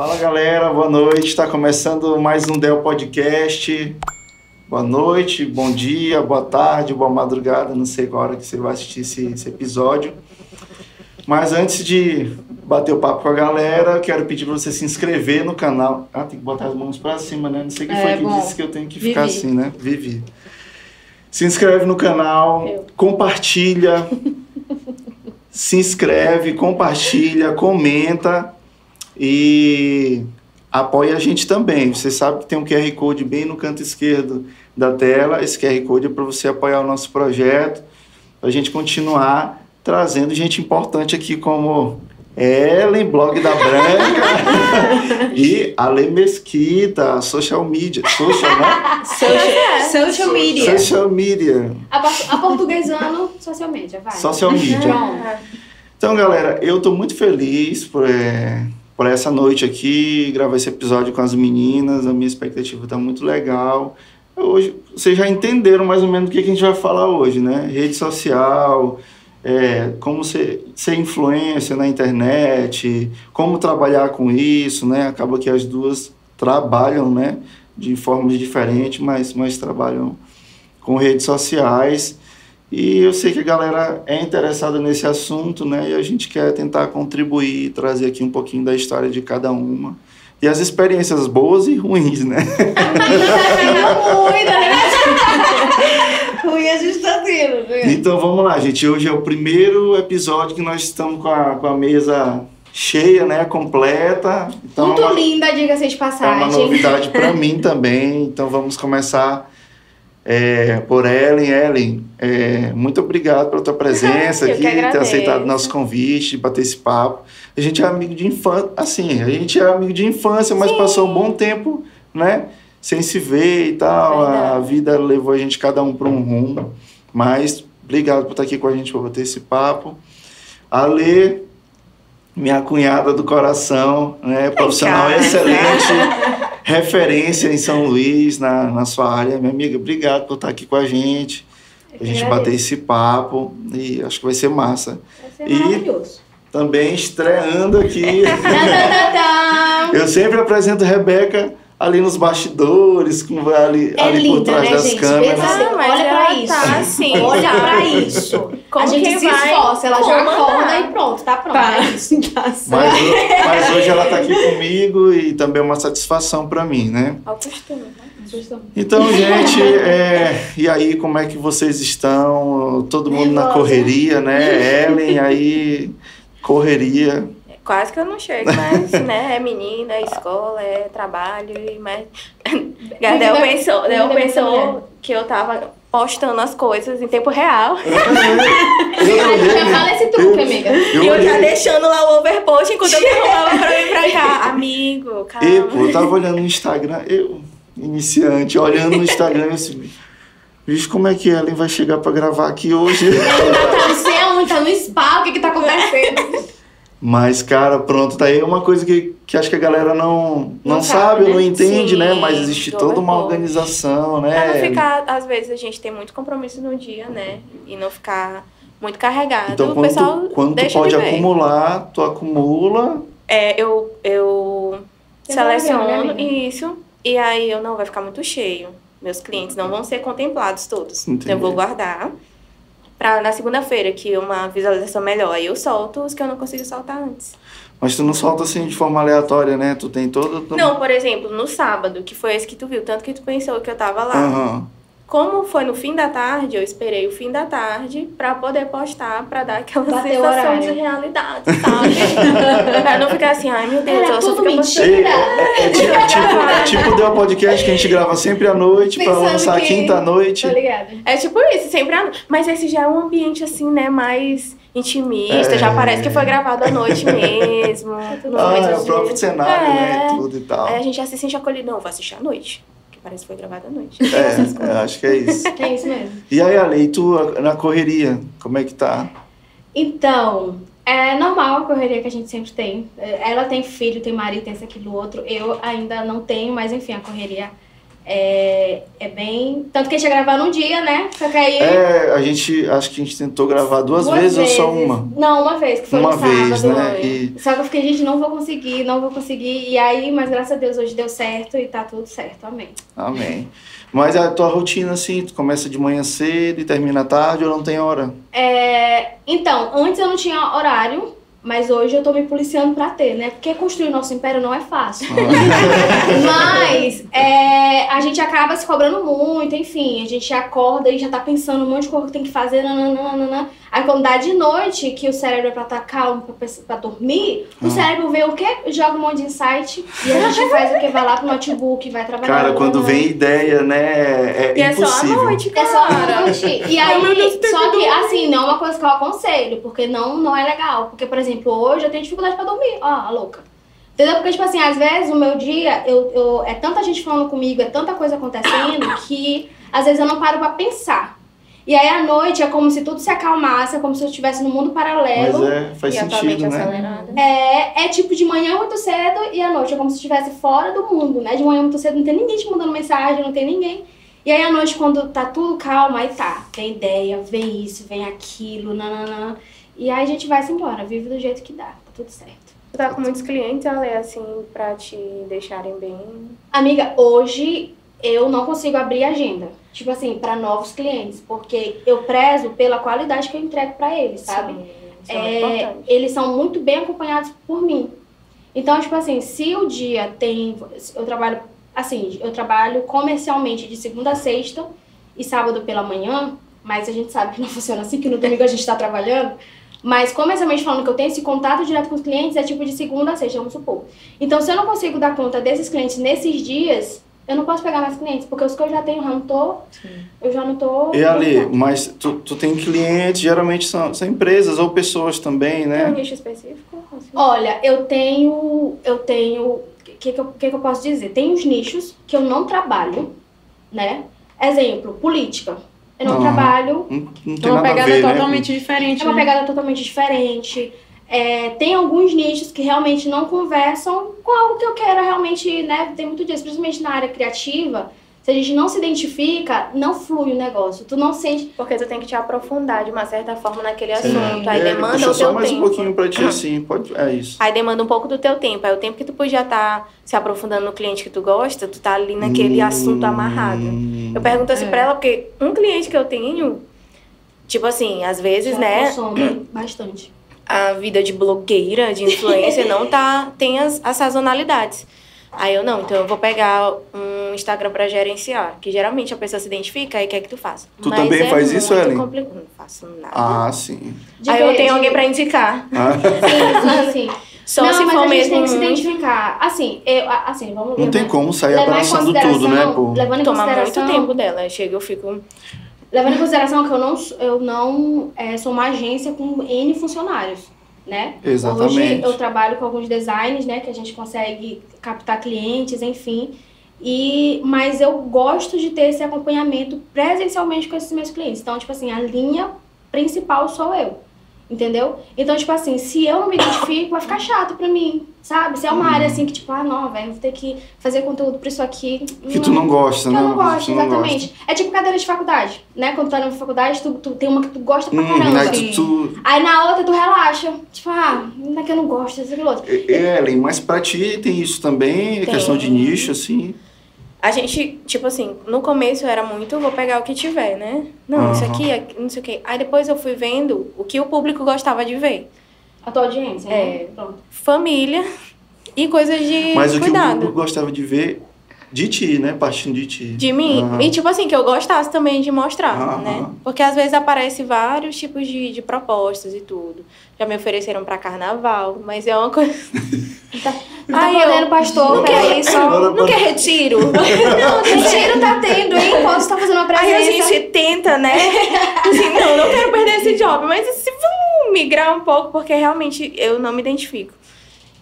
Fala galera, boa noite. Está começando mais um Del Podcast. Boa noite, bom dia, boa tarde, boa madrugada. Não sei qual hora que você vai assistir esse, esse episódio. Mas antes de bater o papo com a galera, quero pedir para você se inscrever no canal. Ah, tem que botar as mãos para cima, né? Não sei quem É, foi que bom. disse que eu tenho que ficar Vivi. assim, né? Vivi. Se inscreve no canal, Eu. compartilha, se inscreve, compartilha, comenta e apoia a gente também. Você sabe que tem um QR Code bem no canto esquerdo da tela. Esse QR Code é para você apoiar o nosso projeto, para a gente continuar trazendo gente importante aqui como Ellen, blog da Branca, e Ale Mesquita, social media, social, né? Social, social media. Social media, A, portuguesando social media, vai. social media. Pronto. Então, galera, eu estou muito feliz por, é, por essa noite aqui, gravar esse episódio com as meninas. A minha expectativa está muito legal. Hoje, vocês já entenderam mais ou menos o que, a gente vai falar hoje, né? Rede social, é, como ser, ser influência na internet, como trabalhar com isso, né? Acaba que as duas trabalham, né? De formas diferentes, mas, mas trabalham com redes sociais. E eu sei que a galera é interessada nesse assunto, né? E a gente quer tentar contribuir, trazer aqui um pouquinho da história de cada uma. E as experiências boas e ruins, né? Né? Ruim a gente tá tendo, né? Então vamos lá, gente. Hoje é o primeiro episódio que nós estamos com a, com a mesa cheia, né? Completa. Então Muito é uma- linda, diga-se de é uma passagem. novidade para mim também. Então vamos começar é, por Ellen. Ellen, é, muito obrigado pela tua presença aqui, ter aceitado nosso convite, bater esse papo. A gente é amigo de infância, assim, a gente é amigo de infância, mas Sim. passou um bom tempo, né? Sem se ver e tal. A Verdade. vida levou a gente cada um para um rumo. Mas obrigado por estar aqui com a gente para bater esse papo. A Lê, minha cunhada do coração, né? Profissional excelente, referência em São Luís, na, na sua área. Minha amiga, obrigado por estar aqui com a gente. A gente bater esse papo e acho que vai ser massa. Vai ser E- maravilhoso. Também estreando aqui. Tadadadam. Eu sempre apresento Rebeca ali nos bastidores, com ali, É ali por linda, trás né, das gente? câmeras. Pensa- Ah, mas Olha ela pra isso. Tá, assim, Olha tá? pra isso. Como a gente se vai esforça, ela já acorda e pronto, tá pronto. Tá. É isso. Mas, ho- mas hoje ela está aqui comigo e também é uma satisfação para mim, né? Ao costume, né? Então, gente, é, e aí, como é que vocês estão? Todo mundo na correria, né? Ellen, aí, correria. Quase que eu não chego, mas, né, é menina, é escola, é trabalho, e mas... Gadel Vida- pensou, Del da pensou que eu tava postando as coisas em tempo real. Eu Já fala esse truque, amiga. Eu e eu já deixando lá o overpost enquanto eu me arrumava pra vir pra cá. Amigo, calma. E, pô, eu tava olhando no Instagram, eu, iniciante, olhando no Instagram, eu assim, vixe, como é que a Ellen vai chegar para gravar aqui hoje? Tá no céu, tá no spa, o que que tá acontecendo? Mas, cara, pronto, tá aí uma coisa que, que acho que a galera não, não, Não sabe, sabe, não né? entende, Sim, né? Mas existe toda uma overpost. organização, Pra né? não ficar, às vezes a gente tem muito compromisso no dia, né? E não ficar muito carregado. Então, o quando, pessoal tu, quando tu deixa pode de ver. acumular, tu acumula. É, eu, eu seleciono né, amiga? isso e aí eu não vai ficar muito cheio. Meus clientes não vão ser contemplados todos. Então eu vou Entendi. guardar pra na segunda-feira, que uma visualização melhor, aí eu solto os que eu não consigo soltar antes. Mas tu não solta assim de forma aleatória, né? Tu tem todo. tu- Não, por exemplo, no sábado, que foi esse que tu viu, tanto que tu pensou que eu tava lá. Aham. Como foi no fim da tarde, eu esperei o fim da tarde pra poder postar, pra dar aquela Bater o sensação horário. de realidade, sabe? pra não ficar assim, ai meu Deus, Era ela só postando. mentira. É, é, é tipo, tipo, é tipo deu podcast que a gente grava sempre à noite pra Pensando lançar que- quinta à noite. Tá ligado? É tipo isso, sempre à no- Mas esse já é um ambiente assim, né, mais intimista, É. já parece que foi gravado à noite mesmo. Ah, é o próprio cenário, né? É. Tudo e tal. Aí a gente já se sente acolhido, não, vou assistir à noite. Parece que foi gravado à noite. É, é, acho que é isso. É isso mesmo. E aí, Ale, e tu na correria, como é que tá? Então, é normal a correria que a gente sempre tem. É, Ela tem filho, tem marido, tem isso, aquilo, outro. Eu ainda não tenho, mas enfim, a correria É, é bem. Tanto que a gente ia gravar num dia, né? Só que aí. É, a gente, acho que a gente tentou gravar duas, vezes, ou só uma? Não, uma vez, que foi Uma no sábado. vez, né? E Só que eu fiquei, gente, não vou conseguir, não vou conseguir. E aí, mas graças a Deus, hoje deu certo e tá tudo certo. Amém. Amém. Mas a tua rotina, assim, tu começa de manhã cedo e termina tarde ou não tem hora? É, então, antes eu não tinha horário, mas hoje eu tô me policiando pra ter, né? Porque construir o nosso império não é fácil. Mas é, a gente acaba se cobrando muito, enfim, a gente acorda e já tá pensando um monte de coisa que tem que fazer, nananana. Aí quando dá de noite, que o cérebro é pra estar calmo, pra, pra dormir, o Ah. cérebro vê o quê? Joga um monte de insight e a gente faz o quê? Vai lá pro notebook, vai trabalhar. Cara, quando vem ideia, né, é E é só à impossível. noite, É só cara. à noite. E Deus, aí, tem só que assim, não é uma coisa que eu aconselho, porque não, não é legal. Porque, por exemplo, hoje eu tenho dificuldade pra dormir. Ó, a louca. Entendeu? Porque, tipo assim, às vezes o meu dia, eu, eu, é tanta gente falando comigo, é tanta coisa acontecendo, que às vezes eu não paro pra pensar. E aí à noite é como se tudo se acalmasse, é como se eu estivesse no mundo paralelo. Mas é, faz e sentido, né? acelerada. É, é tipo de manhã muito cedo e à noite é como se estivesse fora do mundo, né? De manhã muito cedo não tem ninguém te mandando mensagem, não tem ninguém. E aí à noite, quando tá tudo calmo, aí tá, tem ideia, vem isso, vem aquilo, nananã. E aí a gente vai se embora, vive do jeito que dá, tá tudo certo. Tu tá com muitos clientes, Ale, assim, pra te deixarem bem. Amiga, hoje eu não consigo abrir agenda. Tipo assim, pra novos clientes, porque eu prezo pela qualidade que eu entrego pra eles, sabe? Sim, é, é, eles são muito bem acompanhados por mim. Então, tipo assim, se o dia tem. Eu trabalho. Assim, eu trabalho comercialmente de segunda a sexta e sábado pela manhã, mas a gente sabe que não funciona assim, que no domingo a gente tá trabalhando. Mas comercialmente falando que eu tenho esse contato direto com os clientes, é tipo de segunda a sexta, vamos supor. Então, se eu não consigo dar conta desses clientes nesses dias, eu não posso pegar mais clientes, porque os que eu já tenho, já não tô. Eu já não tô. E ali, mas tu, tu tem clientes, geralmente são, são empresas ou pessoas também, Tem um né? nicho específico? Assim? Olha, eu tenho. Eu tenho. O que, que, eu- que, que eu posso dizer? Tem os nichos que eu não trabalho, né? Exemplo, política. Eu não Ah. trabalho. Não, não É tem uma nada a pegada ver, né? totalmente diferente. É uma né? pegada totalmente diferente. É, tem alguns nichos que realmente não conversam com algo que eu quero realmente, né? Tem muito disso, principalmente na área criativa. Se a gente não se identifica, não flui o negócio. Tu não sente. Porque tu tem que te aprofundar de uma certa forma naquele Sim. assunto. Aí É, demanda o só teu mais tempo. um pouquinho pra ti, assim, pode, é isso. Aí demanda um pouco do teu tempo. Aí o tempo que tu podia estar se aprofundando no cliente que tu gosta, tu tá ali naquele Hum. assunto amarrado. Eu pergunto assim É. pra ela, porque um cliente que eu tenho, tipo assim, às vezes, já né, consome bastante. A vida de blogueira, de influencer, não tá. tem as, as sazonalidades. Aí eu não, então eu vou pegar um Instagram pra gerenciar, que geralmente a pessoa se identifica e quer que tu faça. Tu também faz isso, Ellen? compli- Não faço nada. Ah, sim. De Aí eu tenho de- alguém pra indicar. Ah, Sim, sim, sim. Só não, se mas for a gente mesmo tem que se identificar. Assim, eu, assim, vamos não tem levar- como sair abraçando tudo, né, pô? Levando em Toma muito tempo dela. Chega, eu fico. Levando em consideração que eu não, sou- eu não é, sou uma agência com N funcionários, né? Exatamente. Hoje eu trabalho com alguns designs, né? Que a gente consegue captar clientes, enfim. E, mas eu gosto de ter esse acompanhamento presencialmente com esses meus clientes. Então, tipo assim, a linha principal sou eu. Entendeu? Então, tipo assim, se eu não me identifico, vai ficar chato pra mim, sabe? Se é uma área assim que, tipo, ah, não, velho, vou ter que fazer conteúdo pra isso aqui. Que tu não gosta, Que né? eu não gosto, que tu não exatamente. É tipo cadeira de faculdade, né? Quando tu tá na faculdade, tu, tu tem uma que tu gosta pra. Hum, caramba. aí tu, tu, Aí na outra tu relaxa. Tipo, ah, não é que eu não gosto, isso aquilo outro. É, Ellen, mas pra ti tem isso também, a Tem. questão de nicho, assim. A gente, tipo assim, no começo era muito, vou pegar o que tiver, né? Não, isso Aham. aqui, aqui, não sei o quê. Aí depois eu fui vendo o que o público gostava de ver. A tua audiência, É. né? Pronto. Família e coisas de Mas o que o cuidado. público gostava de ver de ti, né? Partindo de ti. De mim. Aham. E, tipo assim, que eu gostasse também de mostrar, Aham. né? Porque às vezes aparece vários tipos de, de propostas e tudo. Já me ofereceram pra carnaval, mas é uma coisa. Não tá Ai, eu- pastor, Não peraí, quer, só. Não bora. quer retiro? Não, retiro tá tendo, hein? Posso estar fazendo uma Aí a presença. gente tenta, né? Assim, não, não quero perder esse job, mas se vamos migrar um pouco, porque realmente eu não me identifico.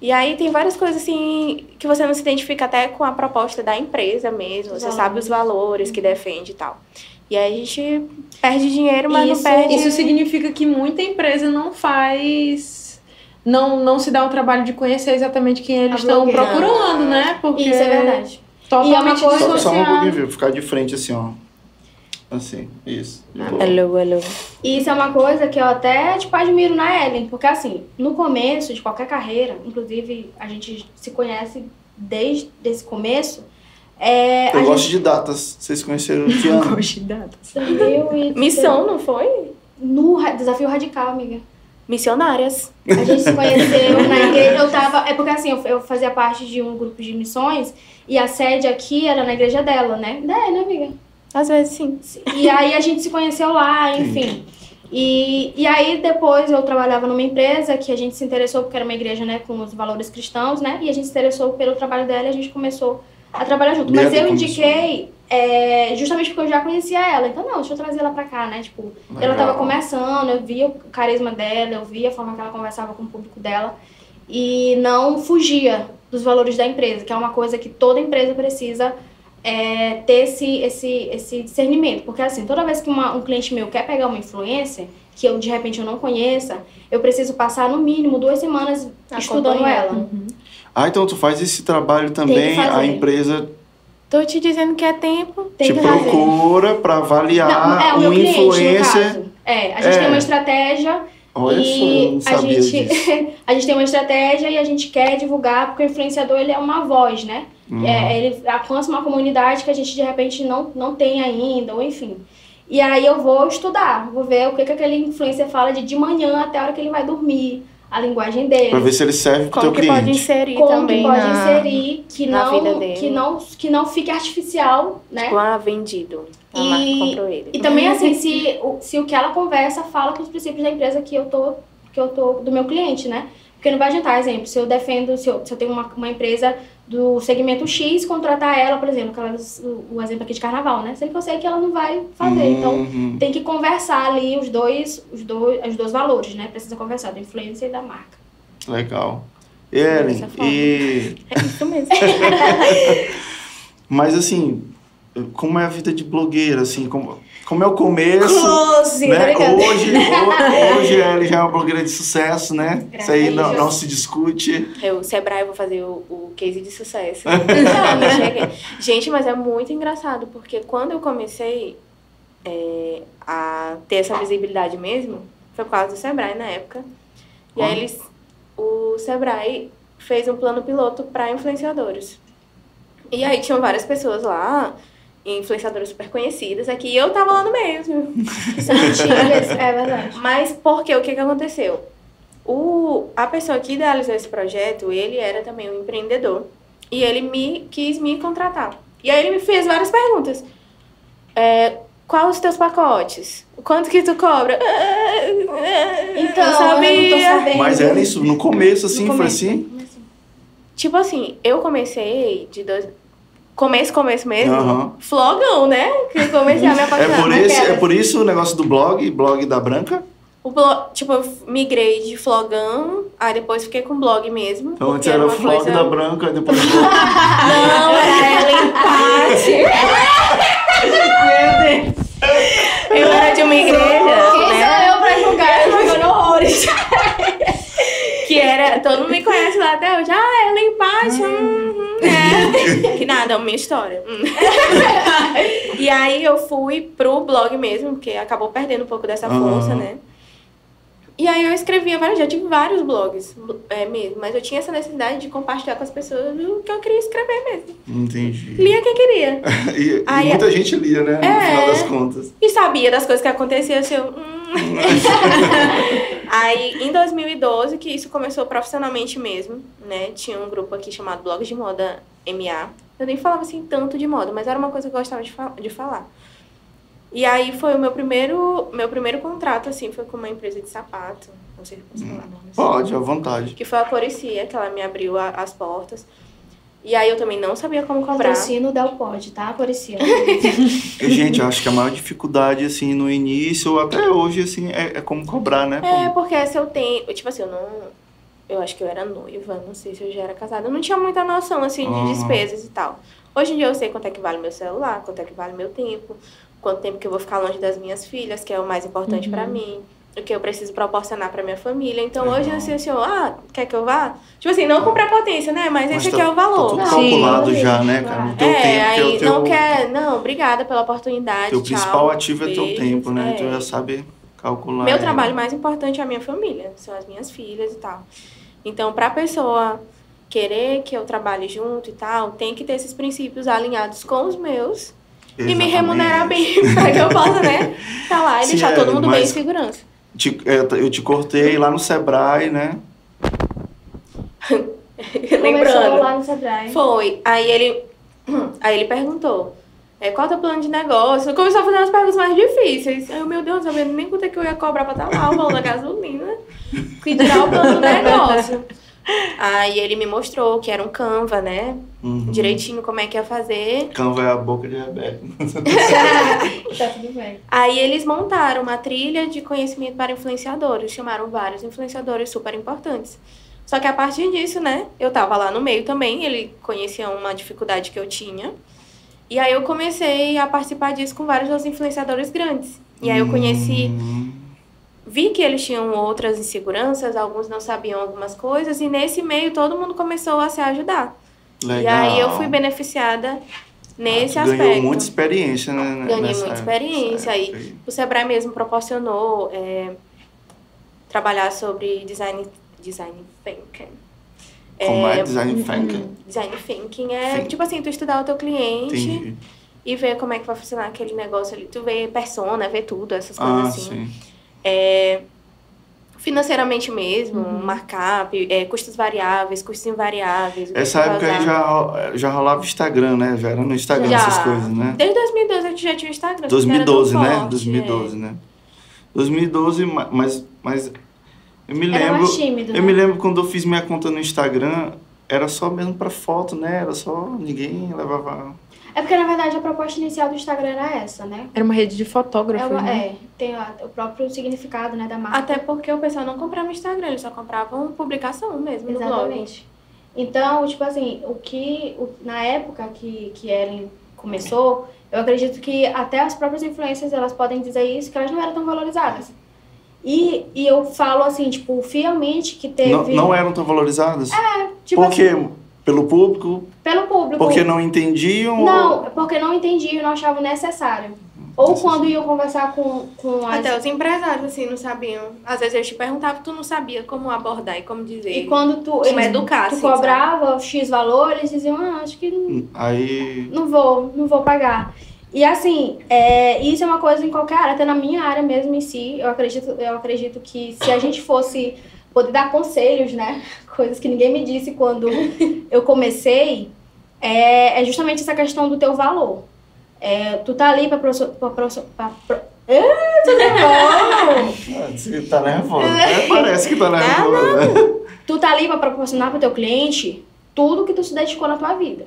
E aí tem várias coisas assim que você não se identifica até com a proposta da empresa mesmo. Você sabe os valores que defende e tal. E aí a gente perde dinheiro, mas Isso- não perde. Isso significa que muita empresa não faz. Não, não se dá o trabalho de conhecer exatamente quem eles estão procurando, né? Porque Isso é verdade. Totalmente coisa- Só, só um pouquinho, dissociado. viu? Ficar de frente assim, ó. Assim, isso. De boa. Alô, alô. E isso é uma coisa que eu até, tipo, admiro na Ellen, porque assim, no começo de qualquer carreira, inclusive a gente se conhece desde esse começo, é, Eu gosto de datas. Vocês conheceram que ano? gente... 2000 e- Missão, não foi? No Desafio Radical, amiga. Missionárias. A gente se conheceu na igreja, eu tava... É porque assim, eu, eu fazia parte de um grupo de missões e a sede aqui era na igreja dela, né? É, né, amiga? Às vezes sim. E aí a gente se conheceu lá, enfim. E, e aí depois eu trabalhava numa empresa que a gente se interessou, porque era uma igreja, né, com os valores cristãos, né? E a gente se interessou pelo trabalho dela e a gente começou a trabalhar junto. Mas eu indiquei é, justamente porque eu já conhecia ela. Então, não, deixa eu trazer ela pra cá, né? Tipo, ela Legal. tava começando, eu via o carisma dela, eu via a forma que ela conversava com o público dela. E não fugia dos valores da empresa, que é uma coisa que toda empresa precisa é, ter esse, esse, esse discernimento. Porque assim, toda vez que uma- um cliente meu quer pegar uma influencer, que eu de repente eu não conheça, eu preciso passar no mínimo duas semanas estudando ela. Ah, então tu faz esse trabalho também, a empresa Tô te dizendo que é tempo. Tem te que fazer. procura pra avaliar Não, é o um meu cliente, no influencer. caso. É, a gente É. tem uma estratégia Olha só, e não a sabia gente, disso. a gente tem uma estratégia e a gente quer divulgar, porque o influenciador ele é uma voz, né? Uhum. É, ele alcança uma comunidade que a gente de repente não, não tem ainda, ou enfim. E aí eu vou estudar, vou ver o que, que aquele influencer fala de de manhã até a hora que ele vai dormir, a linguagem dele. Pra ver se ele serve pro Como teu que pode cliente. inserir como também que pode na, inserir que na não, vida dele. que não que não fique artificial, né? Tipo, ah, vendido. A E- comprou ele. E também assim, se o, se o que ela conversa fala com os princípios da empresa que eu tô que eu tô do meu cliente, né? Porque não vai adiantar, exemplo, se eu defendo, se eu, se eu tenho uma, uma empresa do segmento X, contratar ela, por exemplo, aquelas, o, o exemplo aqui de carnaval, né? Sendo que eu sei que ela não vai fazer. Então, Uhum. tem que conversar ali os dois, os dois, os dois valores, né? Precisa conversar, do influencer e da marca. Legal. Ellen, e... É isso mesmo. mas assim, como é a vida de blogueira, assim, como, como é o começo, Close, né? tá? Hoje, ho- hoje a Ellen já é uma blogueira de sucesso, né? Graças Isso aí não, não se discute. Eu, Sebrae, eu vou fazer o, o case de sucesso. Gente, mas é muito engraçado, porque quando eu comecei é, a ter essa visibilidade mesmo, foi por causa do Sebrae na época. E aí eles, o Sebrae fez um plano piloto para influenciadores. E aí tinham várias pessoas lá, influenciadoras super conhecidas aqui, e eu tava lá no meio? Antigas, é verdade. Mas porque o que, que aconteceu? O, a pessoa que idealizou esse projeto, ele era também um empreendedor. E ele me quis me contratar. E aí ele me fez várias perguntas. É, quais os teus pacotes? Quanto que tu cobra? Então, Não eu não tô sabia. sabendo. Mas era isso, no começo, assim, No foi começo. assim? Tipo assim, eu comecei de dois... Começo, começo mesmo, Aham. flogão, né? Que eu comecei a me É apaixonar por, esse, é por isso o negócio do blog, blog da Branca? O blog, tipo, eu migrei de flogão, aí depois fiquei com blog mesmo. Então antes porque era o vlog coisa- da Branca, depois blog. Não, era ela empate. Meu Deus. Eu era de uma igreja, Quem né? sou eu pra julgar? Eu jogando horrores. Que era. Todo mundo me conhece lá até hoje. Ah, ela empate. Hum, hum, é. Nada, é uma minha história. Hum. e aí eu fui pro blog mesmo, porque acabou perdendo um pouco dessa força, Aham. né? E aí eu escrevia vários, já tive vários blogs é, mesmo, mas eu tinha essa necessidade de compartilhar com as pessoas o que eu queria escrever mesmo. Entendi. Lia quem queria. E, e Aí- muita gente lia, né? No É. final das contas. E sabia das coisas que aconteciam, assim, eu... hum. Aí, em 2012, que isso começou profissionalmente mesmo, né? Tinha um grupo aqui chamado Blog de Moda MA. Eu nem falava, assim, tanto de moda, mas era uma coisa que eu gostava de, fa- de falar. E aí, foi o meu primeiro, meu primeiro contrato, assim, foi com uma empresa de sapato. Não sei se posso falar nome. assim. Pode, à vontade. Que foi a Coricia, que ela me abriu a- as portas. E aí, eu também não sabia como cobrar. Patrocínio Del Pod, tá? Parecia. Gente, eu acho que a maior dificuldade, assim, no início, ou até hoje, assim, é, é como cobrar, né? É, porque se eu tenho. Tipo assim, eu não. Eu acho que eu era noiva, não sei se eu já era casada. Eu não tinha muita noção, assim, de Aham. despesas e tal. Hoje em dia eu sei quanto é que vale meu celular, quanto é que vale meu tempo, quanto tempo que eu vou ficar longe das minhas filhas, que é o mais importante pra mim. o que eu preciso proporcionar para minha família. Então Legal. hoje, assim, assim, ah, quer que eu vá? Tipo assim, não com prepotência, né? Mas, Mas esse tá- aqui é o valor. Tá tudo Sim. calculado Sim. já, né, cara? Teu é, tempo, que é aí o teu, não quer, não, obrigada pela oportunidade. teu tchau, principal ativo é teu tempo, né? é. Tu já sabe calcular. Meu ele. trabalho mais importante é a minha família, são as minhas filhas e tal. Então, para a pessoa querer que eu trabalhe junto e tal, tem que ter esses princípios alinhados com os meus e me Exatamente. remunerar bem para que eu possa, né, tá lá e Sim, deixar é, todo mundo bem em segurança. Te- eu te cortei lá no Sebrae, né? Começou Lembrando. lá no Sebrae. Foi. Aí ele, aí ele perguntou, é, qual é o teu plano de negócio? Começou a fazer umas perguntas mais difíceis. Aí eu, meu Deus, não sabia nem quanto é que eu ia cobrar pra estar lá, o valor da gasolina. Que dirá o plano do negócio. Aí ele me mostrou que era um Canva, né? Uhum. Direitinho como é que ia fazer. Canva é a boca de Rebeca. tá tudo bem. Aí eles montaram uma trilha de conhecimento para influenciadores, chamaram vários influenciadores super importantes. Só que a partir disso, né, eu tava lá no meio também, ele conhecia uma dificuldade que eu tinha. E aí eu comecei a participar disso com vários dos influenciadores grandes. E aí eu conheci, Hum, vi que eles tinham outras inseguranças, alguns não sabiam algumas coisas, e nesse meio todo mundo começou a se ajudar. legal. E aí eu fui beneficiada nesse Ah, aspecto. Ganhou muita experiência, né? Ganhei nessa muita experiência, aí época O Sebrae mesmo proporcionou é, trabalhar sobre design, design thinking. Como é, É, design thinking? Design thinking é Think. tipo assim, tu estudar o teu cliente Entendi. e ver como é que vai funcionar aquele negócio ali. Tu vê persona, vê tudo, essas coisas Ah, assim. sim. Financeiramente mesmo, markup, é, custos variáveis, custos invariáveis. Essa época aí já, já rolava Instagram, né? Já era no Instagram Já. essas coisas, né? Desde 2012 a gente já tinha o Instagram. só que não era 2012, tão né? forte, 2012, né? 2012, ma- mas, mas eu me Era lembro. mais tímido, Eu né? me lembro quando eu fiz minha conta no Instagram, era só mesmo pra foto, né? Era só. Ninguém levava. É porque, na verdade, a proposta inicial do Instagram era essa, né? Era uma rede de É, fotógrafos, uma- né? é, tem a- o próprio significado, né, da marca. Até porque o pessoal não comprava Instagram, eles só compravam publicação mesmo no blog. Exatamente. Então, tipo assim, o que. o- na época que, que Ellen começou, eu acredito que até as próprias influências elas podem dizer isso, que elas não eram tão valorizadas. E, e eu falo assim, tipo, fielmente que teve. Não, não eram tão valorizadas? tipo Por quê? assim, Pelo público? pelo público. Porque não entendiam? Não, porque não entendiam e não achavam necessário. Ou quando iam conversar com, com as. Até os empresários, assim, não sabiam. Às vezes eu te perguntava, tu não sabia como abordar e como dizer. E quando tu, Como educar, tu assim, cobrava X valor, eles diziam, ah, acho que não, Aí. não vou, não vou pagar. E assim, é, isso é uma coisa em qualquer área, até na minha área mesmo em si, eu acredito, eu acredito que se a gente fosse poder dar conselhos, né? Coisas que ninguém me disse quando eu comecei, é, é justamente essa questão do teu valor. É, tu tá ali pra... Proso, pra, proso, pra pro... Ah! Ah, Você tá nervosa. É, parece que tá nervosa. Tu tá ali pra proporcionar pro teu cliente tudo que tu se dedicou na tua vida.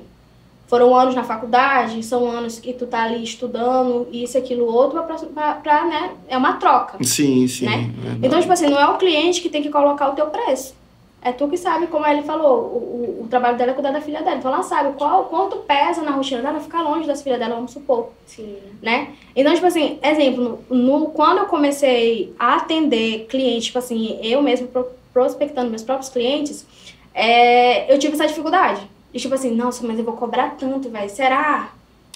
Foram anos na faculdade, são anos que tu tá ali estudando, isso, aquilo, outro, pra, pra, pra, né? É uma troca. Sim, sim. Né? Então, tipo assim, não é o cliente que tem que colocar o teu preço. É tu que sabe, como ele falou, o, o, o trabalho dela é cuidar da filha dela. Então ela sabe qual, quanto pesa na rotina dela ficar longe das filhas dela, vamos supor Sim. né? Então, tipo assim, exemplo, no, quando eu comecei a atender clientes, tipo assim, eu mesmo pro- prospectando meus próprios clientes, é, eu tive essa dificuldade. E tipo assim, nossa, mas eu vou cobrar tanto, velho, será?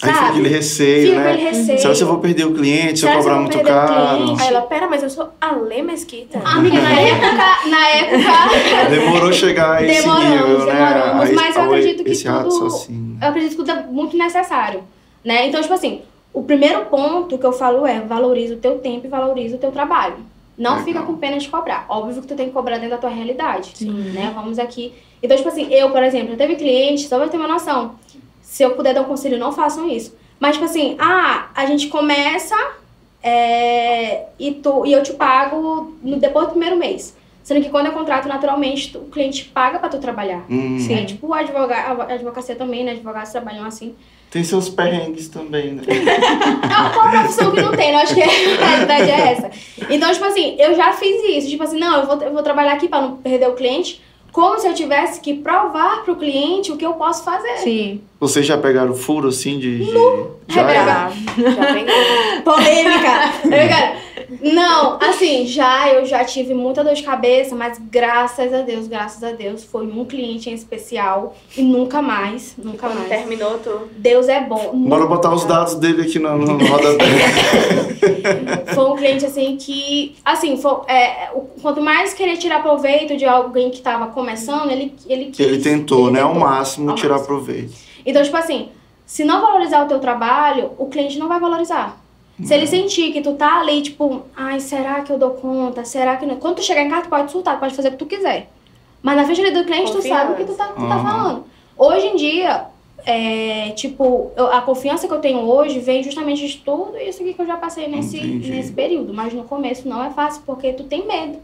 Aí fica aquele receio, Fica né? aquele receio. Será que eu vou perder o cliente se eu cobrar eu vou muito perder o caro? cliente? Aí ela, pera, mas eu sou a Lê Mesquita. Amiga, na época, na época, Demorou chegar a esse Demoramos, nível, né? demoramos, mas eu acredito que esse tudo- raciocínio. eu acredito que tudo é muito necessário, né? Então, tipo assim, o primeiro ponto que eu falo é valoriza o teu tempo e valoriza o teu trabalho. Não Legal. fica com pena de cobrar. Óbvio que tu tem que cobrar dentro da tua realidade, né? Vamos aqui. Então, tipo assim, eu, por exemplo, eu teve cliente, só pra ter uma noção, se eu puder dar um conselho, não façam isso. Mas, tipo assim, ah, a gente começa é, e, tu, e eu te pago no, depois do primeiro mês. Sendo que quando é contrato, naturalmente, tu- o cliente paga pra tu trabalhar. Hum, É tipo a, advoga, a advocacia também, né? Advogados trabalham assim. Tem seus perrengues também, né? Ah, qual profissão que não tem? Eu acho que a realidade é essa. Então, tipo assim, eu já fiz isso. Tipo assim, não, eu vou, eu vou trabalhar aqui pra não perder o cliente. Como se eu tivesse que provar pro cliente o que eu posso fazer. Sim. Vocês já pegaram furo assim de. de... Já? Já, já. Polêmica. Não, assim, já eu já tive muita dor de cabeça, mas graças a Deus, graças a Deus, foi um cliente em especial e nunca mais, nunca mais. terminou, tu. Deus é bom. Bora botar os dados dele aqui no, no rodapé. Foi um cliente assim que, assim, foi, é, o- quanto mais queria tirar proveito de alguém que tava começando, ele ele quis, Ele tentou, ele né? Ao tentou. máximo Ao tirar máximo. proveito. Então, tipo assim, se não valorizar o teu trabalho, o cliente não vai valorizar. Se Uhum. ele sentir que tu tá ali, tipo, ai, será que eu dou conta? Será que não? Quando tu chegar em casa, tu pode surtar, tu pode fazer o que tu quiser. Mas na frente ali do cliente, tu sabe o que tu tá, tu tá Confiança. falando. Hoje em dia, é, tipo, eu- a confiança que eu tenho hoje vem justamente de tudo isso que eu já passei nesse, Entendi. nesse período. Mas no começo não é fácil, porque tu tem medo.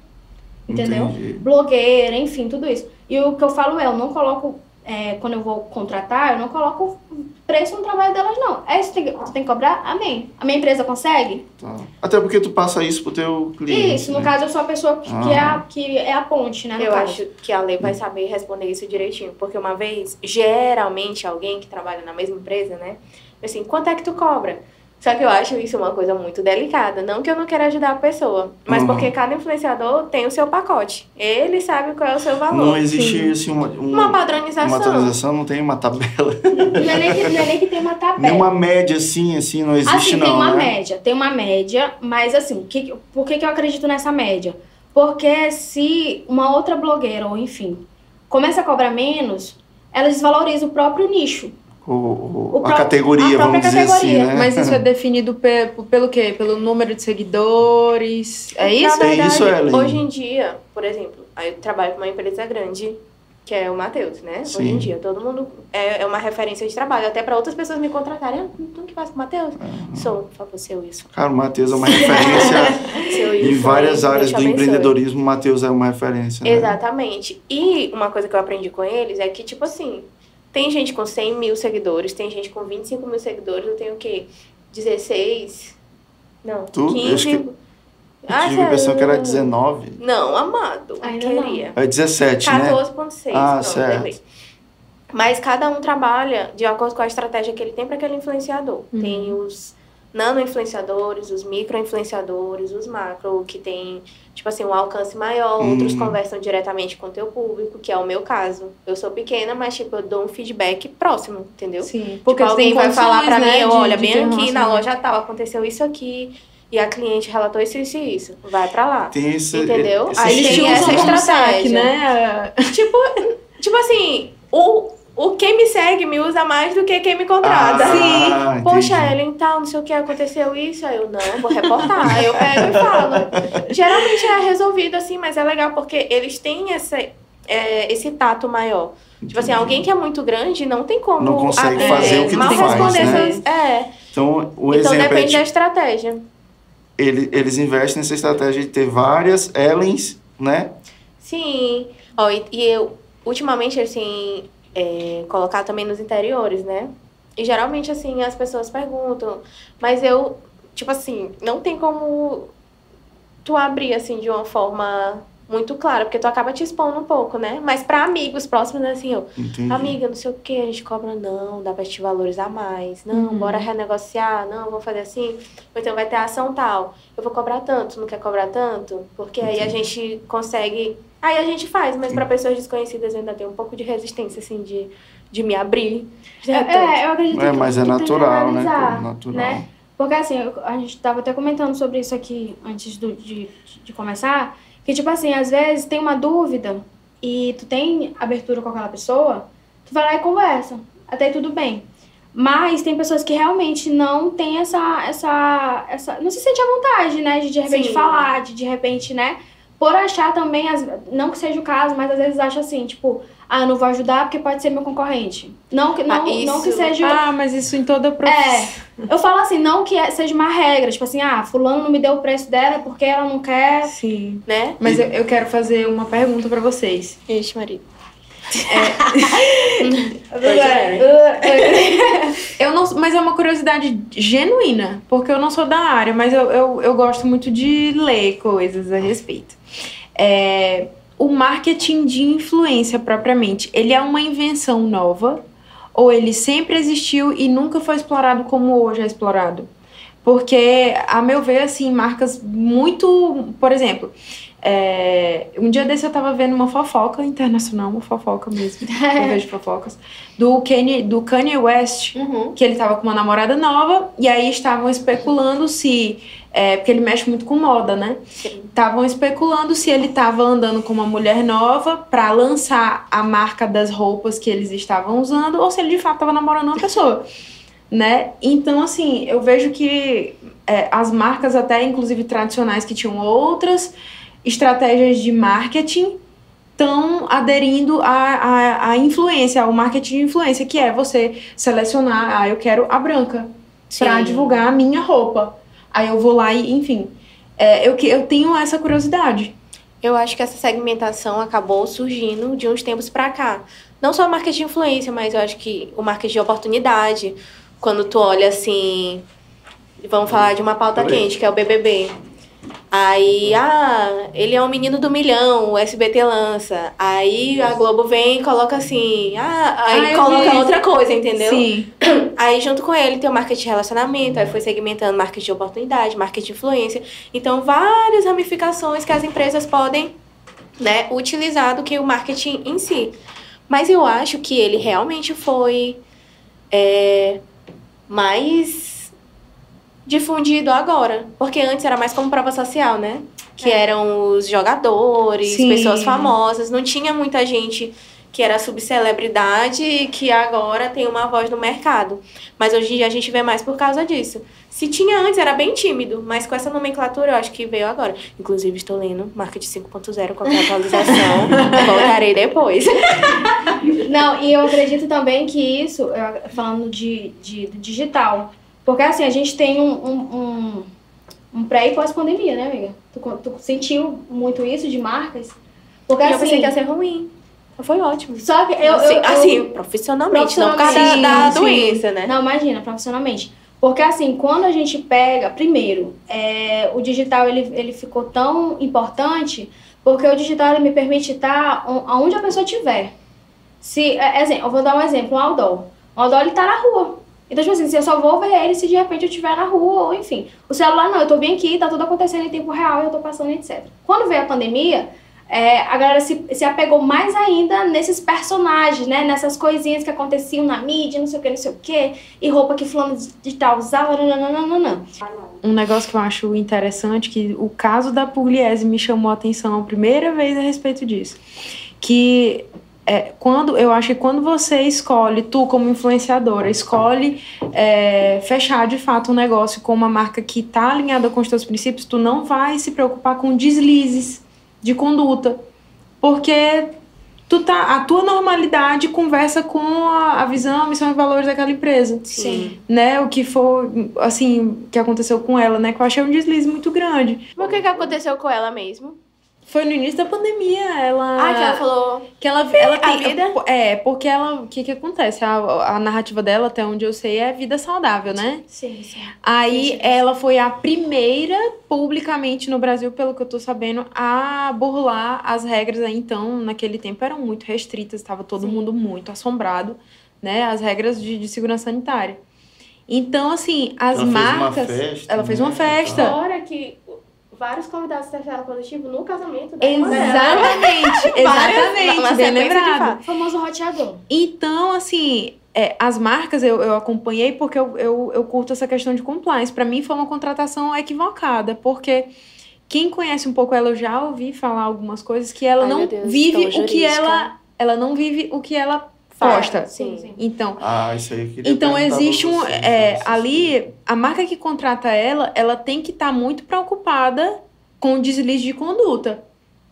Entendeu? Entendi. blogueira, enfim, tudo isso. E o que eu falo é, eu não coloco, é, quando eu vou contratar, eu não coloco preço no trabalho delas, não. É isso que tem, tu tem que cobrar? Amém. A minha empresa consegue? Tá. Até porque tu passa isso pro teu cliente. isso, no né? caso, eu sou a pessoa que, que é, a, que é a ponte, né? Eu caso. acho que a lei vai saber responder isso direitinho. Porque uma vez, geralmente, alguém que trabalha na mesma empresa, né? Assim, quanto é que tu cobra? Só que eu acho isso uma coisa muito delicada. Não que eu não queira ajudar a pessoa, mas Uhum. porque cada influenciador tem o seu pacote. Ele sabe qual é o seu valor. Não existe assim, uma, um- Uma padronização. uma atualização, não tem uma tabela. Não é nem que, não é nem que tem uma tabela. Nenhuma média assim, assim, não existe Assim, não, tem uma né? média, tem uma média, mas assim, que, por que, que eu acredito nessa média? Porque se uma outra blogueira, ou enfim, começa a cobrar menos, ela desvaloriza o próprio nicho. O, o- O a categoria, a vamos dizer categoria. assim, né? Mas isso é definido pe- pelo quê? Pelo número de seguidores? É Na isso? É verdade, isso, Ellen? hoje em dia, por exemplo, aí eu trabalho com uma empresa grande, que é o Matheus, né? Hoje Sim. em dia, todo mundo é, é uma referência de trabalho, até para outras pessoas me contratarem. Ah, tu que faz com o Matheus? Sou, por favor, seu isso. Cara, o Matheus é uma referência em várias áreas do abençoe. empreendedorismo. O Matheus é uma referência, né? Exatamente. E uma coisa que eu aprendi com eles é que, tipo assim, tem gente com 100 mil seguidores, tem gente com 25 mil seguidores, eu tenho o quê? 16? Não, Tu? Eu 15. acho que- Eu tive a sério? impressão que era 19. Não, amado. Ainda queria. É 17, né? 14,6. Ah, pronto, certo. lembrei. Mas cada um trabalha de acordo com a estratégia que ele tem para aquele influenciador. Uhum. Tem os nano-influenciadores, os micro-influenciadores, os macro, que tem, tipo assim, um alcance maior. Outros Uhum. conversam diretamente com o teu público, que é o meu caso. Eu sou pequena, mas, tipo, eu dou um feedback próximo, entendeu? Sim. Porque eles têm alguém vai falar pra mim, né, eu, de- olha, de bem aqui na loja tal, aconteceu isso aqui, e a cliente relatou isso, isso e isso. Vai pra lá. Tem esse, Entendeu? esse Aí tem essa estratégia. saque, né? Tipo, tipo assim, o, o quem me segue me usa mais do que quem me contrata. Ah, Sim. Poxa, entendi. Ellen, tal, não sei o que, aconteceu isso. Aí eu, não, vou reportar. Aí eu pego e falo. Geralmente é resolvido assim, mas é legal porque eles têm esse, é, esse tato maior. Tipo assim, alguém que é muito grande não tem como... Não consegue fazer o que tu mal faz, responder né? essas- É, Então, o então exemplo é depende tipo, da estratégia. ele- eles investem nessa estratégia de ter várias Ellens, né? Sim. Ó, e, e eu, ultimamente, assim, é, colocar também nos interiores, né? E geralmente, assim, as pessoas perguntam, mas eu, tipo assim, não tem como tu abrir, assim, de uma forma muito clara, porque tu acaba te expondo um pouco, né? Mas pra amigos próximos, assim, eu, Entendi. amiga, não sei o que, a gente cobra, não, dá pra te valorizar mais, não, Uhum. bora renegociar, não, vou fazer assim, ou então vai ter ação tal, eu vou cobrar tanto, não quer cobrar tanto? Porque aí a gente consegue, aí a gente faz, mas pra pessoas desconhecidas eu ainda tenho um pouco de resistência, assim, de, de me abrir. É, é, eu acredito É, que mas é tem natural, né? Natural. né? Porque assim, a gente tava até comentando sobre isso aqui antes do- de, de começar, que tipo assim, às vezes tem uma dúvida e tu tem abertura com aquela pessoa, tu vai lá e conversa, até tudo bem. Mas tem pessoas que realmente não tem essa, essa, essa, não se sente à vontade, né, de de repente Sim. falar, de de repente, né, por achar também, as- não que seja o caso, mas às vezes acha assim, tipo, ah, eu não vou ajudar porque pode ser meu concorrente. Não que, não, Ah, isso- não que seja Ah, mas isso em toda profissão. eu falo assim, não que é- seja uma regra, tipo assim, ah, fulano não me deu o preço dela porque ela não quer. Sim. Né? Mas eu, eu quero fazer uma pergunta pra vocês. Ixi, marido. Eu não, mas é uma curiosidade genuína, porque eu não sou da área, mas eu, eu, eu gosto muito de ler coisas a respeito. É, o marketing de influência propriamente, ele é uma invenção nova ou ele sempre existiu e nunca foi explorado como hoje é explorado? Porque, a meu ver, assim, marcas muito. Por exemplo, é, um dia desse eu tava vendo uma fofoca internacional, uma fofoca mesmo. eu vejo fofocas. Do Kanye, do Kanye West, Uhum. que ele tava com uma namorada nova, e aí estavam especulando se. É, porque ele mexe muito com moda, né? Estavam especulando se ele tava andando com uma mulher nova pra lançar a marca das roupas que eles estavam usando, ou se ele de fato tava namorando uma pessoa. Né? Então, assim, eu vejo que é, as marcas, até inclusive tradicionais, que tinham outras estratégias de marketing, estão aderindo à, à, à influência, ao marketing de influência, que é você selecionar, ah, eu quero a branca Sim. divulgar a minha roupa. Aí eu vou lá e, enfim. É, eu, que- eu tenho essa curiosidade. Eu acho que essa segmentação acabou surgindo de uns tempos pra cá. Não só o marketing de influência, mas eu acho que o marketing de oportunidade. Quando tu olha assim. Vamos falar de uma pauta Oi. quente, que é o BBB. Aí, ah, ele é um menino do milhão, o SBT lança. Aí a Globo vem e coloca assim, ah, aí Ah, coloca outra coisa, entendeu? Sim. Aí, junto com ele, tem o marketing de relacionamento, aí foi segmentando marketing de oportunidade, marketing de influência. Então, várias ramificações que as empresas podem né, utilizar do que o marketing em si. Mas eu acho que ele realmente foi é, mais difundido agora. Porque antes era mais como prova social, né? Que eram os jogadores, Sim. pessoas famosas. Não tinha muita gente que era subcelebridade e que agora tem uma voz no mercado. Mas hoje em dia a gente vê mais por causa disso. Se tinha antes, era bem tímido, mas com essa nomenclatura eu acho que veio agora. Inclusive, estou lendo Marketing 5.0, qualquer atualização. voltarei depois. Não, e eu acredito também que isso, falando de, de, digital, porque assim, a gente tem um, um, um, pré e pós-pandemia, né, amiga? Tu, tu sentiu muito isso de marcas? Porque E assim, eu pensei que ia ser ruim. Foi ótimo. só que eu, assim, eu, eu- assim, profissionalmente, não por causa da, Profissionalmente, da sim, doença, né? Não, imagina, profissionalmente. Porque assim, quando a gente pega, primeiro, é, o digital ele, ele ficou tão importante porque o digital ele me permite estar on- aonde a pessoa estiver. Se, é, exemplo, eu vou dar um exemplo, um outdoor. O outdoor ele tá na rua. Então, tipo assim, eu só vou ver ele se de repente eu estiver na rua, ou enfim. O celular não, eu tô bem aqui, tá tudo acontecendo em tempo real, eu tô passando, etc. Quando veio a pandemia, é, a galera se, se apegou mais ainda nesses personagens, né? Nessas coisinhas que aconteciam na mídia, não sei o que, não sei o que, e roupa que fulano de tal usava, nananana. Um negócio que eu acho interessante, que o caso da Pugliese me chamou a atenção a primeira vez a respeito disso. Que é, quando eu acho que quando você escolhe, tu como influenciadora, escolhe é, fechar de fato um negócio com uma marca que tá alinhada com os teus princípios, tu não vai se preocupar com deslizes de conduta. Porque tu tá, a tua normalidade conversa com a, a visão, a missão e valores daquela empresa Sim. né, o que foi, assim, que aconteceu com ela, né, que eu achei um deslize muito grande. Por que que aconteceu com ela mesmo? Foi no início da pandemia, ela... Ah, que ela falou... que ela, ela a tem, vida? É, porque ela, o que que acontece? A, a narrativa dela, até onde eu sei, é vida saudável, né? Sim, sim. Aí Sim, sim. ela foi a primeira publicamente no Brasil, pelo que eu tô sabendo, a burlar as regras aí então, naquele tempo eram muito restritas, estava todo Sim. mundo muito assombrado, né, as regras de, de segurança sanitária. Então, assim, as Ela fez uma marcas, festa, ela fez né, uma festa. Fora que vários convidados testaram positivo no casamento da. Exatamente, exatamente, Uma bem lembrado. O famoso roteador. Então, assim, é, as marcas eu, eu acompanhei porque eu, eu, eu curto essa questão de compliance. Pra mim foi uma contratação equivocada, porque quem conhece um pouco ela, eu já ouvi falar algumas coisas que ela Ai, não Deus, vive tão o que ela. Ela não vive o que ela Fala, posta. Sim. sim. Então, Ah, isso aí eu queria então existe um. vocês, é, essas ali, a marca que contrata ela, ela tem que estar muito preocupada com o deslize de conduta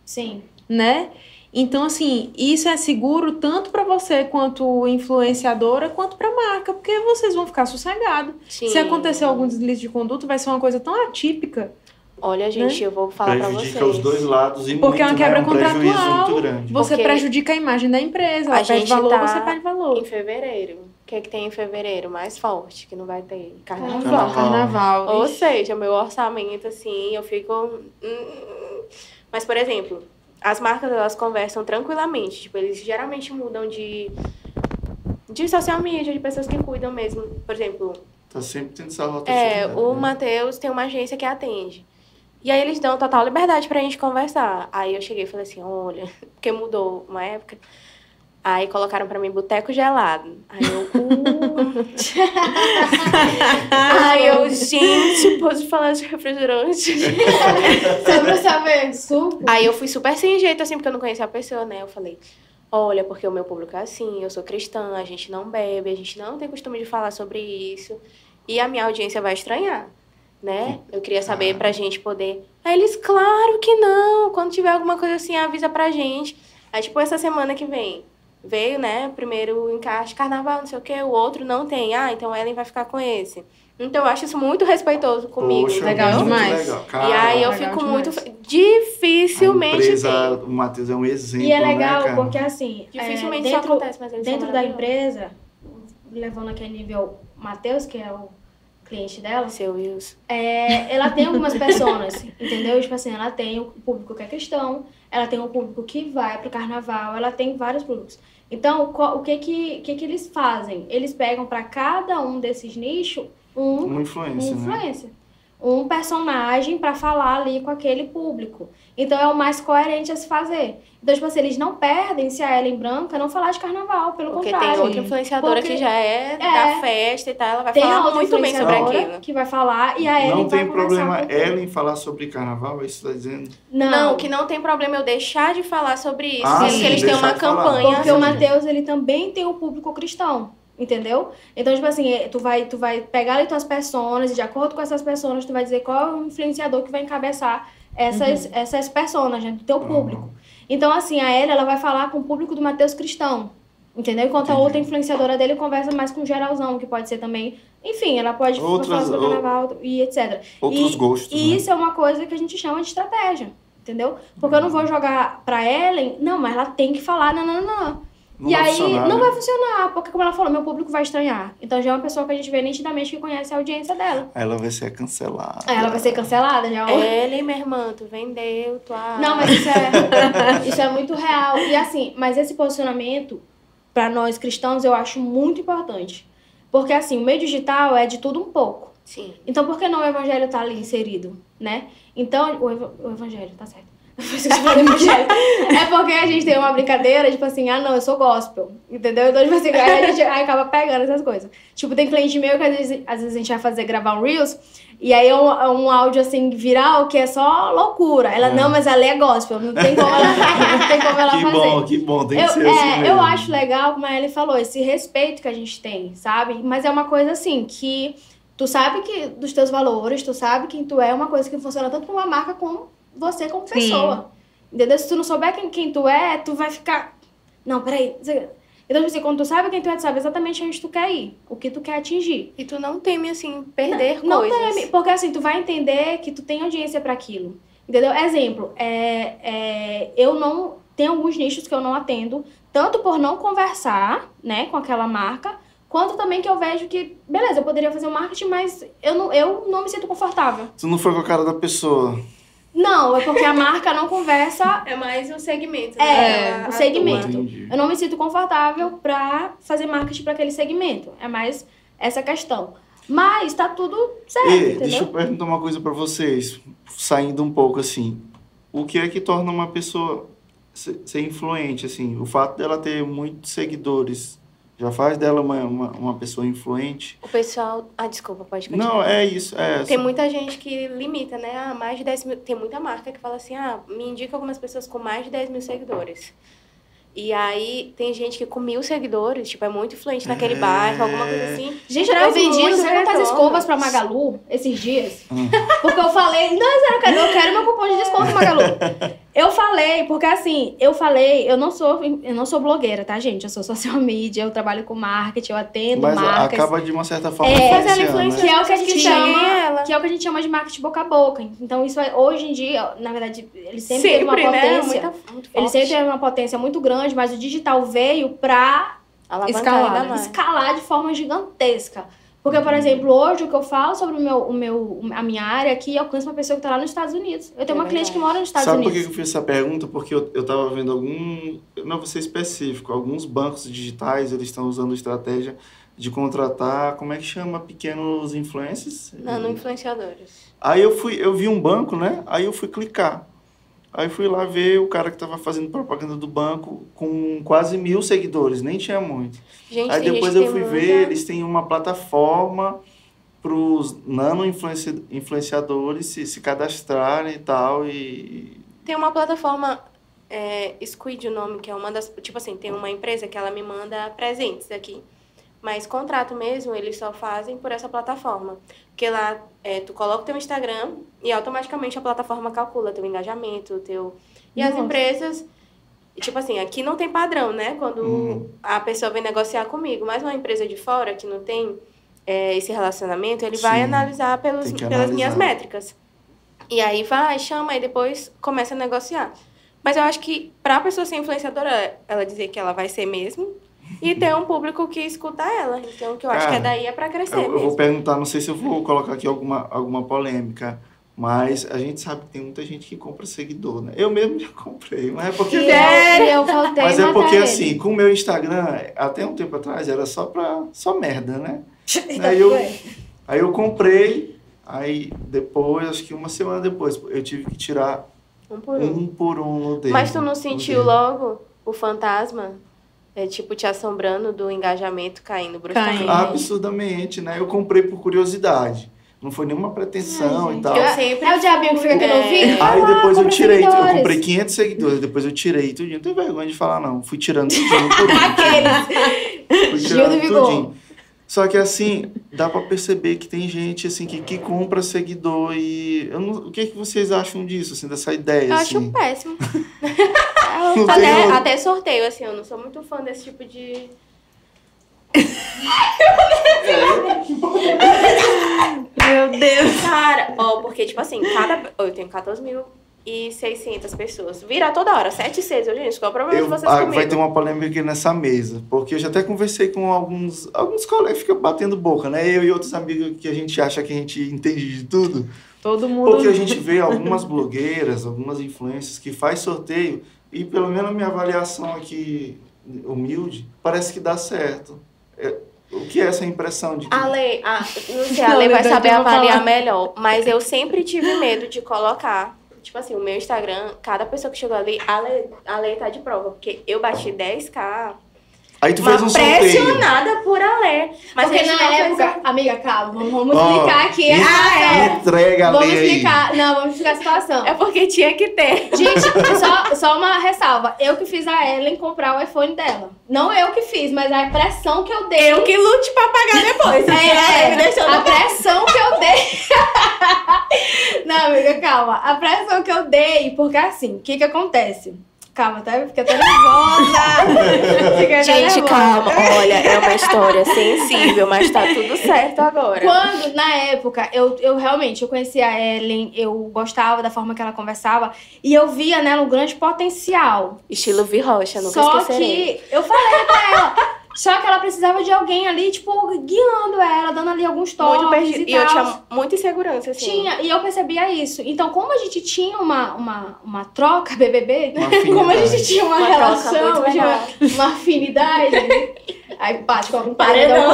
Sim. né? Então, assim, isso é seguro tanto para você quanto influenciadora, quanto para marca, porque vocês vão ficar sossegados. Sim. Se acontecer algum deslize de conduta, vai ser uma coisa tão atípica. Olha, gente, eu vou falar pra Prejudica vocês. os dois lados e Porque é uma muito, quebra né? um contratual. muito grande. Você Porque prejudica a imagem da empresa, ela a perde gente valor, tá você perde valor. Em fevereiro. O que é que tem em fevereiro mais forte? Que não vai ter carnaval. Carnaval. Carnaval. Ou seja, meu orçamento, assim, eu fico. hum. Mas, por exemplo, as marcas elas conversam tranquilamente. Tipo, eles geralmente mudam de, de social media, de pessoas que cuidam mesmo. Por exemplo, Tá sempre tendo essa rota É, o Matheus tem uma agência que atende. E aí eles dão total liberdade pra gente conversar. Aí eu cheguei e falei assim, olha, porque mudou uma época. Aí colocaram pra mim boteco gelado. Aí eu. Uh. aí eu, gente, pode falar de refrigerante. Só pra saber, suco. Aí eu fui super sem jeito, assim, porque eu não conhecia a pessoa, né? Eu falei, olha, porque o meu público é assim, eu sou cristã, a gente não bebe, a gente não tem costume de falar sobre isso. E a minha audiência vai estranhar, né? Eu queria saber pra gente poder. Aí eles, claro que não. Quando tiver alguma coisa assim, avisa pra gente. Aí, tipo, essa semana que vem, veio, né? Primeiro encaixe carnaval, não sei o quê, o outro não tem. Ah, então Ellen vai ficar com esse. Então eu acho isso muito respeitoso comigo, Poxa, legal muito demais. legal. e Cara, aí eu fico demais. muito. Dificilmente a empresa, tem. o Matheus é um exemplo, E é né, legal cara? porque assim, Dificilmente é, isso dentro, acontece, mas dentro da empresa, levando aquele nível Matheus, que é o cliente dela, Seu Wilson. é, ela tem algumas pessoas, entendeu? Tipo assim, ela tem o público que é cristão, ela tem o público que vai pro carnaval, ela tem vários públicos. Então, o que que, que que eles fazem? Eles pegam para cada um desses nichos um Uma um influência, né? Um personagem para falar ali com aquele público. Então é o mais coerente a se fazer. Então, tipo assim, eles não perdem se a Ellen Branca não falar de carnaval, pelo Porque contrário. tem outra influenciadora Porque- que já é, É. da festa e tal, ela vai Tem a falar muito bem sobre aquilo. que vai falar e a Ellen Não vai tem problema o. Ellen falar sobre carnaval, é isso que você tá dizendo? Não, Não, que não tem problema eu deixar de falar sobre isso, Ah, sim, que eles têm uma de falar. campanha. Porque o Sim. Matheus, ele também tem um público cristão. Entendeu? Então, tipo assim, eh, tu vai, tu vai pegar ali tuas personas e de acordo com essas personas, tu vai dizer qual é o influenciador que vai encabeçar essas, essas personas, né, do teu público. Então, assim, a Ellen, ela vai falar com o público do Matheus cristão. Entendeu? Enquanto a Entendi. outra influenciadora dele conversa mais com o geralzão, que pode ser também. Enfim, ela pode Outras- falar sobre o carnaval e etc. Outros E- gostos, E né? isso é uma coisa que a gente chama de estratégia. Entendeu? Porque eu não vou jogar pra Ellen, não, mas ela tem que falar, não, não, não, não. Não e aí funcionar, não né? vai funcionar, porque como ela falou, meu público vai estranhar. Então já é uma pessoa que a gente vê nitidamente que conhece a audiência dela. Ela vai ser cancelada. Ela vai ser cancelada, já é uma- Ellen, minha irmã, tu vendeu, tua. Não, mas isso é, isso é muito real. E assim, mas esse posicionamento, pra nós cristãos, eu acho muito importante. Porque assim, o meio digital é de tudo um pouco. Sim. Então por que não o evangelho tá ali inserido, né? Então, o, eva- o evangelho, tá certo. Que evangelho. É porque a gente tem uma brincadeira, tipo assim, ah não, eu sou gospel, entendeu? Então, tipo assim, aí a gente aí acaba pegando essas coisas. Tipo, tem cliente meu que às vezes, às vezes a gente vai fazer, gravar um Reels, e aí é um, é um áudio assim, viral, que é só loucura. Ela, É. não, mas ali é gospel, não tem como ela, não tem como ela Que fazer. bom, que bom, tem que Eu, ser é, assim mesmo. eu acho legal, como a Ellie falou, esse respeito que a gente tem, sabe? Mas é uma coisa assim, que tu sabe que dos teus valores, tu sabe quem tu é, uma coisa que funciona tanto pra uma marca como você como Sim. pessoa. Entendeu? Se tu não souber quem, quem tu é, tu vai ficar. Não, peraí. Então, tipo assim, quando tu sabe quem tu é, tu sabe exatamente onde tu quer ir, o que tu quer atingir. E tu não teme, assim, perder Não coisas. teme, porque assim, tu vai entender que tu tem audiência pra aquilo. Entendeu? Exemplo, é, é, eu não. Tem alguns nichos que eu não atendo, tanto por não conversar, né, com aquela marca, quanto também que eu vejo que, beleza, eu poderia fazer um marketing, mas eu não, eu não me sinto confortável. Tu não foi com a cara da pessoa. Não, é porque a marca não conversa. É mais um segmento. É, né? o Ela segmento. Eu não me sinto confortável pra fazer marketing pra aquele segmento. É mais essa questão. Mas tá tudo certo, E, entendeu? deixa eu perguntar uma coisa pra vocês, saindo um pouco assim. O que é que torna uma pessoa ser, ser influente, assim? O fato dela ter muitos seguidores já faz dela uma, uma, uma pessoa influente? O pessoal. Ah, desculpa, pode continuar. Não, é isso. É, Tem muita gente que limita, né? Ah, mais de 10 mil. Tem muita marca que fala assim: ah, me indica algumas pessoas com mais de 10 mil seguidores. E aí tem gente que com mil seguidores, tipo, é muito influente naquele É. bairro, alguma coisa assim. Gente, eu vendi muito não sei quantas retorno. escovas pra Magalu esses dias. Hum. Porque eu falei, não, eu quero, eu quero meu cupom de desconto, Magalu. Eu falei, porque assim, eu falei, eu não sou, eu não sou blogueira, tá, gente? Eu sou social media, eu trabalho com marketing, eu atendo Mas marcas. acaba de uma certa forma É, influenciando, influencia né? Que é o que a gente chama, que é o que a gente chama de marketing boca a boca. Então, isso é, hoje em dia, na verdade, ele sempre, teve uma né? potência. Muita, muito Ele forte. sempre teve uma potência muito grande, mas o digital veio pra Alavancar escalar, né? escalar de forma gigantesca. Porque, por exemplo, hoje o que eu falo sobre o meu, o meu, a minha área aqui alcança uma pessoa que está lá nos Estados Unidos. Eu tenho É uma cliente que mora nos Estados Sabe por que Unidos. eu fiz essa pergunta? Porque eu, eu tava vendo algum. Não vou ser específico, alguns bancos digitais eles estão usando estratégia de contratar, como é que chama? Pequenos influencers? Nano influenciadores. Aí eu fui, eu vi um banco, né? Aí eu fui clicar. Aí fui lá ver o cara que estava fazendo propaganda do banco com quase mil seguidores, nem tinha muito. Gente, Aí depois eu fui ver, muita- eles têm uma plataforma para os nano influenci- influenciadores se, se cadastrarem e tal. E Tem uma plataforma, é, Squid o nome, que é uma das. Tipo assim, tem uma empresa que ela me manda presentes aqui. Mas contrato mesmo, eles só fazem por essa plataforma. Porque lá é, tu coloca o teu Instagram e automaticamente a plataforma calcula teu engajamento, teu. E as Nossa. empresas. Tipo assim, aqui não tem padrão, né? Quando Uhum. a pessoa vem negociar comigo, mas uma empresa de fora que não tem é, esse relacionamento, ele vai Sim, analisar pelos, pelas minhas métricas. E aí vai, chama e depois começa a negociar. Mas eu acho que para a pessoa ser influenciadora, ela dizer que ela vai ser mesmo e ter um público que escuta ela. Então, que eu acho que é daí é para crescer eu, eu vou perguntar, não sei se eu vou colocar aqui alguma, alguma polêmica, mas a gente sabe que tem muita gente que compra seguidor, né? Eu mesmo já comprei, mas é porque. Eu, e eu voltei Mas é porque ele. assim, com o meu Instagram, até um tempo atrás, era só pra. só merda, né? Aí eu, aí eu comprei, aí depois, acho que uma semana depois, eu tive que tirar Um por um. um por um no dedo. Mas tu não sentiu logo o fantasma? É tipo te assombrando do engajamento caindo bruscamente. Absurdamente, né? Eu comprei por curiosidade. Não foi nenhuma pretensão Ai, e tal. Eu sempre É o diabinho que fica aqui no É. ouvido? Aí depois eu tirei, eu comprei 500 seguidores, depois eu tirei tudinho. Não tenho vergonha de falar, não. Fui tirando tudinho. um. Fui tirando tudinho. Só que assim, dá pra perceber que tem gente assim que, que compra seguidor e. eu não- o que, que vocês acham disso, assim, dessa ideia? Eu acho assim? péssimo. Não até, outro. até sorteio, assim, eu não sou muito fã desse tipo de. Meu Deus. Cara, ó, porque, tipo assim, cada. Eu tenho 14.600 pessoas. Vira toda hora, 7 6. Eu, gente, qual é o problema Eu- de vocês ah, comigo? vai ter uma polêmica aqui nessa mesa, porque eu já até conversei com alguns, alguns colegas que ficam batendo boca, né? Eu e outros amigos que a gente acha que a gente entende de tudo. Todo mundo. Porque a gente vê algumas blogueiras, algumas influências que faz sorteio e pelo menos a minha avaliação aqui humilde, parece que dá certo. É, o que é essa impressão de que A lei, a, não sei, a Não, lei vai saber avaliar falar. melhor. Mas eu sempre tive medo de colocar. Tipo assim, o meu Instagram, cada pessoa que chegou ali, a lei, a lei tá de prova. Porque eu bati 10k. Aí tu fez um sorteio. pressionada por a lei. Mas Porque a gente na não fez época, amiga, calma, vamos, vamos Ó, explicar aqui. Ah, é. Entrega Vamos aí. explicar. Não, vamos explicar a situação. É porque tinha que ter. Gente, só, só uma ressalva. Eu que fiz a Ellen comprar o iPhone dela. Não eu que fiz, mas a pressão que eu dei. Eu que lute pra pagar depois. É, me deixou a pressão que eu dei. Não, amiga, calma. A pressão que eu dei, porque assim, o que que acontece? Calma, tá? Fica até nervosa. Fica até Gente, nervosa. calma. Olha, é uma história sensível, mas tá tudo certo agora. Quando, na época, eu, eu realmente, eu conhecia a Ellen, eu gostava da forma que ela conversava, e eu via nela um grande potencial. Estilo Vi Rocha, nunca Só esquecerei. que eu falei pra ela, só que ela precisava de alguém ali, tipo, guiando ela, dando ali alguns toques Muito e E eu tal. tinha muita insegurança, assim. Tinha, e eu percebia isso. Então, como a gente tinha uma, uma, uma troca BBB, Uma como a gente tinha uma, Uma relação, legal. uma afinidade, aí bate com algum Paredão.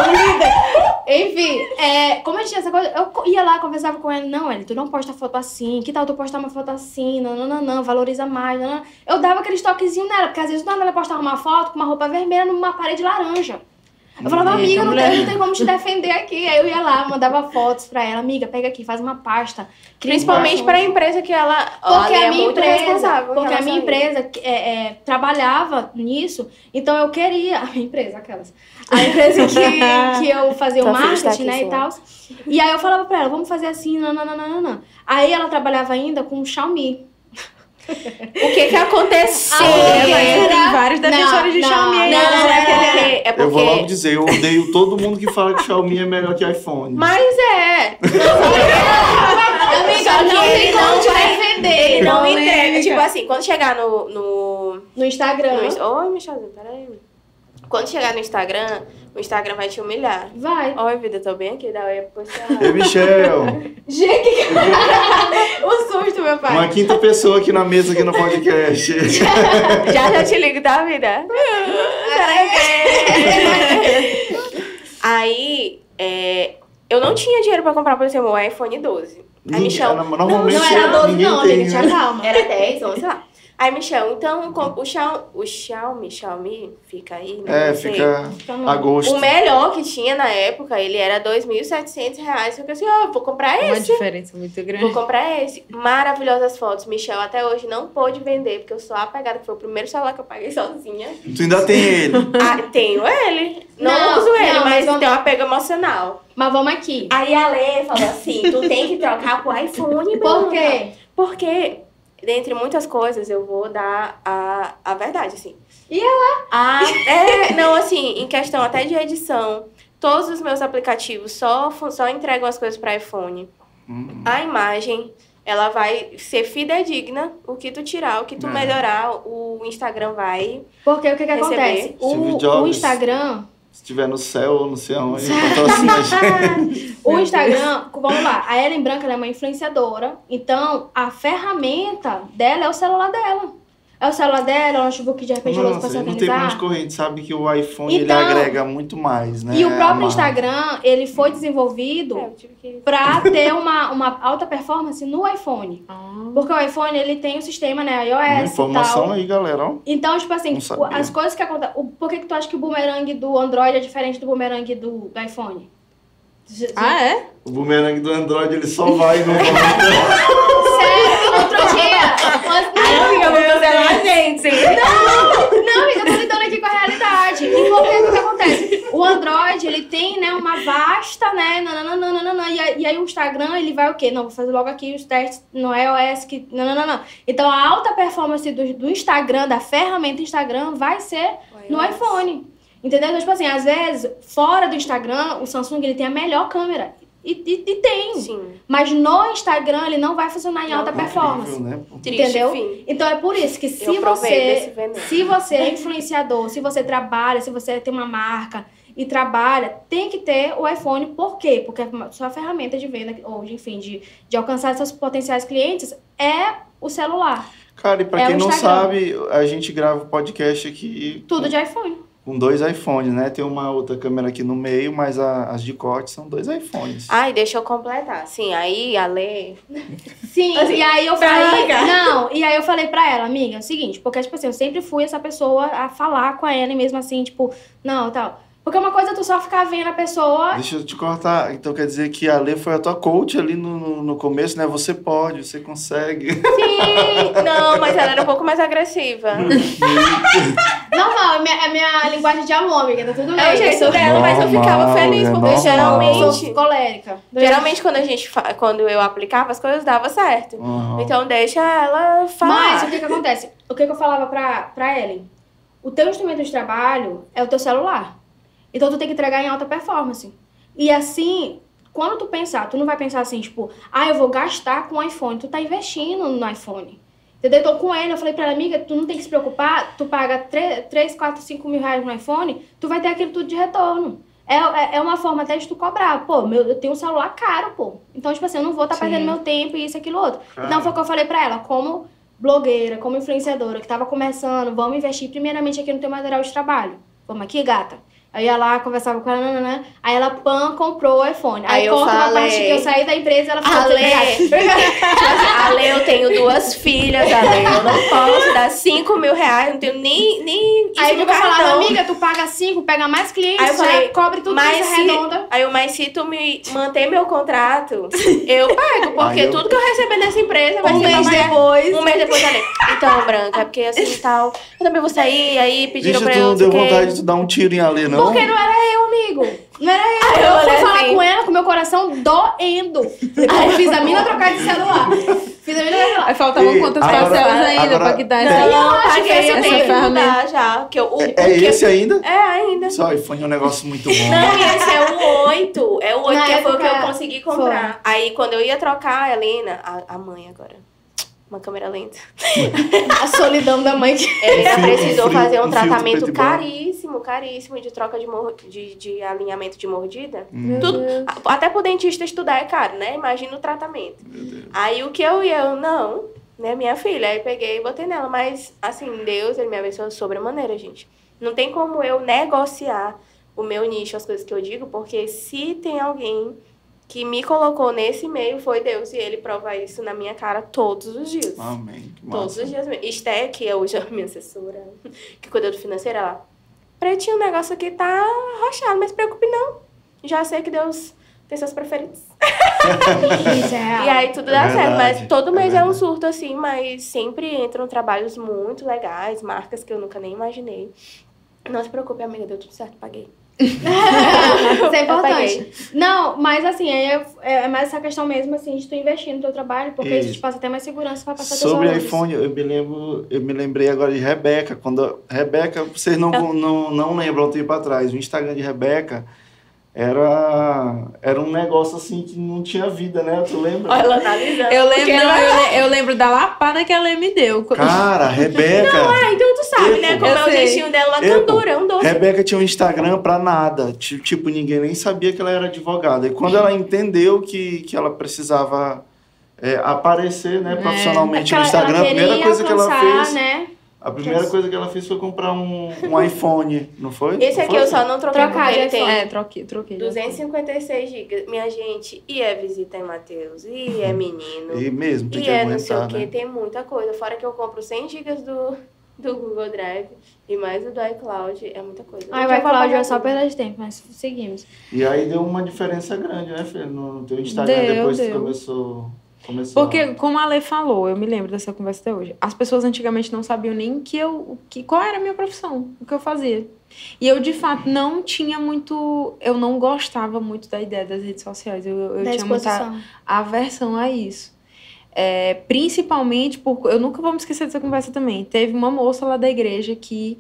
Enfim, é, como a gente tinha essa coisa, eu ia lá, conversava com ele, não, ele, tu não posta foto assim, que tal tu postar uma foto assim, não, não, não, não, valoriza mais, não, não. Eu dava aqueles toquezinhos nela, porque às vezes do nada ela postava uma foto com uma roupa vermelha numa parede laranja. Eu falava, amiga, não tem, não tem como te defender aqui. Aí eu ia lá, mandava fotos pra ela, amiga, pega aqui, faz uma pasta. Principalmente pra empresa que ela. porque ela é a minha empresa, em porque a minha empresa é, é, trabalhava nisso, então eu queria, a minha empresa, aquelas, a empresa que, que eu fazia o está marketing, né, e tal. E aí eu falava pra ela, vamos fazer assim, não. Aí ela trabalhava ainda com o Xiaomi. O que que aconteceu? Ah, tem vários defensores de Não, Xiaomi aí. não, Não, né? é porque. É Eu vou logo dizer, eu odeio todo mundo que fala que Xiaomi é melhor que iPhone. Mas é. Amiga, Só que não tem ele como não te vai- defender. Ele não entrega. Tipo assim, quando chegar no. no... No Instagram. no... Oi, Michelzinho, peraí. Quando chegar no Instagram, o Instagram vai te humilhar. Vai. Oi, vida, tô bem aqui, dá oi pro seu Ei, Michel, Gente, que... o susto, meu pai. uma quinta pessoa aqui na mesa aqui no podcast. Já já te ligo, tá, vida? Aí, é, eu não tinha dinheiro pra comprar, por exemplo, o iPhone 12. Aí Michel, normalmente não era 12 ninguém não, tem, amiga, né? tinha calma. era 10, 11, sei lá. Aí, Michel, então o, Xiaomi, o Xiaomi, Xiaomi, fica aí, né? É, não sei. fica Então, agosto. O melhor que tinha na época, ele era 2.700 reais. Eu fiquei assim, ó, vou comprar Uma esse. diferença muito Vou grande. comprar esse. Maravilhosas fotos. Michel até hoje não pôde vender, porque eu sou apegada, que foi o primeiro celular que eu paguei sozinha. Tu ainda tem ele. Ah, tenho ele. Não, Não, uso ele, não, mas mas vamos- tem um apego emocional. Mas vamos aqui. Aí a Lê falou assim: tu tem que trocar pro iPhone, Por quê? Porque, dentre muitas coisas, eu vou dar a, a verdade, assim. E ela? Ah, é, não, assim, em questão até de edição, todos os meus aplicativos só, só entregam as coisas para iPhone. Hum. A imagem, ela vai ser fidedigna. O que tu tirar, o que tu É. melhorar, o Instagram vai. Porque o que, que Receber. acontece? O, o Instagram. Se tiver no céu, não sei aonde, patrocina a gente. O Instagram, vamos lá, a Ellen Branca é uma influenciadora, então a ferramenta dela é o celular dela. É o celular dela, é o notebook de repente pra se não tem pra onde organizar. correr. A gente sabe que o iPhone Então, ele agrega muito mais, né? E o próprio. Instagram, ele foi desenvolvido É, que... pra ter uma, uma alta performance no iPhone. Ah. Porque o iPhone, ele tem o sistema, né, Uma iOS e informação tal. aí, galera. ó. Então, tipo assim, Não as coisas que acontecem... Por que, que tu acha que o boomerang do Android é diferente do boomerang do, do iPhone? Ah, é? O bumerangue do Android ele só vai no dia... mas- Eu vou cancelar a gente. Não, amiga, eu tô lidando aqui com a realidade. E por que o que acontece? O Android, ele tem, né, uma vasta, né, nananana, e, e aí o Instagram, ele vai o quê? Não, vou fazer logo aqui os testes no iOS, que nananana. Então, a alta performance do, do Instagram, da ferramenta Instagram, vai ser no iPhone. Entendeu? Então, tipo assim, às vezes, fora do Instagram, o Samsung, ele tem a melhor câmera. E, e- e tem. Sim. Mas no Instagram, ele não vai funcionar em Não, alta performance. Incrível, né? Triste, Entendeu? fim. Então é por isso que se você, se você é influenciador, se você trabalha, se você tem uma marca e trabalha, tem que ter o iPhone. Por quê? Porque a sua ferramenta de venda, ou de, enfim, de, de alcançar seus potenciais clientes é o celular. Cara, e pra É quem não sabe, a gente grava o podcast aqui Tudo de iPhone. Com dois iPhones, né? Tem uma outra câmera aqui no meio, mas a- as de corte são dois iPhones. Ai, deixa eu completar. Sim, aí a Lê. Sim, Assim, e aí eu pra falei. largar. Não, e aí eu falei pra ela, amiga, é o seguinte, porque, tipo assim, eu sempre fui essa pessoa a falar com a Ellen mesmo assim, tipo, não, tal. Porque uma coisa é tu só ficar vendo a pessoa Deixa eu te cortar. Então quer dizer que a Lê foi a tua coach ali no, no, no começo, né? Você pode, você consegue. Sim, não, mas ela era um pouco mais agressiva. Normal, é minha, é minha linguagem de amor, amiga, tá tudo bem. É o jeito eu dela, mas eu ficava feliz, é porque eu geralmente. sou colérica. Geralmente quando a gente fa- quando eu aplicava, as coisas davam certo. Uhum. Então deixa ela falar. Mas o que que acontece? O que que eu falava pra, pra Ellen? O teu instrumento de trabalho é o teu celular. Então tu tem que entregar em alta performance. E assim, quando tu pensar, tu não vai pensar assim, tipo, ah, eu vou gastar com o iPhone. Tu tá investindo no iPhone. Entendeu? Então, com ele, eu falei pra ela, amiga, tu não tem que se preocupar, tu paga 3, 4, 5 mil reais no iPhone, tu vai ter aquilo tudo de retorno. É, é, é uma forma até de tu cobrar. Pô, meu, eu tenho um celular caro, pô. Então, tipo assim, eu não vou estar Sim. perdendo meu tempo e isso, aquilo, outro. Cara. Então, foi o que eu falei pra ela, como blogueira, como influenciadora, que tava começando, vamos investir primeiramente aqui no teu material de trabalho. Vamos aqui, gata. Aí ia lá, conversava com ela, nananã. aí ela, pã, comprou o iPhone. Aí, Aí eu conta uma falei, parte que eu saí da empresa, ela falou, Ale. "Obrigada." A Lê, eu tenho duas filhas, Ale. Eu não posso dar 5 mil reais, não tenho nem, nem isso Aí no eu falava, amiga, tu paga cinco, pega mais clientes, Aí eu já falei, cobre tudo mas isso se- redonda. Aí eu, mas se tu me manter meu contrato, eu pego, porque eu- tudo que eu receber dessa empresa vai Um ser mês depois. Um mês depois, Ale. Então, Branca, porque assim e tal. Eu também vou sair, aí pediram Bicho, pra eu. deu vontade de tu dar um tiro em Ale, não? Porque não era eu, amigo. Não era eu. Aí eu eu fui olhei falar assim. com ela com meu coração doendo. Eu fiz a mina trocar de celular. Fiz a mina trocar de celular. Aí faltavam quantas agora- parcelas ainda agora- pra quitar Não, essa... eu acho que esse eu é tenho que mudar já. Que eu, o, É, é que- esse ainda? É, ainda. Só iPhone é um negócio muito bom. Não, e esse é o 8. É o 8 Na que foi o que eu consegui comprar. Aí quando eu ia trocar a Helena, a, a mãe agora. Uma câmera lenta. A solidão da mãe. que- Helena Um fio- precisou um fio- fazer um, um tratamento caríssimo, caríssimo de troca de, mor de, de alinhamento de mordida. Hum, Tudo, até pro dentista estudar é caro, né? Imagina o tratamento. Aí o que eu ia, eu não, né, minha filha. Aí peguei e botei nela. Mas, assim, Deus, ele me abençoou sobremaneira, gente. Não tem como eu negociar o meu nicho, as coisas que eu digo, porque se tem alguém que me colocou nesse meio, foi Deus. E ele prova isso na minha cara todos os dias. Amém. Que Todos massa. os dias mesmo. Esté, que é hoje a minha assessora, que cuida do financeiro, ela. Pretinho, o negócio aqui tá rochado, mas se preocupe não. Já sei que Deus tem seus preferidos. Isso é. E aí tudo dá É certo. Mas todo é mês é, um verdade. surto, assim, mas sempre entram trabalhos muito legais, marcas que eu nunca nem imaginei. Não se preocupe, amiga, deu tudo certo, paguei. Isso é importante. Não, mas assim, é, é mais essa questão mesmo, assim, de tu investir no teu trabalho, porque E- isso te passa até mais segurança pra passar teus Sobre valores. iPhone, eu me lembro, eu me lembrei agora de Rebeca. Quando Rebeca, vocês não, não, não lembram um tempo atrás, o Instagram de Rebeca era, era um negócio assim que não tinha vida, né? Tu lembra? Olha ela analisando. Eu lembro, não, ela- eu, le- eu lembro da lapada que ela me deu. Cara, Rebeca. Ah, então tu sabe, né? Epo. Como é o jeitinho dela, candura, é um doce. Rebeca tinha um Instagram pra nada. Ti- Tipo, ninguém nem sabia que ela era advogada. E quando ela entendeu que, que ela precisava é, aparecer né, profissionalmente Porque no ela- Instagram, ela a primeira queria coisa que ela fez. né? A primeira coisa que ela fez foi comprar um, um iPhone, não foi? Esse Não aqui foi eu só não troquei Trocar ele tem É, troquei, troquei. 256 GB. Minha gente, e é visita em Matheus, e é menino, E mesmo, tem e que é não sei o aguentar, que, né? tem muita coisa. Fora que eu compro 100 GB do, do Google Drive e mais o do iCloud, é muita coisa. Já vou falar apagar é só perda de tempo, mas seguimos. E aí deu uma diferença grande, né, Fê? No teu Instagram, Deu, depois que deu. começou, começou Porque, como a Lê falou, eu me lembro dessa conversa até hoje. As pessoas antigamente não sabiam nem que eu, que, qual era a minha profissão, o que eu fazia. E eu, de fato, não tinha muito. Eu não gostava muito da ideia das redes sociais. Eu, eu da tinha muita exposição. aversão a isso. É, principalmente por. Eu nunca vou me esquecer dessa conversa também. Teve uma moça lá da igreja que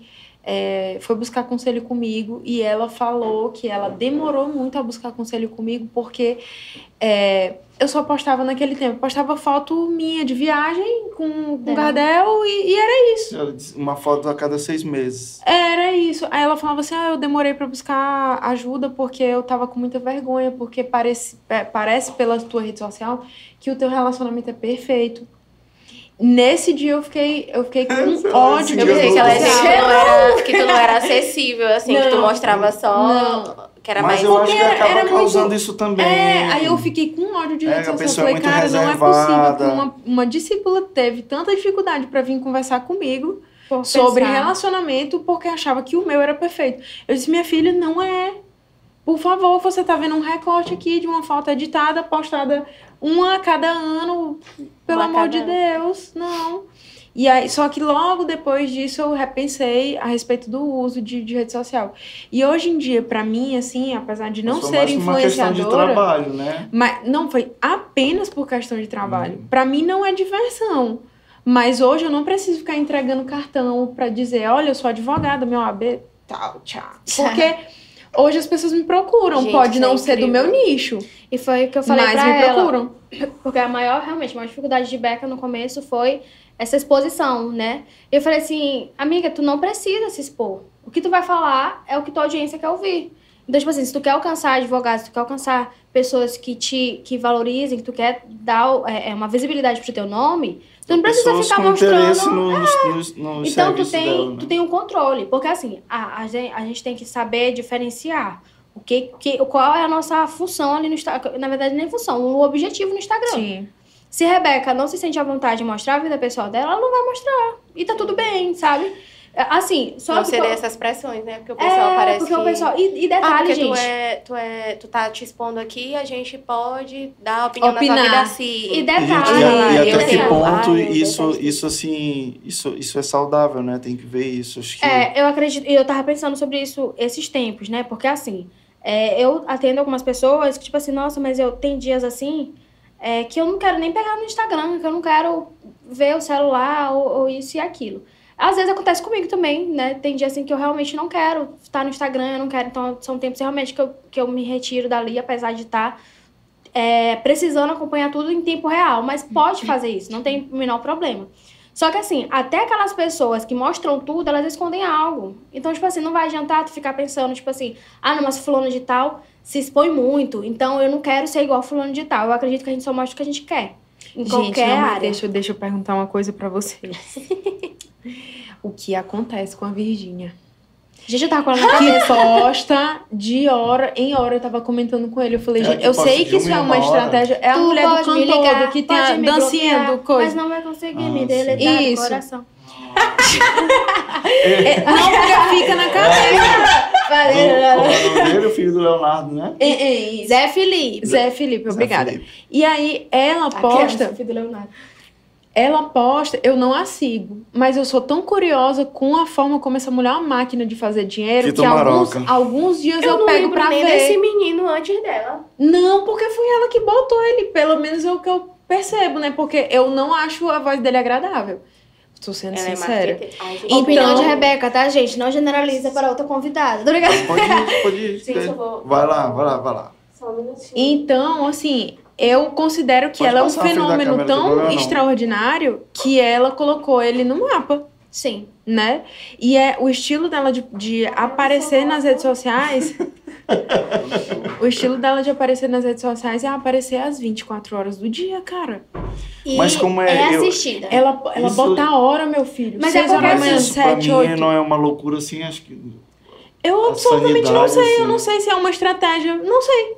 é, foi buscar conselho comigo e ela falou que ela demorou muito a buscar conselho comigo porque é, eu só postava naquele tempo. Postava foto minha de viagem com, com É. Gardel e, e era isso. Ela disse Uma foto a cada seis meses. Era isso. Aí ela falava assim: ah, eu demorei pra buscar ajuda porque eu tava com muita vergonha, porque parece, é, parece pela tua rede social que o teu relacionamento é perfeito. Nesse dia eu fiquei, eu fiquei com Esse ódio Eu pensei que ela não era, que tu não era acessível, assim, que tu Não. mostrava só. Não. Que era Mas mais. eu acho que acaba era muito- causando isso também. É, aí eu fiquei com ódio de É, rede social. Eu pessoa é falei, muito cara, não é reservada. possível que uma, uma discípula teve tanta dificuldade pra vir conversar comigo Por sobre pensar. relacionamento porque achava que o meu era perfeito. Eu disse, minha filha, não é. Por favor, você tá vendo um recorte aqui de uma foto editada, postada uma a cada ano. Pelo Uma amor de ano. Deus, não. E aí, só que logo depois disso eu repensei a respeito do uso de, de rede social. E hoje em dia, pra mim, assim, apesar de não Foi ser mais uma questão de influenciadora, trabalho, né? mas não foi apenas por questão de trabalho. Pra mim não é diversão. Mas hoje eu não preciso ficar entregando cartão pra dizer, olha, eu sou advogada, meu AB, tal, tchau. Porque hoje as pessoas me procuram. Gente, Pode isso é não ser do meu nicho, E foi o que eu falei mas pra me ela. procuram. Porque a maior, realmente, a maior dificuldade de Beca no começo foi essa exposição, né? Eu falei assim, amiga, tu não precisa se expor. O que tu vai falar é o que tua audiência quer ouvir. Então, tipo assim, se tu quer alcançar advogados, se tu quer alcançar pessoas que te que valorizem, que tu quer dar é, é, uma visibilidade pro teu nome, tu não precisa Pessoas ficar mostrando. no, no, no Então, tu tem, dela, né? tu tem um controle. Porque, assim, a, a, gente, a gente tem que saber diferenciar o que, que, qual é a nossa função ali no Instagram. Na verdade, nem função, o objetivo no Instagram. Sim. Se Rebeca não se sente à vontade de mostrar a vida pessoal dela, ela não vai mostrar. E tá tudo bem, sabe? É, Assim, só Não seria essas pressões, né? Porque o pessoal é, parece porque que... o pessoal... E, e Ah, detalhe, porque gente... tu é, tu é, tu tá te expondo aqui, a gente pode dar opinião na Opinar. tua vida assim. E E, detalhe... gente, e, a- e eu até que tenho- ponto eu isso, isso assim, isso, isso é saudável, né? Tem que ver isso. Acho que É, eu acredito, e eu tava pensando sobre isso esses tempos, né? Porque assim, é, eu atendo algumas pessoas que, tipo assim, nossa, mas eu tenho dias assim é, que eu não quero nem pegar no Instagram, que eu não quero ver o celular ou, ou isso e aquilo. Às vezes acontece comigo também, né? Tem dia assim que eu realmente não quero estar no Instagram, eu não quero. Então, são tempos realmente que eu, que eu me retiro dali, apesar de estar é, precisando acompanhar tudo em tempo real. Mas pode fazer isso, não tem o menor problema. Só que assim, até aquelas pessoas que mostram tudo, elas escondem algo. Então, tipo assim, não vai adiantar tu ficar pensando, tipo assim, ah, não, mas fulano de tal se expõe muito, então eu não quero ser igual fulano de tal. Eu acredito que a gente só mostra o que a gente quer. Em Gente, qualquer não, área. deixa, deixa eu perguntar uma coisa pra vocês. o que acontece com a Virgínia? Gente, eu tava com ela na que posta de hora em hora. Eu tava comentando com ele. Eu falei, É, gente, eu sei que isso é uma hora. estratégia. É a Tu mulher do cantor ligar, que tem a dancinha coisa. Mas não vai conseguir Ah, me deletar Isso. do coração. É, não, porque fica na cabeça. Como é o nome dele? O filho do Leonardo, né? É, é. Zé Felipe. Zé Felipe, Zé obrigada. Felipe. E aí, ela posta, filho do Leonardo. Ela posta, eu não a sigo, mas eu sou tão curiosa com a forma como essa mulher é uma máquina de fazer dinheiro Fita que alguns, alguns dias eu, Eu não pego nem ver. desse menino antes dela. Não, porque foi ela que botou ele, pelo menos é o que eu percebo, né? Porque eu não acho a voz dele agradável. Tô sendo Ela é sincera. marqueteira. Ai, Então- Opinião de Rebeca, tá, gente? Não generaliza para outra convidada. Tá ligado? Pode ir, pode ir. Eu vou- Vai lá, vai lá, vai lá. Só um minutinho. Então, assim, eu considero que Pode ela é um fenômeno câmera, tão extraordinário que ela colocou ele no mapa. Sim. né? E é o estilo dela de, de aparecer nas redes sociais. o estilo dela de aparecer nas redes sociais é aparecer às 24 horas do dia, cara. E Mas como é- eu- assistida. Ela, ela Isso- bota a hora, meu filho. Mas Seis é horas da manhã, Mas isso pra sete, mim oito. não é uma loucura assim, acho que. Eu absolutamente não sei. Eu assim. não sei se é uma estratégia. Não sei.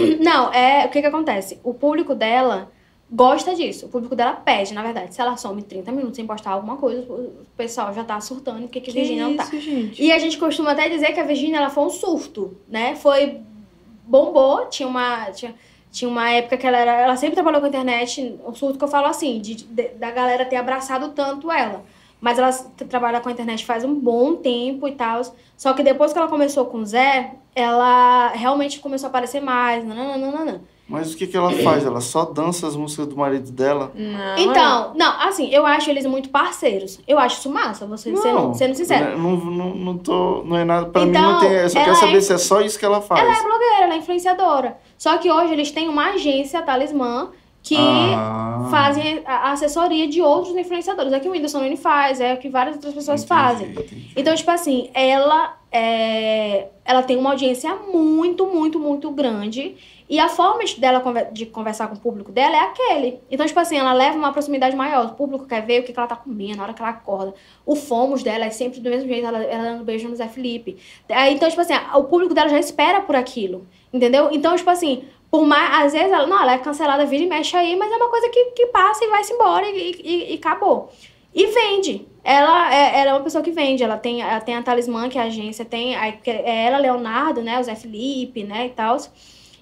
Não, é o que que acontece? O público dela gosta disso. O público dela pede, na verdade. Se ela some 30 minutos sem postar alguma coisa, o pessoal já tá surtando porque que, Que Virgínia não tá. gente? E a gente costuma até dizer que a Virgínia ela foi um surto, né? Foi bombou, tinha uma tinha, tinha uma época que ela era, ela sempre trabalhou com a internet, um surto que eu falo assim, de, de- da galera ter abraçado tanto ela. Mas ela trabalha com a internet faz um bom tempo e tal. Só que depois que ela começou com o Zé, ela realmente começou a aparecer mais. Nananana. Mas o que, que ela faz? Ela só dança as músicas do marido dela? Não, Então, não, assim, eu acho eles muito parceiros. Eu acho isso massa, você sendo, sendo sincero. Não, não, não, tô, não é nada. Pra Então, mim não tem. Eu só quero saber é- se é só isso que ela faz. Ela é blogueira, ela é influenciadora. Só que hoje eles têm uma agência, a Talismã, que Ah, fazem a assessoria de outros influenciadores. É que o Whindersson Nunes faz, é o que várias outras pessoas entendi, fazem. entendi. Então, tipo assim, ela, é, ela tem uma audiência muito, muito, muito grande. E a forma de- dela de conversar com o público dela é aquele. Então, tipo assim, ela leva uma proximidade maior. O público quer ver o que que ela tá comendo, na hora que ela acorda. O fomos dela é sempre do mesmo jeito, ela, ela dando beijo no Zé Felipe. Aí, Então, tipo assim, o público dela já espera por aquilo. Entendeu? Então, tipo assim, por mais. Às vezes ela. Não, ela é cancelada, vira e mexe aí, mas é uma coisa que, que passa e vai-se embora e, e, e acabou. E vende. Ela é, ela é uma pessoa que vende. Ela tem, ela tem a Talismã, que é a agência tem. que É ela, Leonardo, né? O Zé Felipe, né? E tal.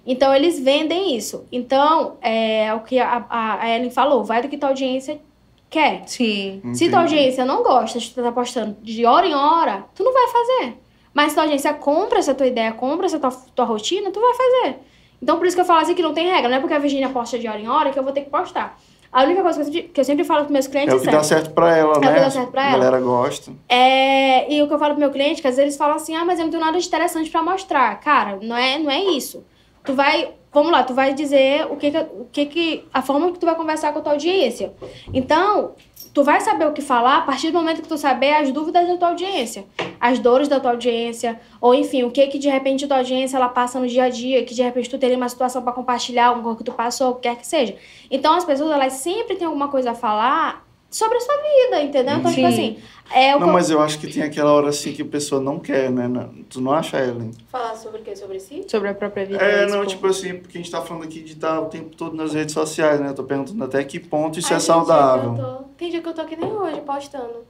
Então, eles vendem isso. Então, é o que a, a, a Ellen falou. Vai do que tua audiência quer. Sim. Se tua Entendi. audiência não gosta de tu tá postando de hora em hora, tu não vai fazer. Mas se tua audiência compra essa tua ideia, compra essa tua, tua rotina, tu vai fazer. Então, por isso que eu falo assim que não tem regra. Não é porque a Virgínia posta de hora em hora que eu vou ter que postar. A única coisa que eu sempre, que eu sempre falo pros meus clientes É o que é, dá certo pra ela, É o que né? dá certo pra a ela. galera gosta. é, e o que eu falo pro meu cliente, que às vezes eles falam assim, ah, mas eu não tenho nada de interessante pra mostrar. Cara, não é, não é isso. Tu vai, vamos lá, tu vai dizer o que que, o que que, a forma que tu vai conversar com a tua audiência. Então, tu vai saber o que falar a partir do momento que tu saber as dúvidas da tua audiência, as dores da tua audiência, ou enfim, o que que de repente tua audiência ela passa no dia a dia, que de repente tu teria uma situação pra compartilhar, alguma coisa que tu passou, o que quer que seja. Então, as pessoas, elas sempre têm alguma coisa a falar sobre a sua vida, entendeu? Então, tipo Sim. assim, é o Não, que mas eu acho que tem aquela hora assim que a pessoa não quer, né? Tu não acha, Ellen? Falar sobre o quê? Sobre si? Sobre a própria vida. É, desse não, tipo assim, porque a gente tá falando aqui de estar o tempo todo nas redes sociais, né? Eu tô perguntando até que ponto isso Ai, é gente, saudável. eu tô- Tem dia que eu tô aqui nem hoje postando.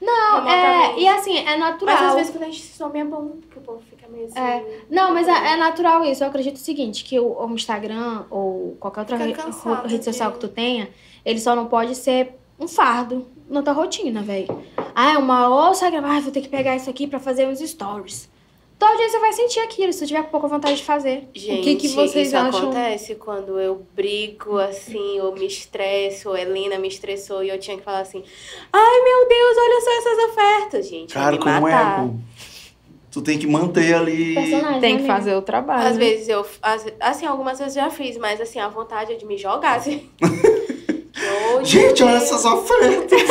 Não, é, e assim, é natural. Mas às vezes quando a gente some é bom, porque o povo fica É. Não, mas é, é natural isso. Eu acredito o seguinte, que o, o Instagram ou qualquer outra re- cansado rede social de- que tu tenha, ele só não pode ser um fardo na tua rotina, velho. Ah, é uma ouça gravar, ah, vou ter que pegar isso aqui pra fazer uns stories. Tua audiência vai sentir aquilo, se tu tiver com pouca vontade de fazer. Gente, O que que vocês isso acham? acontece quando eu brigo assim, ou me estresso, ou a Helena me estressou e eu tinha que falar assim: Ai meu Deus, olha só essas ofertas, gente. Cara, me como matar. é? Tu tem que manter ali. Personagem, Tem né, que fazer o trabalho. Às né? vezes eu. assim, algumas vezes eu já fiz, mas assim, a vontade é de me jogar. Assim. que ódio. Gente, olha essas ofertas!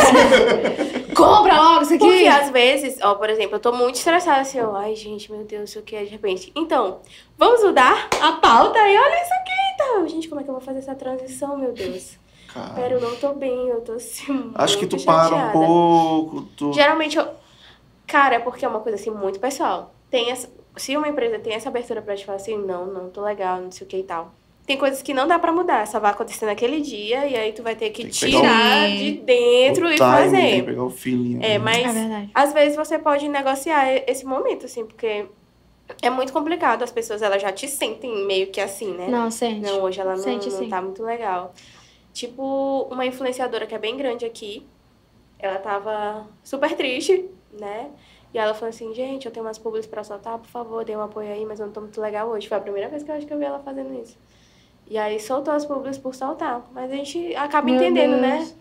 Compra logo isso aqui! Porque às vezes, ó, por exemplo, eu tô muito estressada assim, ó, ai gente, meu Deus, o que é de repente. Então, vamos mudar a pauta e olha isso aqui, então. Gente, como é que eu vou fazer essa transição, meu Deus? Cara, Pera, eu não tô bem, eu tô assim. acho que tu muito para um chateada. pouco. Tu... Geralmente eu. Cara, é porque é uma coisa assim muito pessoal. Tem essa, se uma empresa tem essa abertura pra te falar assim, não, não tô legal, não sei o que e tal. Tem coisas que não dá pra mudar, só vai acontecer naquele dia e aí tu vai ter que, que tirar o- de dentro O e timing, fazer. Tem que pegar o feeling. É, né? mas É às vezes você pode negociar esse momento, assim, porque é muito complicado. As pessoas elas já te sentem meio que assim, né? Não, sente. Não, hoje ela não, Sente, não tá muito legal. Tipo, uma influenciadora que é bem grande aqui, ela tava super triste, né? E ela falou assim, gente, eu tenho umas publis pra soltar, por favor, dê um apoio aí, mas eu não tô muito legal hoje. Foi a primeira vez que eu acho que eu vi ela fazendo isso. E aí soltou as publis por soltar. Mas a gente acaba Meu entendendo, Deus. né?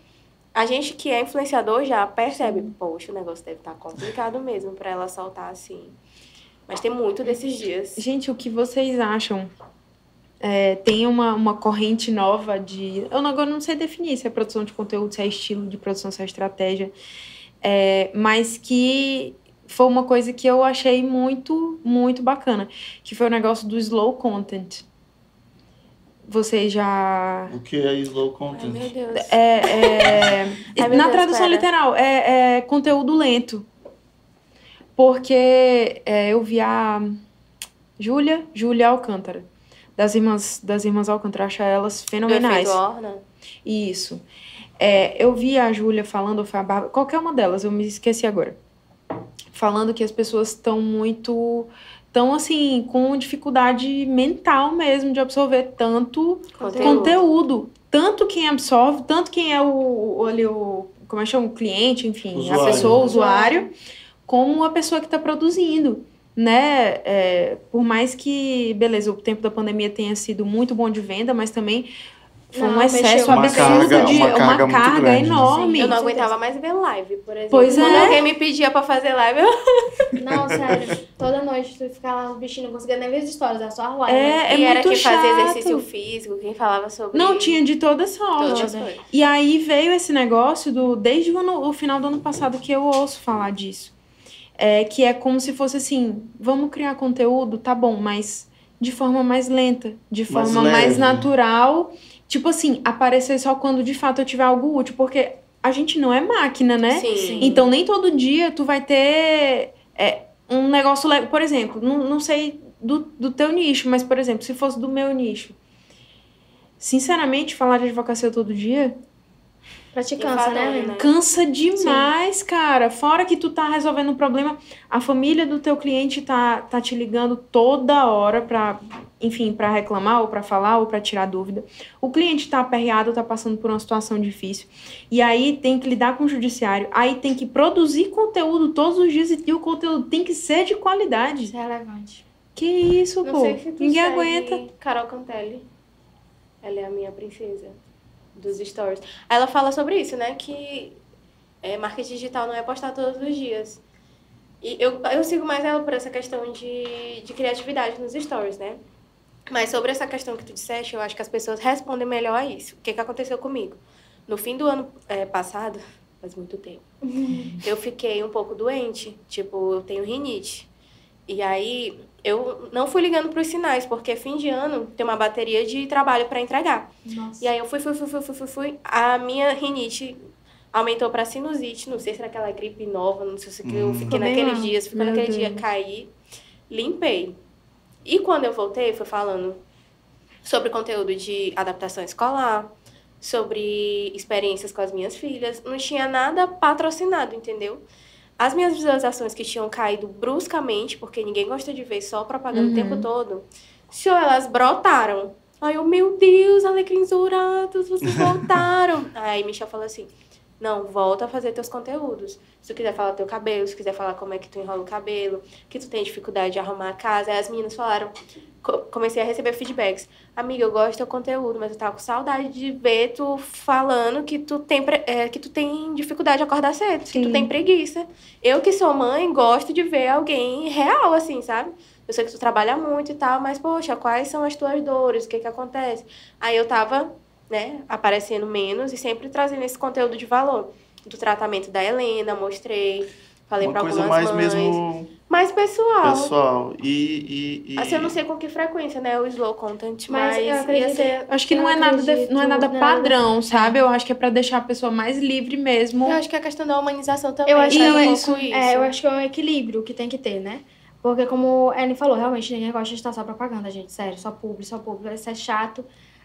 A gente que é influenciador já percebe, poxa, o negócio deve estar complicado mesmo pra ela soltar assim. Mas tem muito desses dias. Gente, o que vocês acham? É, tem uma, uma corrente nova de. Eu agora não sei definir se é produção de conteúdo, se é estilo de produção, se é estratégia. É, mas que foi uma coisa que eu achei muito, muito bacana. Que foi o negócio do slow content. Vocês já. O que é slow Ai, content? meu Deus. É, é- Ai, meu na Deus, tradução pera. literal, é, é conteúdo lento. Porque é, eu vi a Júlia, Júlia Alcântara, das irmãs, das irmãs Alcântara, acho elas Do fenomenais. efeito Orna. Isso. É, eu vi a Júlia falando, ou foi a Bárbara, qualquer uma delas, eu me esqueci agora. Falando que as pessoas estão muito. estão assim, com dificuldade mental mesmo de absorver tanto Conteúdo. conteúdo. Tanto quem absorve, tanto quem é o, o, ali, o como é que chama? O cliente, enfim, Usuário. a pessoa, o usuário, como a pessoa que está produzindo. Né? É, por mais que, beleza, o tempo da pandemia tenha sido muito bom de venda, mas também foi um Não, excesso mexeu. Uma absurdo carga- de uma uma carga carga, muito grande, né? enorme. Eu não aguentava mais ver live, por exemplo. Pois Quando é. alguém me pedia pra fazer live, eu... Não, sério. Toda noite tu ficar lá no bichinho, não conseguia nem ver as histórias, era só a live. É, é e era muito quem fazia chato. exercício físico, quem falava sobre... Não, tinha de toda todas sorte. as coisas. E aí veio esse negócio do desde o, ano- o final do ano passado que eu ouço falar disso. É, que é como se fosse assim, vamos criar conteúdo, tá bom, mas de forma mais lenta, de Mais forma mais leve. natural. Tipo assim, aparecer só quando de fato eu tiver algo útil, porque a gente não é máquina, né? Sim. Sim. Então nem todo dia tu vai ter é, um negócio legal. Por exemplo, não, não sei do, do teu nicho, mas por exemplo, se fosse do meu nicho. Sinceramente, falar de advocacia todo dia Pra te cansa, né, né? cansa demais, cara. Fora que tu tá resolvendo um problema, a família do teu cliente tá, tá te ligando toda hora pra, enfim, pra reclamar ou pra falar ou pra tirar dúvida. O cliente tá aperreado, tá passando por uma situação difícil. E aí tem que lidar com o judiciário, aí tem que produzir conteúdo todos os dias e, e o conteúdo tem que ser de qualidade. Isso é relevante. Que isso, Não pô? sei se tu Ninguém segue aguenta. Carol Cantelli. Ela é a minha princesa dos stories. Ela fala sobre isso, né? Que é, marketing digital não é postar todos os dias. E eu, eu sigo mais ela por essa questão de, de criatividade nos stories, né? Mas sobre essa questão que tu disseste, eu acho que as pessoas respondem melhor a isso. O que, que aconteceu comigo? No fim do ano é, passado, faz muito tempo, eu fiquei um pouco doente. Tipo, eu tenho rinite. E aí, eu não fui ligando para os sinais, porque fim de ano tem uma bateria de trabalho para entregar. Nossa. E aí eu fui, fui, fui, fui, fui, fui, fui. A minha rinite aumentou para sinusite. Não sei se era aquela gripe nova, não sei se que eu Hum. fiquei naqueles dias. Ficou Meu naquele dia, Deus. caí, limpei. E quando eu voltei, fui falando sobre conteúdo de adaptação escolar, sobre experiências com as minhas filhas. Não tinha nada patrocinado, entendeu? As minhas visualizações que tinham caído bruscamente, porque ninguém gosta de ver só propaganda Uhum. o tempo todo, se elas brotaram. Aí eu, meu Deus, alecrins dourados, vocês voltaram. Aí Michel falou assim, não, volta a fazer teus conteúdos. Se tu quiser falar teu cabelo, se quiser falar como é que tu enrola o cabelo, que tu tem dificuldade de arrumar a casa. Aí as meninas falaram, co- comecei a receber feedbacks. Amiga, eu gosto do teu conteúdo, mas eu tava com saudade de ver tu falando que tu tem, é, que tu tem dificuldade de acordar cedo, que Sim. tu tem preguiça. Eu que sou mãe, gosto de ver alguém real, assim, sabe? Eu sei que tu trabalha muito e tal, mas, poxa, quais são as tuas dores? O que que acontece? Aí eu tava, né, aparecendo menos e sempre trazendo esse conteúdo de valor. Do tratamento da Helena, mostrei. Falei coisa algumas mais mães. mesmo Mais pessoal. pessoal. E, e, e... Assim, eu não sei com que frequência, né? O slow content, Mas mas, eu ia acredito- ser... Acho que Eu não é, nada de- não é nada nada. padrão, sabe? Eu acho que é pra deixar a pessoa mais livre mesmo. Eu acho que a questão da humanização também Eu acho que é um isso. pouco isso. É, eu acho que é um equilíbrio que tem que ter, né? Porque como a Anne falou, realmente ninguém gosta de estar só propaganda, gente. Sério, só publi, só publi. Isso é chato.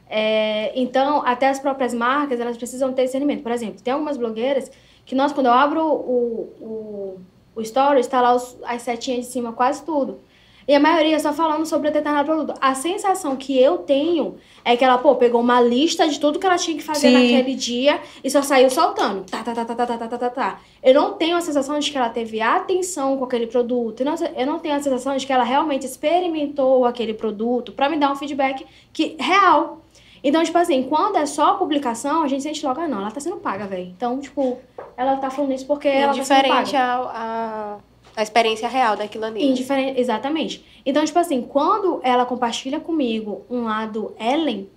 É, então, até as próprias marcas, elas precisam ter discernimento. Por exemplo, tem algumas blogueiras que nós, quando eu abro o, o, o story, está lá os, as setinhas de cima, quase tudo. E a maioria só falando sobre determinado produto. A sensação que eu tenho é que ela, pô, pegou uma lista de tudo que ela tinha que fazer Sim. naquele dia e só saiu soltando. Tá, tá, tá, tá, tá, tá, tá, tá, tá. Eu não tenho a sensação de que ela teve atenção com aquele produto. Eu não, eu não tenho a sensação de que ela realmente experimentou aquele produto pra me dar um feedback que, real. Então, tipo assim, quando é só publicação, a gente sente logo, ah, não, ela tá sendo paga, velho. Então, tipo, ela tá falando isso porque ela tá sendo paga. Ao- a, a experiência real daquilo ali. Indiferente, exatamente. Então, tipo assim, quando ela compartilha comigo um lado Ellen,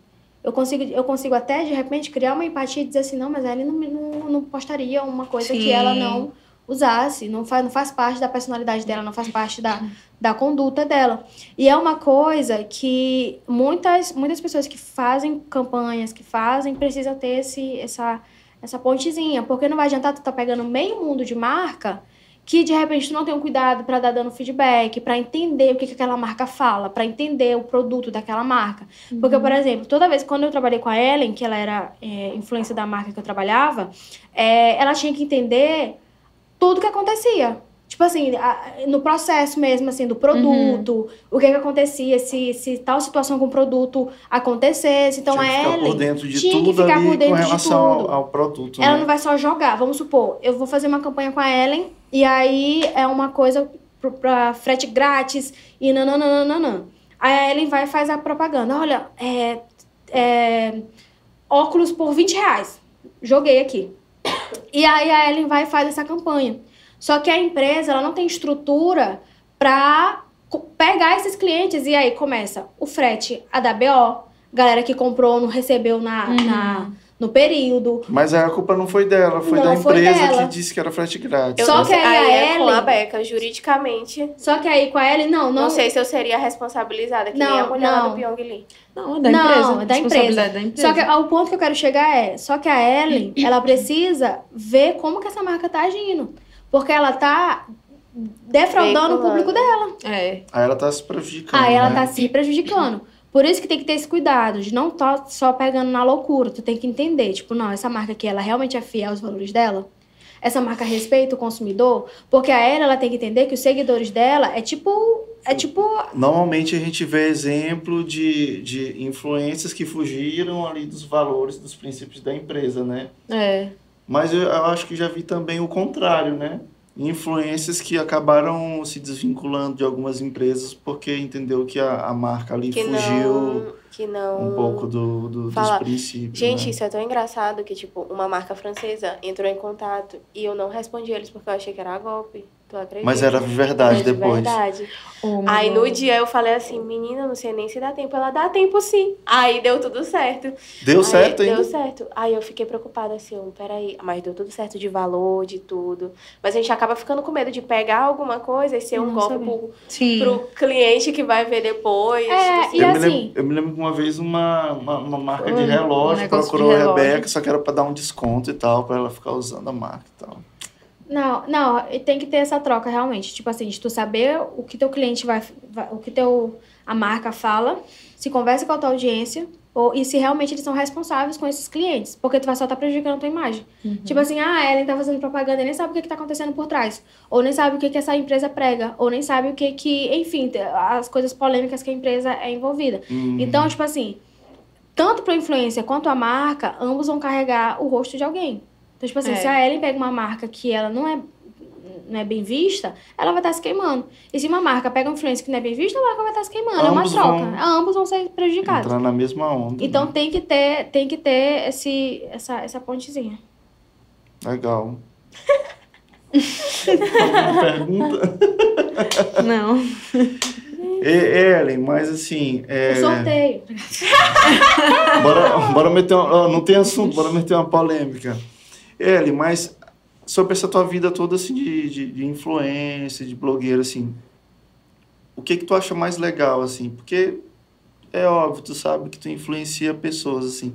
eu consigo, eu consigo até, de repente, criar uma empatia e dizer assim, não, mas a Ellen não, não, não postaria uma coisa que Sim. ela não usasse, não faz, não faz parte da personalidade dela, não faz parte da, da conduta dela. E é uma coisa que muitas, muitas pessoas que fazem campanhas, que fazem, precisam ter esse, essa, essa pontezinha, porque não vai adiantar tu tá pegando meio mundo de marca que de repente tu não tem um cuidado para dar dando feedback, para entender o que, que aquela marca fala, para entender o produto daquela marca. Porque, por exemplo, toda vez quando eu trabalhei com a Ellen, que ela era é, influência da marca que eu trabalhava, é, ela tinha que entender tudo que acontecia. Tipo assim, a- no processo mesmo, assim, do produto, o que que acontecia, se, se tal situação com o produto acontecesse. Então, tinha a que ficar Ellen por dentro de tinha que tudo ficar por dentro com de relação tudo. ao, ao produto. ela né? não vai só jogar. Vamos supor, eu vou fazer uma campanha com a Ellen e aí é uma coisa pra frete grátis e nananana. Aí a Ellen vai e faz a propaganda. Olha, é, é, óculos por 20 reais. Joguei aqui. E aí a Ellen vai e faz essa campanha. Só que a empresa ela não tem estrutura para pegar esses clientes. E aí começa o frete, a da BO, galera que comprou não recebeu na, Uhum. na- no período. Mas aí a culpa não foi dela, foi Não, da foi empresa dela. que disse que era frete grátis. Eu Só não que aí a aí é com a Ellen- Beca, juridicamente. Só que aí com a Ellen, não, Não, não. sei se eu seria responsabilizada, que nem Não, a mulher lá não. do Pyong Lee. Não, é da Não, empresa. é da Responsabilidade da empresa. Só que ao ponto que eu quero chegar é, só que a Ellen, ela precisa ver como que essa marca tá agindo. Porque ela tá defraudando o público dela. É. Aí ela tá se prejudicando. Aí ela né? tá se prejudicando. Por isso que tem que ter esse cuidado, de não tá só pegando na loucura. Tu tem que entender, tipo, não, essa marca aqui, ela realmente é fiel aos valores dela? Essa marca respeita o consumidor? Porque a Ellen, ela tem que entender que os seguidores dela é tipo... É tipo... Normalmente a gente vê exemplo de, de influências que fugiram ali dos valores, dos princípios da empresa, né? É. Mas eu, eu acho que já vi também o contrário, né? Influências que acabaram se desvinculando de algumas empresas porque entendeu que a, a marca ali Que fugiu não. Que não. um pouco do, do- dos princípios. Gente, né? isso é tão engraçado que, tipo, uma marca francesa entrou em contato e eu não respondi eles porque eu achei que era golpe. Tu acredita? Mas era verdade Mas de depois. verdade. Oh, Aí no dia eu falei assim, menina, não sei nem se dá tempo. Ela dá tempo sim. Aí deu tudo certo. Deu Aí, certo ainda? Deu certo. Aí eu fiquei preocupada assim, oh, peraí. Mas deu tudo certo de valor, de tudo. Mas a gente acaba ficando com medo de pegar alguma coisa e ser um Não golpe pro, Sim. pro cliente que vai ver depois. É, assim. E eu, me assim- lembro, eu me lembro que uma vez uma, uma, uma marca de Um relógio negócio de procurou a relógio. Rebeca, só que era pra dar um desconto e tal, pra ela ficar usando a marca e tal. Não, não, tem que ter essa troca realmente. Tipo assim, de tu saber o que teu cliente vai, vai- o que teu a marca fala, se conversa com a tua audiência, ou, e se realmente eles são responsáveis com esses clientes. Porque tu vai só estar prejudicando a tua imagem. Tipo assim, ah, a Ellen tá fazendo propaganda e nem sabe o que, que tá acontecendo por trás. Ou nem sabe o que, que essa empresa prega. Ou nem sabe o que que, enfim, as coisas polêmicas que a empresa é envolvida. Uhum. Então, tipo assim, tanto para influência quanto a marca, ambos vão carregar o rosto de alguém. Então, tipo assim, É. se a Ellen pega uma marca que ela não é, não é bem vista, ela vai estar se queimando. E se uma marca pega uma influência que não é bem vista, a marca vai estar se queimando. é uma Ambos troca. vão Ambos vão ser prejudicados. Entrar na mesma onda. Então né? tem que ter, tem que ter esse, essa, essa pontezinha. Legal. Alguma pergunta? Não. E, Ellen, mas assim. É, O sorteio. bora, bora meter uma, ó, Não tem assunto, bora meter uma polêmica. Ellen, mas sobre essa tua vida toda assim de, de, de influência, de blogueiro, assim, o que que tu acha mais legal, assim? Porque é óbvio, tu sabe que tu influencia pessoas, assim,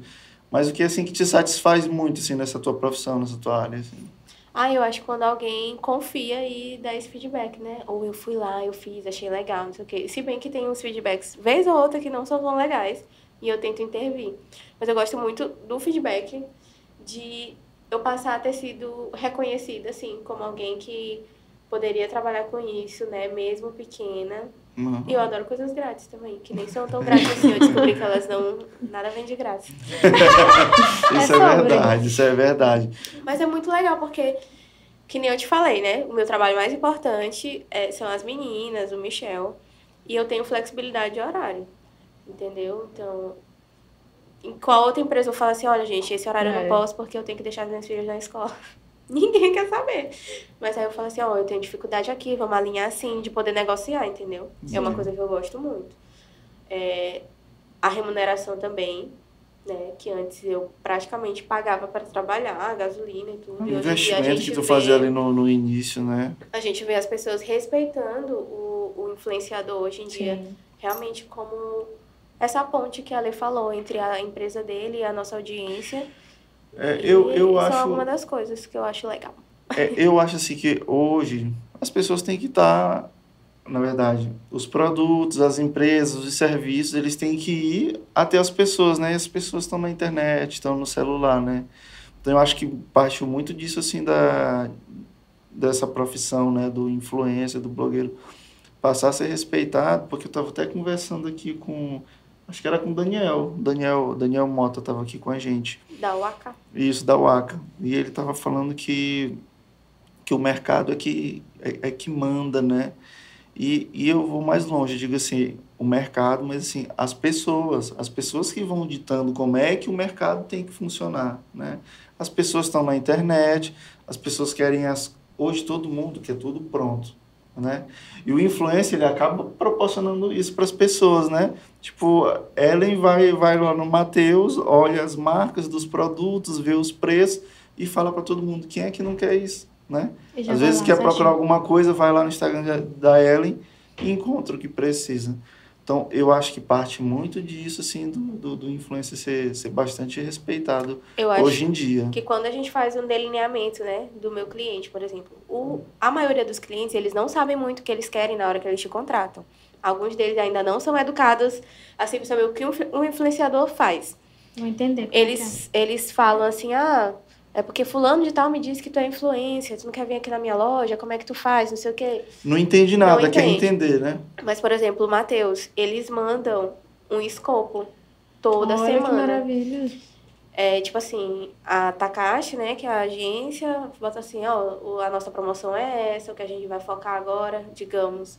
mas o que, assim, que te satisfaz muito, assim, nessa tua profissão, nessa tua área, assim? Ah, eu acho quando alguém confia e dá esse feedback, né? Ou eu fui lá, eu fiz, achei legal, não sei o quê. Se bem que tem uns feedbacks, vez ou outra, que não são tão legais, e eu tento intervir. Mas eu gosto muito do feedback de eu passar a ter sido reconhecida, assim, como alguém que poderia trabalhar com isso, né? Mesmo pequena. Uhum. E eu adoro coisas grátis também, que nem são tão grátis assim. Eu descobri que elas não. Nada vem de grátis. Isso é, sobre. verdade, isso é verdade. Mas é muito legal, porque, que nem eu te falei, né? O meu trabalho mais importante é- são as meninas, o Michel. E eu tenho flexibilidade de horário. Entendeu? Então. Em qual outra empresa eu falo assim, olha, gente, esse horário eu É. não posso porque eu tenho que deixar as minhas filhas na escola. Ninguém quer saber. Mas aí eu falo assim, ó, eu tenho dificuldade aqui, vamos alinhar assim, de poder negociar, entendeu? É uma Sim. coisa que eu gosto muito. É, a remuneração também, né? Que antes eu praticamente pagava para trabalhar, a gasolina e tudo. O E hoje em dia a investimento gente que tu vê- fazia ali no, no início, né? A gente vê as pessoas respeitando o, o influenciador hoje em dia, Sim. realmente como essa ponte que a Lê falou entre a empresa dele e a nossa audiência. É, eu, eu isso é acho... uma das coisas que eu acho legal. É, eu acho assim que hoje as pessoas têm que estar, na verdade, os produtos, as empresas, os serviços, eles têm que ir até as pessoas, né? E as pessoas estão na internet, estão no celular, né? Então eu acho que partiu muito disso assim da dessa profissão, né, do influencer, do blogueiro, passar a ser respeitado, porque eu estava até conversando aqui com acho que era com o Daniel, Daniel, Daniel Mota estava aqui com a gente. Da Waka. Isso, da Waka. E ele estava falando que, que o mercado é que, é, é que manda, né? E, e eu vou mais longe, digo assim, o mercado, mas assim, as pessoas, as pessoas que vão ditando como é que o mercado tem que funcionar, né? As pessoas estão na internet, as pessoas querem as... Hoje todo mundo quer tudo pronto, né? E o influencer, ele acaba proporcionando isso para as pessoas, né? Tipo, Ellen vai, vai lá no Mateus, olha as marcas dos produtos, vê os preços e fala para todo mundo quem é que não quer isso, né? Às vai vezes lá, quer procurar alguma coisa, vai lá no Instagram da Ellen e encontra o que precisa. Então, eu acho que parte muito disso, assim, do, do, do influencer ser, ser bastante respeitado Eu acho hoje em dia. que quando a gente faz um delineamento, né, do meu cliente, por exemplo, o, a maioria dos clientes, eles não sabem muito o que eles querem na hora que eles te contratam. Alguns deles ainda não são educados, assim, para saber o que um, um influenciador faz. Vou entender. como é Eles, eles falam assim, ah, é porque fulano de tal me disse que tu é influência, tu não quer vir aqui na minha loja, como é que tu faz, não sei o quê. Não entende nada, quer entende. entender, né? Mas, por exemplo, o Matheus, eles mandam um escopo toda Olha que semana. maravilha. É, tipo assim, a Takashi, né, que é a agência, bota assim, ó, a nossa promoção é essa, o que a gente vai focar agora, digamos,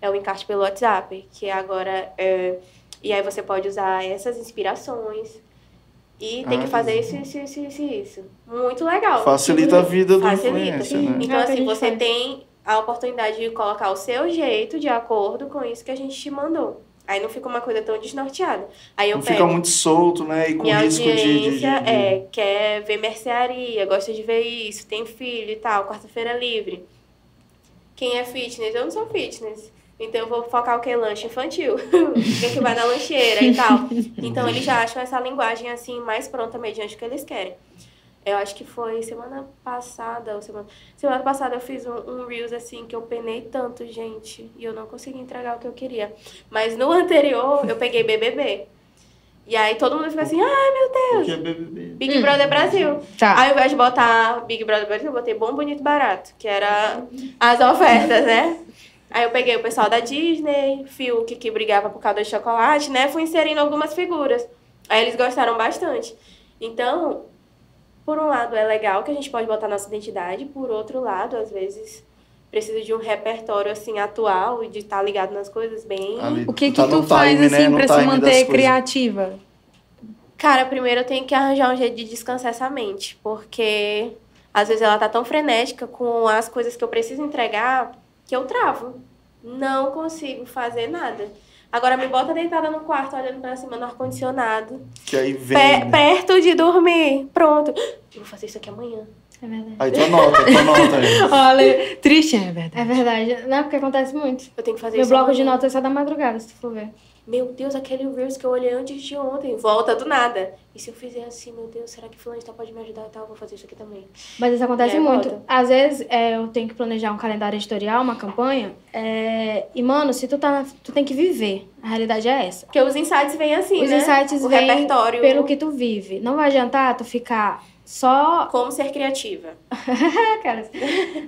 é o encarte pelo WhatsApp, que agora é... E aí você pode usar essas inspirações e tem Ah, que fazer isso. isso, isso, isso, isso, isso. Muito legal. Facilita a vida do Facilita. influencer, né? Então, É assim, você faz. tem a oportunidade de colocar o seu jeito de acordo com isso que a gente te mandou. Aí não fica uma coisa tão desnorteada. Aí eu Não pego fica muito solto, né? E com minha risco de, de, de- é, quer ver mercearia, gosta de ver isso, tem filho e tal, quarta-feira livre. Quem é fitness? Eu não sou fitness. Então eu vou focar o que? Lanche infantil. Quem que vai na lancheira e tal. Então eles já acham essa linguagem assim mais pronta mediante o que eles querem. Eu acho que foi semana passada, ou semana, semana passada eu fiz um, um Reels assim que eu penei tanto, gente, e eu não consegui entregar o que eu queria. Mas no anterior eu peguei BBB. E aí todo mundo fica assim, ai meu Deus, Porque é BBB. Big Brother Brasil. Tá. Aí ao invés de botar Big Brother Brasil, eu botei Bom, Bonito, Barato, que era as ofertas, né? Aí eu peguei o pessoal da Disney, Fiuk, que brigava por causa do chocolate, né? Fui inserindo algumas figuras. Aí eles gostaram bastante. Então, por um lado é legal que a gente pode botar nossa identidade, por outro lado, às vezes precisa de um repertório assim atual e de estar ligado nas coisas bem. Ali, O que que tá tu no faz time, assim né? No pra se time manter coisas. criativa? Cara, primeiro eu tenho que arranjar um jeito de descansar essa mente, porque às vezes ela tá tão frenética com as coisas que eu preciso entregar que eu travo. Não consigo fazer nada. Agora me bota deitada no quarto, olhando pra cima no ar-condicionado, Que aí vem. pe- né? perto de dormir. Pronto. Eu vou fazer isso aqui amanhã. É verdade. Aí tu anota, tu anota aí. Olha, triste, é verdade. É verdade. Não, porque acontece muito. Eu tenho que fazer Meu isso bloco de amanhã. notas é só da madrugada, se tu for ver. Meu Deus, aquele Reels que eu olhei antes de ontem. Volta do nada. E se eu fizer assim, meu Deus, será que fulano pode me ajudar e tal? Eu vou fazer isso aqui também. Mas isso acontece muito. volta. Às vezes é, eu tenho que planejar um calendário editorial, uma campanha. é, E, mano, se tu tá. na- Tu tem que viver. A realidade é essa. Porque os insights vêm assim, Os né? insights o vêm repertório. pelo que tu vive. Não vai adiantar tu ficar só. Como ser criativa. Cara,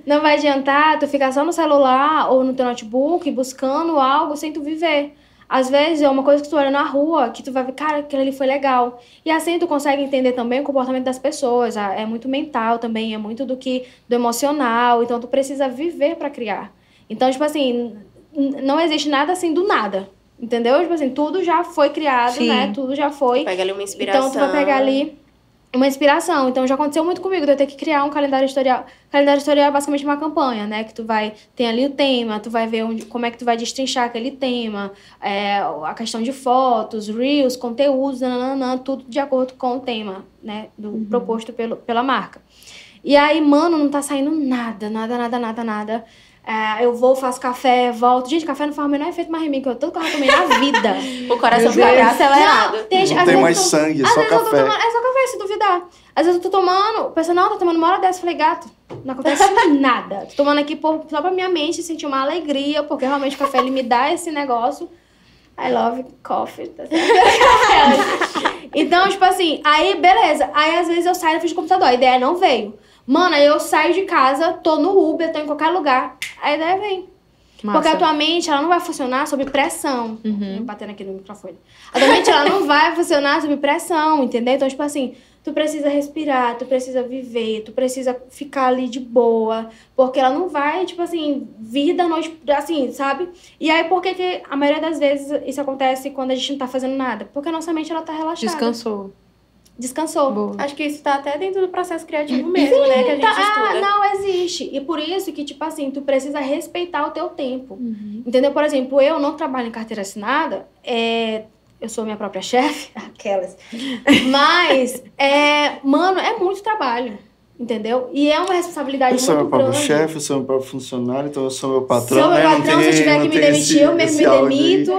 Não vai adiantar tu ficar só no celular ou no teu notebook buscando algo sem tu viver. Às vezes é uma coisa que tu olha na rua, que tu vai ver, cara, aquilo ali foi legal. E assim tu consegue entender também o comportamento das pessoas. Ah, É muito mental também, é muito do que do emocional. Então tu precisa viver pra criar. Então, tipo assim, não existe nada assim do nada. Entendeu? Tipo assim, tudo já foi criado, Sim. né? Tudo já foi. Pega ali uma inspiração. Então, tu vai pegar ali uma inspiração. Então, já aconteceu muito comigo de eu ter que criar um calendário editorial. Calendário editorial é basicamente uma campanha, né? Que tu vai... Tem ali o tema, tu vai ver onde, como é que tu vai destrinchar aquele tema, é, a questão de fotos, reels, conteúdos, nananã, tudo de acordo com o tema, né? Do proposto pelo, pela marca. E aí, mano, não tá saindo nada, nada, nada, nada, nada. É, eu vou, faço café, volto. Gente, café não faz o menor efeito mais em mim, que eu tanto que eu já tomei na vida. O coração fica acelerado. Não, Não tem mais tô- sangue, às só vezes eu tô café. tomando, é só café, se duvidar. Às vezes eu tô tomando, pensando, não, tá tomando uma hora dessa. Eu falei, gato, não acontece nada. Tô tomando aqui por, só pra minha mente sentir uma alegria, porque realmente o café ele me dá esse negócio. I love coffee. tá então, tipo assim, aí beleza. Aí às vezes eu saio na frente do computador, a ideia não veio. Mano, aí eu saio de casa, tô no Uber, tô em qualquer lugar, a ideia vem. Massa. Porque a tua mente, ela não vai funcionar sob pressão. Uhum. Batendo aqui no microfone. A tua mente, ela não vai funcionar sob pressão, entendeu? Então, tipo assim, tu precisa respirar, tu precisa viver, tu precisa ficar ali de boa. Porque ela não vai, tipo assim, vir da noite, assim, sabe? E aí, por que que a maioria das vezes isso acontece quando a gente não tá fazendo nada? Porque a nossa mente, ela tá relaxada. Descansou. Descansou. Boa. Acho que isso tá até dentro do processo criativo mesmo, né? Que a gente Tá, ah, estuda. não existe. E por isso que, tipo assim, tu precisa respeitar o teu tempo. Uhum. Entendeu? Por exemplo, eu não trabalho em carteira assinada, é, eu sou minha própria chefe, aquelas. Mas, é, mano, é muito trabalho. Entendeu? E é uma responsabilidade Eu sou meu muito próprio grande. chefe, eu sou meu próprio funcionário, então eu sou meu patrão, Sou meu né? Patrão, se eu tem- tiver que me tem demitir, eu mesmo me aí. demito.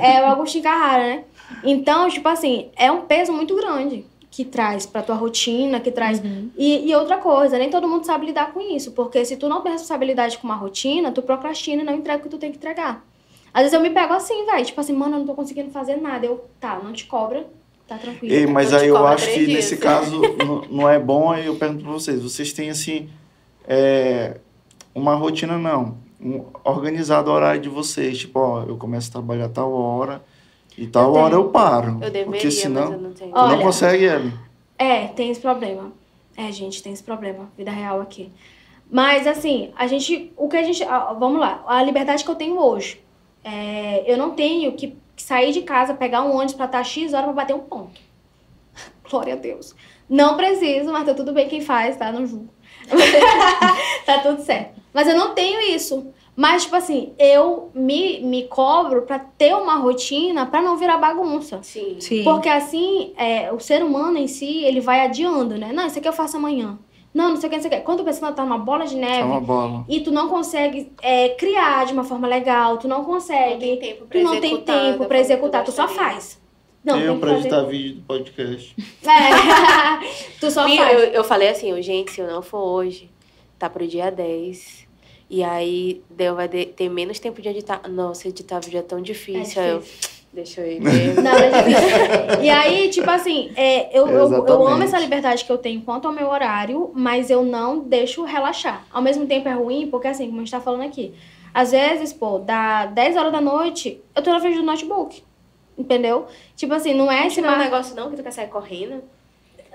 É o Agostinho Carrara, né? Então, tipo assim, é um peso muito grande que traz pra tua rotina, que traz. Uhum. E, e outra coisa, nem todo mundo sabe lidar com isso, porque se tu não tem responsabilidade com uma rotina, tu procrastina e não entrega o que tu tem que entregar. Às vezes eu me pego assim, velho, tipo assim, mano, eu não tô conseguindo fazer nada. Eu, tá, não te cobra, tá tranquilo. Ei, mas aí eu acho que dias. nesse caso não, é bom, aí eu pergunto pra vocês, vocês têm assim, é, uma rotina não, um, organizado o horário de vocês, tipo, ó, eu começo a trabalhar tal hora e tal Eu hora tenho. eu paro, Eu deveria, porque mas senão eu não Olha, não consegue, Ellen. É, tem esse problema. É, gente, tem esse problema. Vida real aqui. Mas, assim, a gente. O que a gente. Vamos lá. A liberdade que eu tenho hoje. É, eu não tenho que, que sair de casa, pegar um ônibus pra estar X hora pra bater um ponto. Glória a Deus. Não preciso, mas tá tudo bem quem faz, tá? Não julgo. tá tudo certo. Mas eu não tenho isso. Mas, tipo assim, eu me, me cobro pra ter uma rotina pra não virar bagunça. Sim. Sim. Porque assim, é, o ser humano em si, ele vai adiando, né? Não, isso aqui eu faço amanhã. Não, não sei o que, não sei o que. Quando tu pensa que tá uma bola de É neve uma bola. e tu não consegue é, criar de uma forma legal, tu não Não consegue, tem tempo tu pra não tem tempo pra executar, tu só faz. Não, eu tem pra fazer. editar vídeo do podcast. É. tu só faz. eu, eu falei assim, gente, se eu não for hoje, tá pro dia 10. E aí, Deu vai de- ter menos tempo de editar. Nossa, editar vídeo é tão difícil. Aí eu, difícil. deixa eu ir mesmo. Não, é difícil. E aí, tipo assim, é, eu, eu, eu amo essa liberdade que eu tenho quanto ao meu horário, mas eu não deixo relaxar. Ao mesmo tempo é ruim, porque assim, como a gente tá falando aqui, às vezes, pô, dá 10 horas da noite, eu tô na frente do notebook. Entendeu? Tipo assim, não é esse Não é um negócio não que tu quer sair correndo.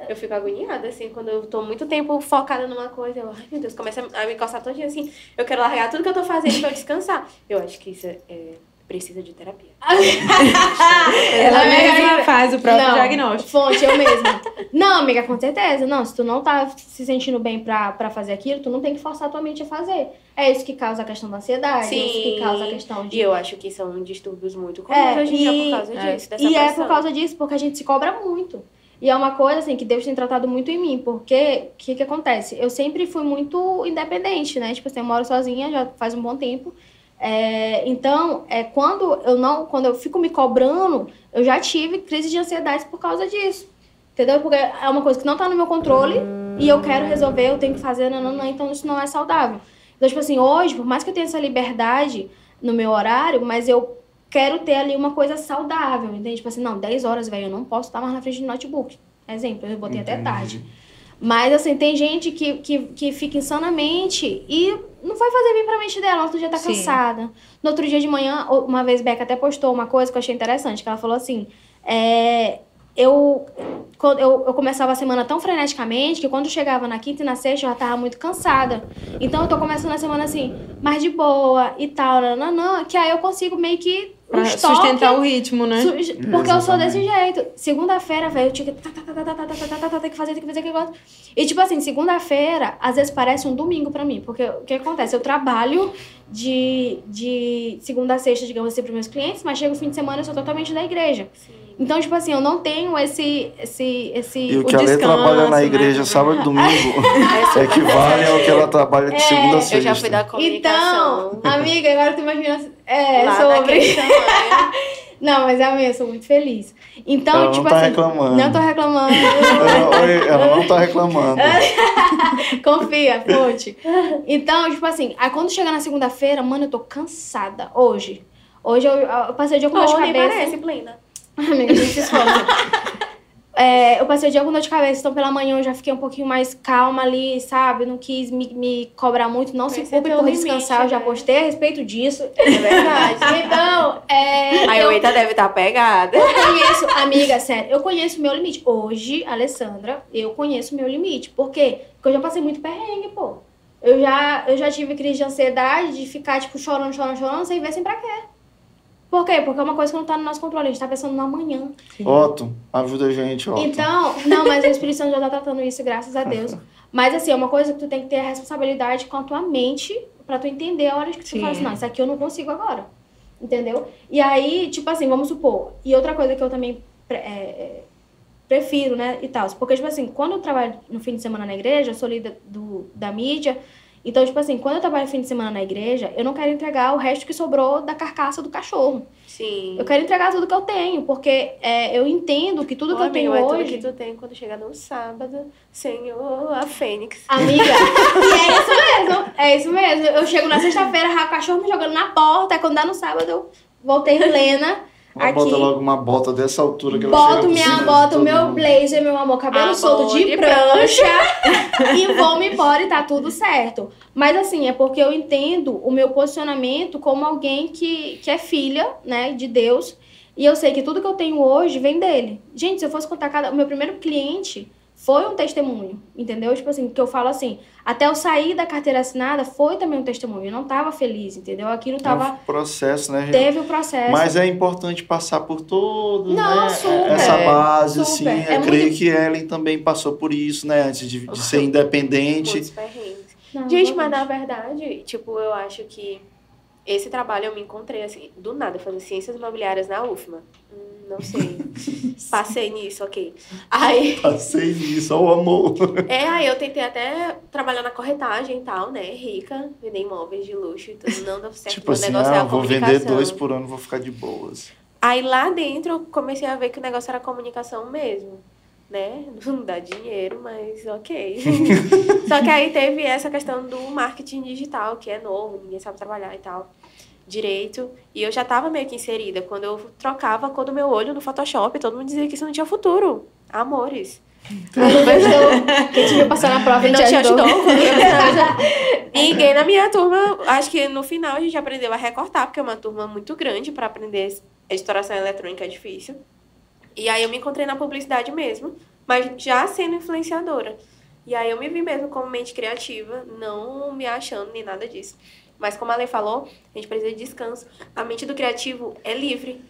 Eu fico agoniada, assim, quando eu tô muito tempo focada numa coisa. Eu, ai meu Deus, começa a me coçar todinha assim. Eu quero largar tudo que eu tô fazendo pra eu descansar. Eu acho que isso é, é- precisa de terapia. Ela A minha mesma faz o próprio Não, diagnóstico. Fonte, eu mesma. Não, amiga, com certeza. Não, se tu não tá se sentindo bem pra, pra fazer aquilo, tu não tem que forçar a tua mente a fazer. É isso que causa a questão da ansiedade, é isso que Sim. causa a questão de E eu acho que são distúrbios muito comuns É, hoje em dia por causa é. disso. E é pressão. por causa disso, porque a gente se cobra muito. E é uma coisa, assim, que Deus tem tratado muito em mim, porque o que que acontece? Eu sempre fui muito independente, né? Tipo assim, eu moro sozinha já faz um bom tempo. É, então, é, quando eu não, quando eu fico me cobrando, eu já tive crise de ansiedade por causa disso. Entendeu? Porque é uma coisa que não tá no meu controle e eu quero resolver, eu tenho que fazer, não, não, não, então isso não é saudável. Então, tipo assim, hoje, por mais que eu tenha essa liberdade no meu horário, mas eu quero ter ali uma coisa saudável, entende? Tipo assim, não, 10 horas, velho, eu não posso estar mais na frente do notebook. Exemplo, eu botei até Entendi. tarde. Mas, assim, tem gente que, que, que fica insanamente e não vai fazer bem pra mente dela. No outro dia tá Sim. cansada. No outro dia de manhã, uma vez Beca até postou uma coisa que eu achei interessante, que ela falou assim, é, eu, eu, eu começava a semana tão freneticamente que quando chegava na quinta e na sexta eu já tava muito cansada. Então eu tô começando a semana assim, mais de boa e tal, nananã, que aí eu consigo meio que. Pra estoque, sustentar o ritmo, né? Su porque Exatamente. eu sou desse jeito. Segunda-feira, velho, eu tinha que. Tem que fazer, tem que fazer, tem que fazer. E tipo assim, segunda-feira, às vezes parece um domingo pra mim. Porque o que acontece? Eu trabalho de, de segunda a sexta, digamos assim, pros meus clientes, mas chega o fim de semana eu sou totalmente da igreja. Sim. Então, tipo assim, eu não tenho esse. esse, esse E o o que a Lê trabalha na né? igreja sábado e domingo Essa equivale ao que ela trabalha de segunda a Eu sexta. já fui da comunicação. Então, amiga, agora tu imagina. É, lá sobre. Não, mas amiga, eu sou muito feliz. Então, Ela não tipo tá assim. reclamando. Não tô reclamando. Ela, oi, ela não tá reclamando. Confia, fonte. Então, tipo assim, aí quando chega na segunda-feira, mano, eu tô cansada. Hoje. Hoje eu, eu passei o dia com dor de cabeça. parece, plena. Amiga, a gente se esforça. É, eu passei o dia com dor de cabeça, então pela manhã eu já fiquei um pouquinho mais calma ali, sabe? Não quis me, me cobrar muito. Não se culpe por limite, descansar, eu já né? postei a respeito disso. É verdade. Então, é. A eu- Eita deve estar pegada. Eu conheço, amiga, sério, eu conheço o meu limite. Hoje, Alessandra, eu conheço o meu limite. Por quê? Porque eu já passei muito perrengue, pô. Eu já, eu já tive crise de ansiedade, de ficar, tipo, chorando, chorando, chorando, sem ver sem pra quê. Por quê? Porque é uma coisa que não tá no nosso controle. A gente tá pensando no amanhã. Otto, ajuda a gente, Otto. Então, não, mas o Espírito Santo já tá tratando isso, graças a Deus. Mas, assim, é uma coisa que tu tem que ter a responsabilidade com a tua mente pra tu entender a hora que tu Sim. fala assim, não, isso aqui eu não consigo agora. Entendeu? E aí, tipo assim, vamos supor. E outra coisa que eu também pre- é, é, prefiro, né, e tal. Porque, tipo assim, quando eu trabalho no fim de semana na igreja, eu sou líder do, da mídia. Então, tipo assim, quando eu trabalho fim de semana na igreja, eu não quero entregar o resto que sobrou da carcaça do cachorro. Sim. Eu quero entregar tudo que eu tenho, porque é, eu entendo que tudo Ô, que eu tenho mas hoje. tudo que tu tem quando chega no sábado, Senhor, a Fênix. Amiga, e é isso mesmo, é isso mesmo. Eu chego na sexta-feira, o cachorro me jogando na porta, aí quando dá no sábado eu voltei plena. Ela aqui. bota logo uma bota dessa altura que ela Boto chega por minha de bota, o meu mundo. blazer, meu amor, cabelo Amor solto de, de prancha e vou-me embora e tá tudo certo. Mas assim, é porque eu entendo o meu posicionamento como alguém que, que é filha, né, de Deus. E eu sei que tudo que eu tenho hoje vem dele. Gente, se eu fosse contar cada. O meu primeiro cliente foi um testemunho, entendeu? Tipo assim, que eu falo assim, até eu sair da carteira assinada foi também um testemunho. Eu não tava feliz, entendeu? Aquilo É tava. um processo, né, gente? Teve o processo. Mas é importante passar por todo, Não, né? super, essa base, super. assim. É eu creio muito- que Ellen também passou por isso, né? Antes de, de ser independente. Não, Gente, mas na verdade, tipo, eu acho que esse trabalho eu me encontrei, assim, do nada, fazendo ciências imobiliárias na UFMA. Hum, não sei. Passei nisso, ok. Aí, Passei nisso, ó, o amor. é, aí eu tentei até trabalhar na corretagem e tal, né? Rica, vender imóveis de luxo e tudo. Não deu certo. tipo assim, negócio é ah, a vou vender dois por ano, vou ficar de boas. Aí lá dentro eu comecei a ver que o negócio era comunicação mesmo, né? Não dá dinheiro, mas ok. Só que aí teve essa questão do marketing digital, que é novo, ninguém sabe trabalhar e tal, direito. E eu já tava meio que inserida. Quando eu trocava a cor do meu olho no Photoshop, todo mundo dizia que isso não tinha futuro. Amores. Quem te viu passar na prova Não te te ajudou. E ninguém na minha turma, acho que no final a gente aprendeu a recortar, porque é uma turma muito grande para aprender editoração eletrônica é difícil. E aí eu me encontrei na publicidade mesmo, mas já sendo influenciadora. E aí eu me vi mesmo como mente criativa, não me achando nem nada disso. Mas como a Lei falou, a gente precisa de descanso. A mente do criativo é livre.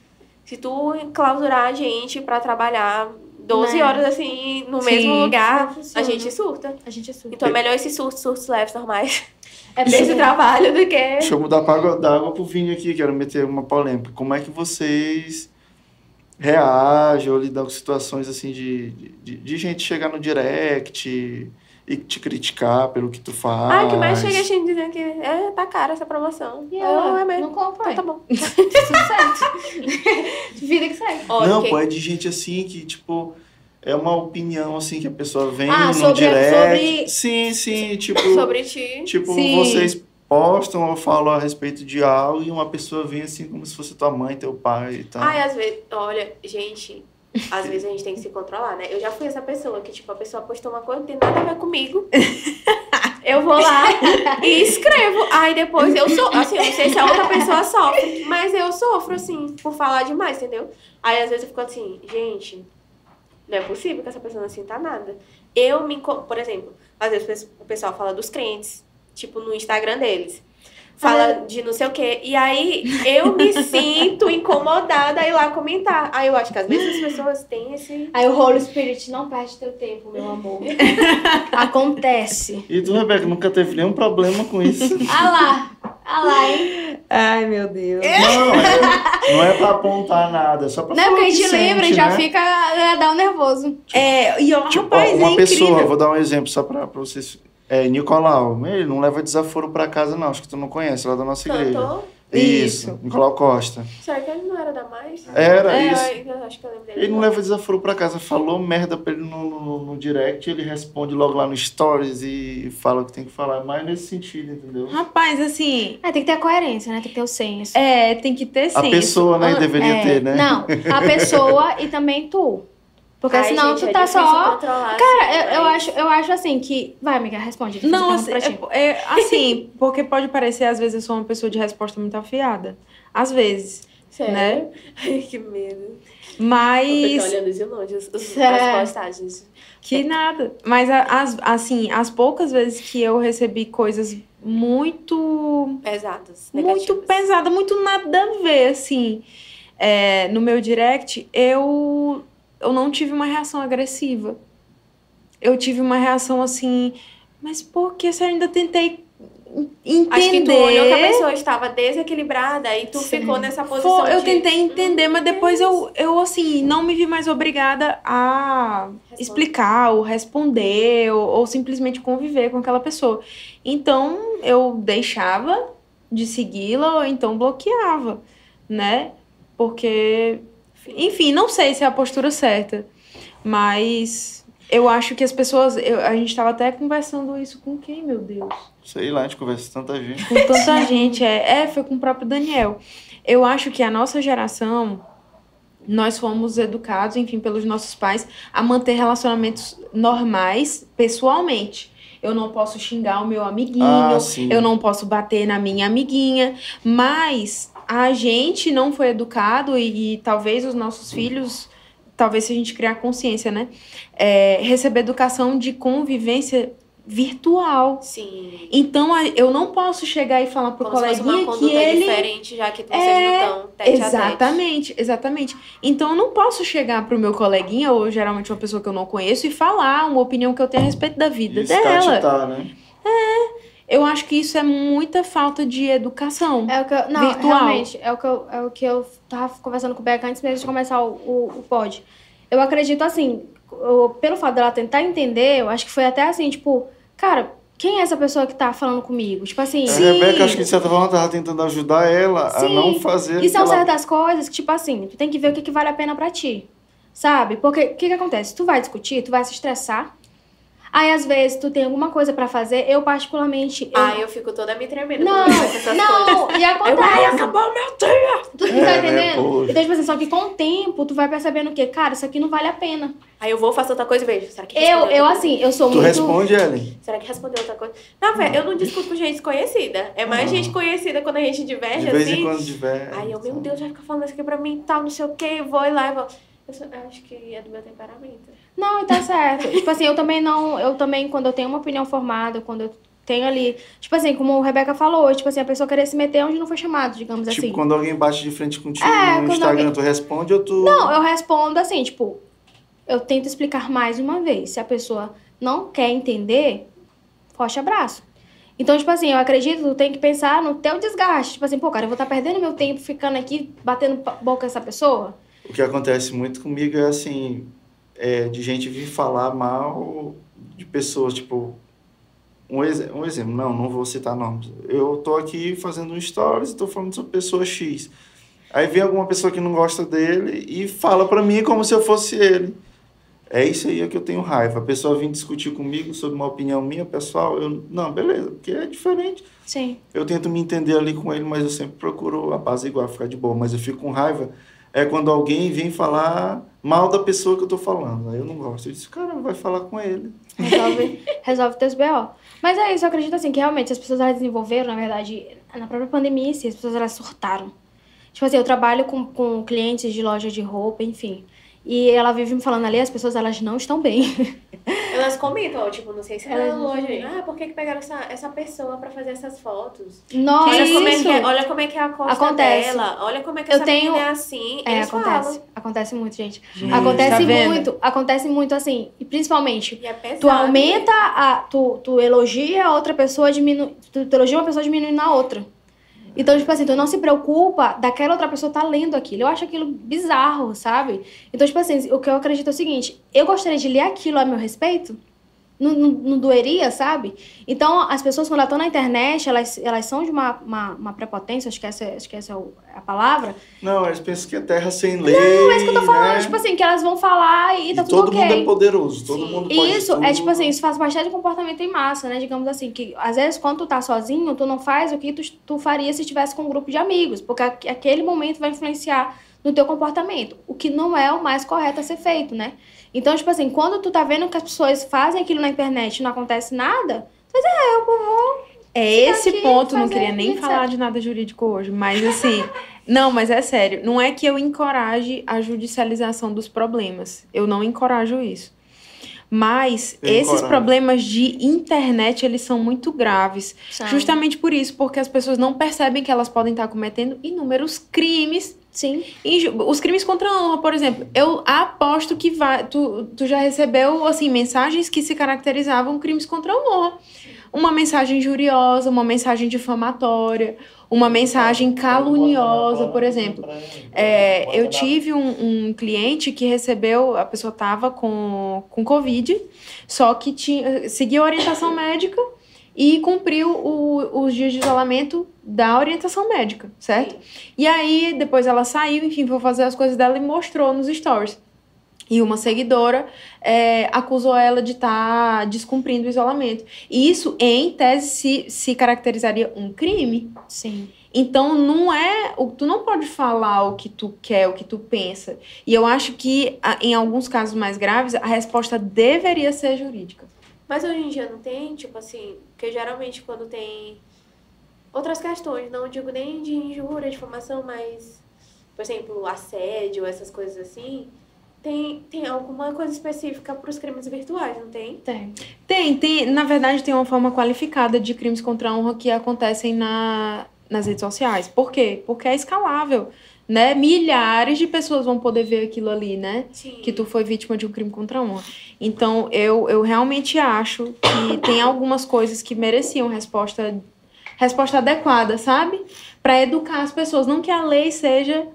Se tu clausurar a gente para trabalhar 12 Né? horas assim no Sim. mesmo lugar, Não a gente surta. A gente é surda. Então é melhor esses surtos, surtos leves normais É desse bem- trabalho do que. Deixa eu mudar pra água, da água pro vinho aqui, quero meter uma polêmica. Como é que vocês reage ou lidar com situações assim de, de, de gente chegar no direct e te criticar pelo que tu faz. Ah, o que mais chega a gente dizendo que é, tá cara essa promoção. E Eu, ela, é mesmo. não compra. Então tá bom. Certo. Vida que segue. Não, que- pô, é de gente assim que, tipo, é uma opinião assim que a pessoa vem Ah, no sobre- direct. sobre- Sim, sim, tipo, sobre ti. tipo, Sim. vocês postam ou falam a respeito de algo e uma pessoa vem assim como se fosse tua mãe, teu pai e tal. Ai, às vezes, olha, gente, às vezes a gente tem que se controlar, né? Eu já fui essa pessoa que, tipo, a pessoa postou uma coisa, não tem nada a ver comigo. Eu vou lá e escrevo. Aí depois eu sou, assim, eu não sei se a outra pessoa sofre, mas eu sofro, assim, por falar demais, entendeu? Aí às vezes eu fico assim, gente, não é possível que essa pessoa não sinta nada. Eu me, por exemplo, às vezes o pessoal fala dos crentes, tipo, no Instagram deles. Fala de não sei o quê. E aí eu me sinto incomodada a ir lá comentar. Aí eu acho que às vezes as pessoas têm esse. Aí o Holy Spirit, não perde teu tempo, meu amor. Acontece. E tu, Rebeca, nunca teve nenhum problema com isso? Ah lá. Ah lá, hein? Ai, meu Deus. não, é, não é pra apontar nada, é só pra Não é porque a gente lembra e já né? fica. Já dá um nervoso. É, e ó, Tipo, rapaz, uma é pessoa, incrível. vou dar um exemplo só pra, pra vocês. É, Nicolau, ele não leva desaforo pra casa, não. Acho que tu não conhece, lá da nossa igreja. Cantor. Isso, Isso. Nicolau Costa. Será que ele não era da mais? Era É, isso. Eu, eu acho que eu lembro dele. Ele não leva desaforo pra casa. Falou merda pra ele no, no, no direct, ele responde logo lá no stories e fala o que tem que falar. Mais nesse sentido, entendeu? Rapaz, assim, É, tem que ter a coerência, né? Tem que ter o senso. é, tem que ter A senso. pessoa, né, Ah, deveria É, ter, né? Não, a pessoa e também tu. Porque Ai, senão gente, tu é tá difícil só. Cara, assim, eu, eu mas- acho, eu acho assim que. Vai, amiga, responde. eu Não, assim, pergunto pra ti. é, é, assim, porque pode parecer, às vezes, eu sou uma pessoa de resposta muito afiada. Às vezes. Sério? né? Ai, que medo. Vou ficar Mas. olhando de longe Sério? as postagens. Que nada. Mas, as, assim, as poucas vezes que eu recebi coisas muito. Pesadas, Muito negativas. pesada, muito nada a ver, assim. É, no meu direct, eu, eu não tive uma reação agressiva. Eu tive uma reação assim, mas por que se eu ainda tentei entender? Acho que tu olhou que a pessoa estava desequilibrada e tu Sim. ficou nessa posição Foi, eu de... tentei entender, mas depois eu, eu, assim, não me vi mais obrigada a Responde. explicar ou responder ou, ou simplesmente conviver com aquela pessoa. Então, eu deixava de segui-la ou então bloqueava, né? Porque, enfim, não sei se é a postura certa, mas eu acho que as pessoas. eu- a gente estava até conversando isso com quem, meu Deus? Sei lá, a gente conversa com tanta gente. com tanta gente. É, é, foi com o próprio Daniel. Eu acho que a nossa geração, nós fomos educados, enfim, pelos nossos pais, a manter relacionamentos normais pessoalmente. Eu não posso xingar o meu amiguinho, Ah, eu não posso bater na minha amiguinha, mas a gente não foi educado e, e talvez os nossos filhos, talvez se a gente criar consciência, né? É, receber educação de convivência virtual. Sim. Então a- eu não posso chegar e falar pro Como se fosse uma coleguinha que conduta ele diferente, já que vocês É, não estão tete a tete. Exatamente, exatamente. Então eu não posso chegar pro meu coleguinha, ou geralmente uma pessoa que eu não conheço, e falar uma opinião que eu tenho a respeito da vida Isso dela. catitar, né? Eu acho que isso é muita falta de educação. É o que eu, não, Virtual. realmente, é o que eu, é o que eu tava conversando com o Beca antes mesmo de começar o, o, o pod. Eu acredito assim, o- pelo fato dela tentar entender, eu acho que foi até assim, tipo, cara, quem é essa pessoa que tá falando comigo? Tipo assim, A Rebeca, acho que de certa forma, tava tentando ajudar ela a Sim. não fazer. E são aquela- certas coisas que, tipo assim, tu tem que ver o que, que vale a pena pra ti. Sabe? Porque o que, que acontece? Tu vai discutir, tu vai se estressar. Aí, às vezes, tu tem alguma coisa pra fazer. Eu, particularmente. Eu... Ai, eu fico toda me tremendo não, coisas. não, e acontece. ai, acabou o meu dia! Tu, tu É, tá né, entendendo? poxa. então, tipo assim, só que com o tempo, tu vai percebendo que, cara, isso aqui não vale a pena. Aí eu vou, faço outra coisa e vejo. Será que Eu, eu assim, eu sou Tu muito. responde, Ellen? Será que respondeu outra coisa? Não, velho, eu não discuto com gente desconhecida. É mais Uhum. gente conhecida quando a gente diverge, De vez assim. em quando tiver. Aí eu, meu Deus, vai ficar falando isso aqui pra mim e tal, não sei o quê, eu vou e lá e vou. Eu, acho que é do meu temperamento. Não, tá certo. tipo assim, eu também não. Eu também, quando eu tenho uma opinião formada, quando eu tenho ali. Tipo assim, como o Rebeca falou, tipo assim, a pessoa querer se meter onde não foi chamado, digamos Tipo, assim. quando alguém bate de frente contigo É, no Instagram, alguém- tu responde ou tu. Não, eu respondo assim, tipo, eu tento explicar mais uma vez. Se a pessoa não quer entender, forte abraço. Então, tipo assim, eu acredito que tu tem que pensar no teu desgaste. Tipo assim, pô, cara, eu vou estar perdendo meu tempo ficando aqui batendo boca com essa pessoa. O que acontece muito comigo é assim, é, de gente vir falar mal de pessoas, tipo, um, ex um exemplo, não, não vou citar nomes. Eu tô aqui fazendo um stories tô falando sobre pessoa X. Aí vem alguma pessoa que não gosta dele e fala para mim como se eu fosse ele. É isso aí que eu tenho raiva. A pessoa vir discutir comigo sobre uma opinião minha, pessoal, eu não, beleza, porque é diferente. Sim. Eu tento me entender ali com ele, mas eu sempre procuro a paz igual, ficar de boa. Mas eu fico com raiva é quando alguém vem falar mal da pessoa que eu tô falando. Aí eu não gosto. Eu disse, cara, vai falar com ele. Resolve, resolve teus B.O. Mas é isso, eu acredito assim, que realmente as pessoas elas desenvolveram, na verdade, na própria pandemia, sim, as pessoas elas surtaram. Tipo assim, eu trabalho com, com clientes de loja de roupa, enfim. E ela vive me falando ali, as pessoas elas não estão bem. Elas comentam, tipo, não sei se Elas hoje. Ah, por que, que pegaram essa, essa pessoa pra fazer essas fotos? Nossa, olha, como é isso. que é, olha como é que é a costa Acontece. dela. Olha como é que Eu essa tenho- menina é assim. É, Eles acontece. falam. Acontece muito, gente. Gente, acontece tá muito. Acontece muito assim. E principalmente, E é pesado. tu aumenta a. Tu, tu elogia a outra pessoa, diminu, tu, tu elogia uma pessoa diminuindo a outra. Então, tipo assim, tu não se preocupa daquela outra pessoa tá lendo aquilo. Eu acho aquilo bizarro, sabe? Então, tipo assim, o que eu acredito é o seguinte: eu gostaria de ler aquilo a meu respeito. Não, não, não doeria, sabe? Então, as pessoas, quando elas estão na internet, elas, elas são de uma, uma, uma prepotência, acho que essa, acho que essa é o- a palavra. Não, eles pensam que é terra sem lei. Não, é isso que eu tô falando, né? tipo assim, que elas vão falar e tá E tudo todo ok. mundo é poderoso, todo Sim. mundo pode Isso, tudo. é tipo assim, isso faz parte de comportamento em massa, né? Digamos assim, que às vezes quando tu tá sozinho, tu não faz o que tu, tu faria se estivesse com um grupo de amigos, porque aque- aquele momento vai influenciar no teu comportamento, o que não é o mais correto a ser feito, né? Então, tipo assim, quando tu tá vendo que as pessoas fazem aquilo na internet e não acontece nada, tu diz, é, eu vou... É esse ponto, não queria nem falar de nada jurídico hoje, mas assim, não, mas é sério, não é que eu encoraje a judicialização dos problemas, eu não encorajo isso. Mas Eu esses encorajo. problemas de internet, eles são muito graves. Justamente por isso, porque as pessoas não percebem que elas podem estar cometendo inúmeros crimes. Sim. Inju- Os crimes contra a honra, por exemplo, eu aposto que vai, tu, tu já recebeu assim mensagens que se caracterizavam crimes contra a honra. Uma mensagem injuriosa, uma mensagem difamatória, uma mensagem caluniosa, por exemplo. É, eu tive um, um cliente que recebeu, a pessoa estava com, com Covid, só que tinha, seguiu a orientação médica e cumpriu o- os dias de isolamento da orientação médica, certo? E aí, depois ela saiu, enfim, foi fazer as coisas dela e mostrou nos stories. E uma seguidora é, acusou ela de estar descumprindo o isolamento. E isso, em tese, se, se caracterizaria um crime. Sim. Então não é, tu não pode falar o que tu quer, o que tu pensa. E eu acho que em alguns casos mais graves a resposta deveria ser jurídica. Mas hoje em dia não tem, tipo assim, porque geralmente quando tem outras questões, não digo nem de injúria, difamação, mas, por exemplo, assédio, essas coisas assim, tem, tem alguma coisa específica para os crimes virtuais, não tem? Tem. Tem, tem, na verdade tem uma forma qualificada de crimes contra a honra que acontecem na, nas redes sociais. Por quê? Porque é escalável, né? Milhares de pessoas vão poder ver aquilo ali, né? Sim. que tu foi vítima de um crime contra a honra. Então, eu, eu realmente acho que tem algumas coisas que mereciam resposta, resposta adequada, sabe? Para educar as pessoas. Não que a lei seja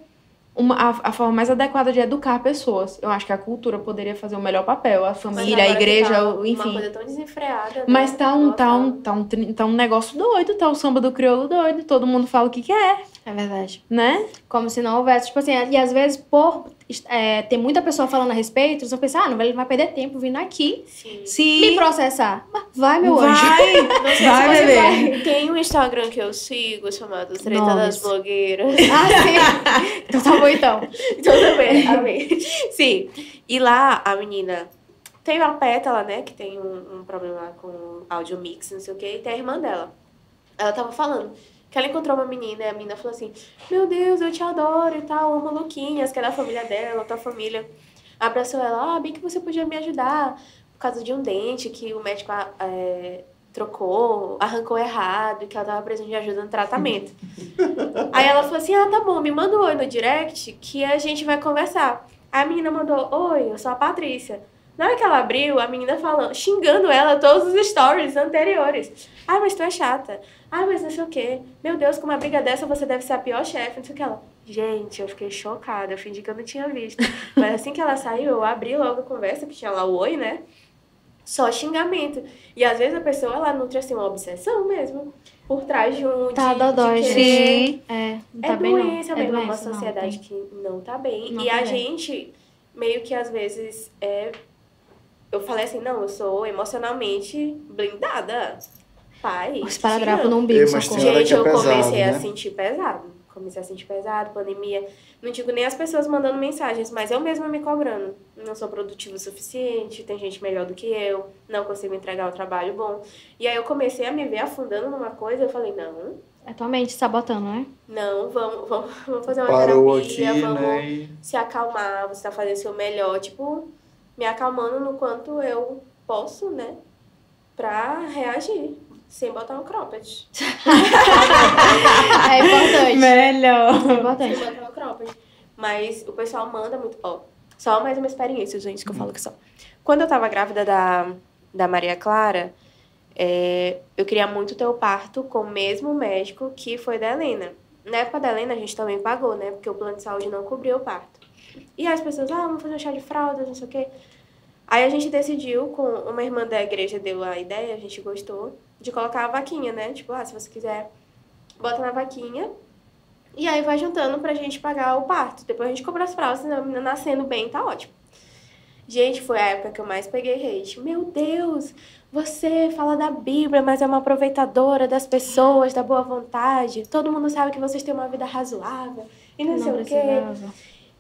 uma, a, a forma mais adequada de educar pessoas. Eu acho que a cultura poderia fazer o melhor papel, a família, a igreja, tá o- Uma enfim. coisa tão desenfreada. né? Mas tá um, tá, um, tá, um, tá um negócio doido, tá o samba do crioulo doido, todo mundo fala o que quer, É verdade. né? Como se não houvesse, tipo assim, e às vezes, por é, ter muita pessoa falando a respeito, eles vão pensar, ah, não vai, ele vai perder tempo vindo aqui Sim. Sim. me processar. Mas vai, meu anjo. Vai, Não sei vai, você bebê. vai- Tem um Instagram que eu sigo chamado Treta Nomes. das Blogueiras. Ah, sim. então tá bom, então. Tudo bem, amei. Sim. E lá a menina tem a Pétala, né? Que tem um, um problema com áudio mix, não sei o quê, e tem a irmã dela. Ela tava falando que ela encontrou uma menina e a menina falou assim: Meu Deus, eu te adoro e tal, amo Luquinhas, que é da família dela, tua família. Abraçou ela, ah, bem que você podia me ajudar por causa de um dente que o médico ah, é, trocou, arrancou errado e que ela tava precisando de ajuda no tratamento. Aí ela falou assim: ah, tá bom, me manda um oi no direct que a gente vai conversar. Aí a menina mandou: oi, eu sou a Patrícia. Na hora que ela abriu, a menina falando, xingando ela todos os stories anteriores. Ah, mas tu é chata. Ah, mas não sei o quê. Meu Deus, com uma briga dessa você deve ser a pior chefe, não sei o que ela. Gente, eu fiquei chocada, eu fingi que eu não tinha visto. Mas assim que ela saiu, eu abri logo a conversa, que tinha lá o oi, né? Só xingamento. E às vezes a pessoa, ela nutre assim uma obsessão mesmo. Por trás de um. Tá de, dodói, de querer- Sim. É, não é tá bem não. doença É mesmo, é uma não, sociedade tem. que não tá bem. Não e tá a bem. gente, meio que às vezes, é. Eu falei assim, não, eu sou emocionalmente blindada. Pai. O esparadrapo tira. no umbigo, Ei, mas socorro. Gente, que é eu pesado, comecei a né? sentir pesado. Comecei a sentir pesado, pandemia. Não digo nem as pessoas mandando mensagens, mas eu mesma me cobrando. Não sou produtivo o suficiente, tem gente melhor do que eu, não consigo entregar um trabalho bom. E aí eu comecei a me ver afundando numa coisa, eu falei, não, É tua mente sabotando, né? não, vamos, vamos, vamos fazer uma Parou aqui, terapia, vamos né? se acalmar, você tá fazendo o seu melhor, tipo, me acalmando no quanto eu posso, né? Pra reagir, sem botar um cropped. É importante. Melhor. É importante. Sem botar um cropped. Mas o pessoal manda muito. Ó, só mais uma experiência, gente, que eu falo que só. Quando eu tava grávida da, da Maria Clara, é, eu queria muito ter o parto com o mesmo médico que foi da Helena. Na época da Helena, a gente também pagou, né? Porque o plano de saúde não cobriu o parto. E as pessoas, ah, vamos fazer um chá de fraldas, não sei o quê. Aí a gente decidiu, com uma irmã da igreja deu a ideia, a gente gostou, de colocar a vaquinha, né? Tipo, ah, se você quiser, bota na vaquinha. E aí vai juntando pra gente pagar o parto. Depois a gente compra as fraldas, a menina nascendo bem, tá ótimo. Gente, foi a época que eu mais peguei hate. Meu Deus, você fala da Bíblia, mas é uma aproveitadora das pessoas, da boa vontade. Todo mundo sabe que vocês têm uma vida razoável. E não, sei o quê.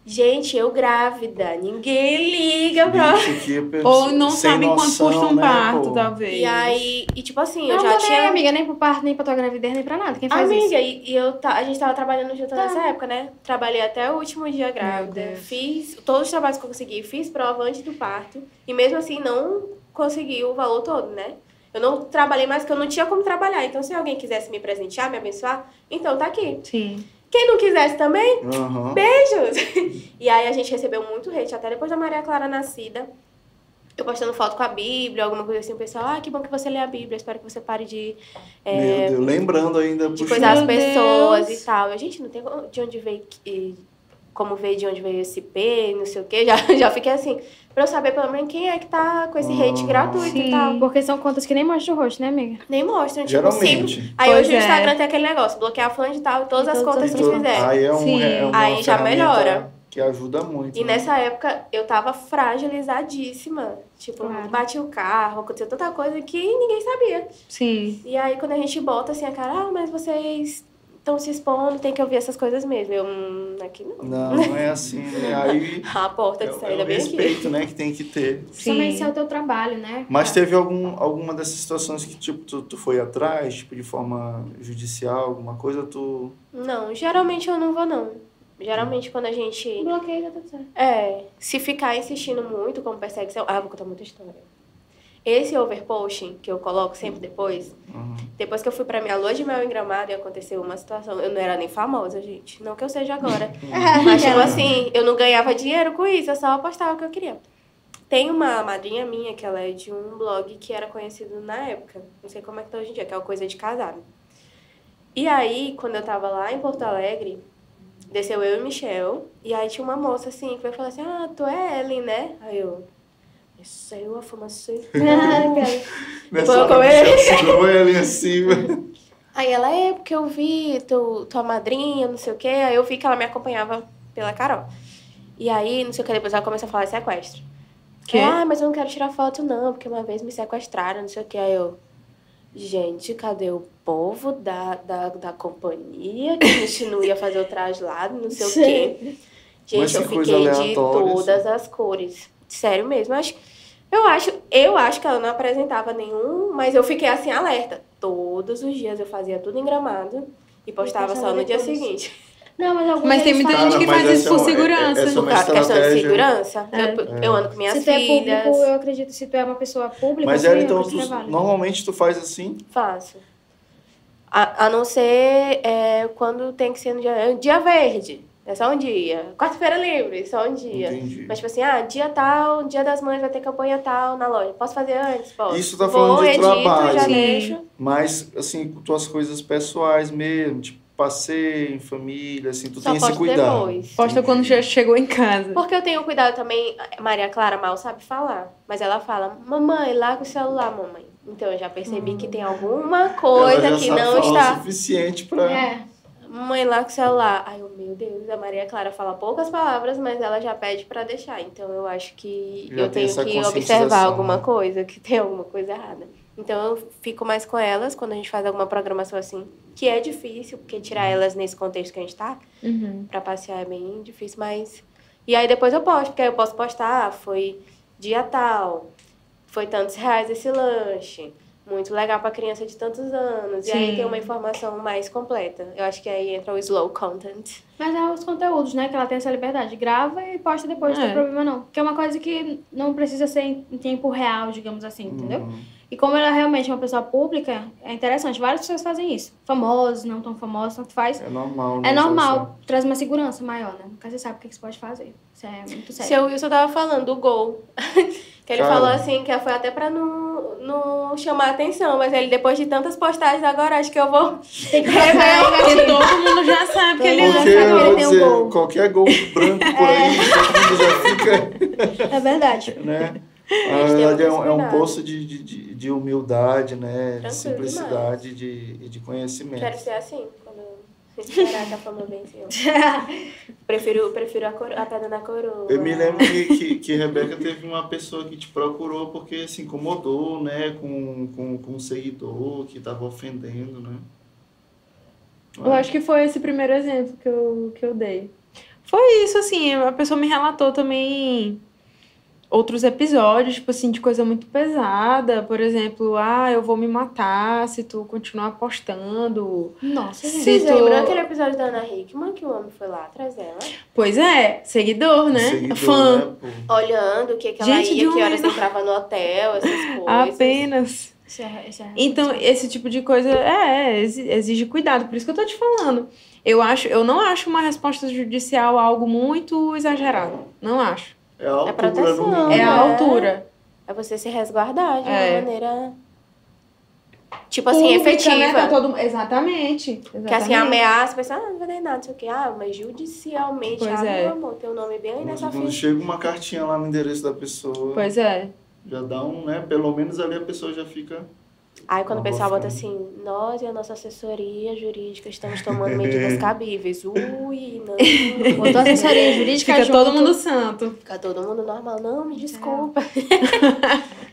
Gente, eu grávida. Ninguém liga pra. Bicho, Ou não sem sabem quanto custa um né, parto, pô? talvez. E aí, e tipo assim, eu Não, já também, tinha. amiga, nem pro parto, nem pra tua gravidez, nem pra nada. Quem faz isso? Amiga, e, e eu ta- a gente tava trabalhando junto Tá. nessa época, né? Trabalhei até o último dia grávida. Fiz todos os trabalhos que eu consegui, fiz prova antes do parto. E mesmo assim não consegui o valor todo, né? Eu não trabalhei mais porque eu não tinha como trabalhar. Então, se alguém quisesse me presentear, me abençoar, então tá aqui. Sim. Quem não quisesse também, Aham. beijos! e aí a gente recebeu muito hate, até depois da Maria Clara nascida. Eu postando foto com a Bíblia, alguma coisa assim, o pessoal, ah, que bom que você lê a Bíblia, espero que você pare de. é, Meu Deus, lembrando ainda. de coisar as pessoas Deus. e tal. A gente não tem de onde veio, que- como veio de onde veio esse P, não sei o quê. Já, já fiquei assim, pra eu saber pelo menos quem é que tá com esse hate Ah, gratuito sim. e tal. Porque são contas que nem mostram o rosto, né, amiga? Nem mostram, tipo. Geralmente. Aí Pois hoje o é. Instagram tem aquele negócio, bloquear fã de tal e todas E as todas contas as que fizer. Aí é, um, Sim. é uma Aí já melhora. Que ajuda muito. E né? nessa época eu tava fragilizadíssima. Tipo, Claro. bati o carro, aconteceu tanta coisa que ninguém sabia. Sim. E aí quando a gente bota assim a cara, ah, mas vocês estão se expondo, tem que ouvir essas coisas mesmo. Eu, hum, aqui não. Não, não é assim. né? Aí A porta é, de é saída o bem aqui. respeito, né, que tem que ter. Também Sim. esse é o teu trabalho, né? Mas teve algum, alguma dessas situações que, tipo, tu, tu foi atrás, tipo, de forma judicial, alguma coisa, tu... Não, geralmente eu não vou não. Geralmente quando a gente. Bloqueio tá tudo certo. É, se ficar insistindo muito como perseguição. Ah, vou contar muita história. Esse overposting que eu coloco sempre depois, Uhum. depois que eu fui pra minha lua de mel em Gramado e aconteceu uma situação, eu não era nem famosa, gente. Não que eu seja agora. Mas, tipo assim, eu não ganhava dinheiro com isso, eu só postava o que eu queria. Tem uma madrinha minha que ela é de um blog que era conhecido na época. Não sei como é que tá hoje em dia, que é o Coisa de Casado. E aí, quando eu tava lá em Porto Alegre, desceu eu e Michel. E aí tinha uma moça assim que veio falar assim: Ah, tu é Ellen, né? Aí eu. Saiu a fumaça. Nessa eu hora, comer. Segurou ele assim. Aí ela é, porque eu vi tu, tua madrinha, não sei o quê. Aí eu vi que ela me acompanhava pela Carol. E aí, não sei o que, depois ela começa a falar sequestro. Que? Ah, mas eu não quero tirar foto, não, porque uma vez me sequestraram, não sei o que. Aí eu. Gente, cadê o povo da, da, da companhia que a gente não ia fazer o traslado, não sei o quê. Mas Gente, eu que coisa fiquei de aleatória, todas as cores. Sério mesmo. Eu acho, eu, acho, eu acho que ela não apresentava nenhum, mas eu fiquei assim, alerta. Todos os dias eu fazia tudo em gramado e postava só no dia seguinte. Não, mas alguns Mas tem muita gente que faz isso essa é por uma- é- segurança. é Por uma causa da questão de segurança, É. eu, eu ando com minhas Se tu é filhas. público, eu acredito que se tu é uma pessoa pública, Mas ela, então, tu- é normalmente tu faz assim? Faço. A, a não ser é, quando tem que ser no dia, é dia verde. É só um dia. Quarta-feira livre, só um dia. Entendi. Mas, tipo assim, ah, dia tal, dia das mães vai ter campanha tal na loja. Posso fazer antes? Posso. Isso tá Vou, falando de edito, trabalho. já Sim. deixo. Mas, assim, com tuas coisas pessoais mesmo, tipo, passeio em família, assim, tu Só tem esse cuidado. depois. Posta quando já chegou em casa. Porque eu tenho cuidado também, Maria Clara mal sabe falar, mas ela fala, mamãe, larga o celular, mamãe. Então eu já percebi que tem alguma coisa Ela já que sabe não falar o está. suficiente pra... É. Mamãe, larga o celular. Ai, eu, meu Deus, a Maria Clara fala poucas palavras, mas ela já pede pra deixar. Então eu acho que Já eu tenho que observar alguma né? coisa, que tem alguma coisa errada. Então eu fico mais com elas quando a gente faz alguma programação assim, que é difícil, porque tirar elas nesse contexto que a gente tá, Uhum. Pra passear é bem difícil, mas. E aí depois eu posto, porque aí eu posso postar, foi dia tal, foi tantos reais esse lanche, muito legal pra criança de tantos anos. E aí Sim. tem uma informação mais completa. Eu acho que aí entra o slow content. Mas é os conteúdos, né? Que ela tem essa liberdade. Grava e posta depois, não É. tem problema não. Porque é uma coisa que não precisa ser em em tempo real, digamos assim, entendeu? Uhum. E como ela realmente é uma pessoa pública, é interessante. Várias pessoas fazem isso. Famosos, não tão famosos, tanto faz. É normal, né? É normal, traz uma segurança maior, né? Nunca você sabe o que que você pode fazer. Isso é muito sério. Seu Wilson tava falando do gol. que ele Cara. falou assim, que foi até pra não, não chamar atenção, mas ele, depois de tantas postagens, agora acho que eu vou. Tem que todo mundo já sabe que ele Todo mundo Porque já sabe que ele tem um gol. qualquer gol branco por aí, todo mundo já fica, É verdade. né? Na verdade, é um, é um poço de, de, de, de humildade, né? De Tranquilo simplicidade de, e de conhecimento. Quero ser assim, quando eu esperar que a fama venceu. Prefiro, prefiro a, coro- a pedra na coroa. Eu me lembro que, que, que Rebeca teve uma pessoa que te procurou porque se incomodou, né? Com, com, com um seguidor que estava ofendendo, né? Eu acho que foi esse primeiro exemplo que eu, que eu dei. Foi isso, assim, a pessoa me relatou também outros episódios, tipo assim, de coisa muito pesada. Por exemplo, ah, eu vou me matar se tu continuar postando. Nossa, gente. Vocês Se tu- lembram aquele episódio da Ana Hickman que o homem foi lá atrás dela? Pois é, seguidor, né? Seguidor, Fã. né? Olhando o que, que ela Gente, ia, que horas entrava no hotel, essas coisas. Apenas. Isso é, isso é Então, esse tipo de coisa é, exi- exige cuidado. Por isso que eu tô te falando. Eu acho, eu não acho uma resposta judicial algo muito exagerado. Não acho. É a altura proteção, no. É a É. altura. É você se resguardar de É. uma maneira. Tipo assim, Pública, efetiva. né? Tá todo... Exatamente. Que assim, ameaça, a pessoa, ah, não vai dar nada, não sei o quê. Ah, mas judicialmente, Pois ah, é. meu amor, teu nome bem aí Quando, nessa quando ficha. chega uma cartinha lá no endereço da pessoa, Pois é. já dá um, né? Pelo menos ali a pessoa já fica. Aí quando o pessoal bota assim, nós e a nossa assessoria jurídica estamos tomando medidas cabíveis. Ui, não. Botou assessoria jurídica Fica junto. todo mundo santo. Fica todo mundo normal. Não, me desculpa.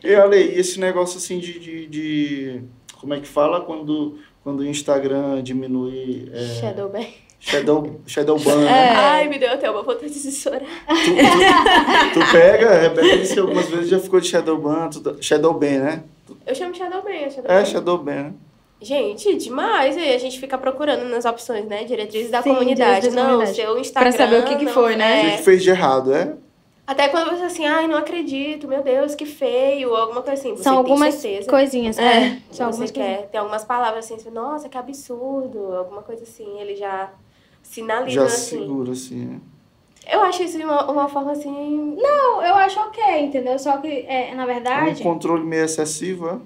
E olha aí, esse negócio assim de, de, de- Como é que fala quando, quando o Instagram diminui. É, Shadow ban. Shadow, shadow ban, É. né? Ai, me deu até uma vontade de chorar. Tu, tu, tu pega, a Rebeca disse que algumas vezes já ficou de shadow ban, tu, shadow ban, né? Eu chamo Shadow ban, é Shadow É, ban. shadow ban, né? Gente, demais. E a gente fica procurando nas opções, né? Diretrizes da Sim, comunidade. diretrizes Não, comunidade. seu Instagram. saber o que que não- foi, né? O que É. fez de errado, é? Até quando você assim, ai, não acredito, meu Deus, que feio, alguma coisa assim. Você São tem algumas certeza. coisinhas. É. É. São você algumas quer, coisinhas. tem algumas palavras assim, nossa, que absurdo, alguma coisa assim, ele já sinaliza Já assim. segura, assim, né? Eu acho isso uma, uma forma assim. Não, eu acho ok, entendeu? Só que, é, na É um verdade... controle meio excessivo, é?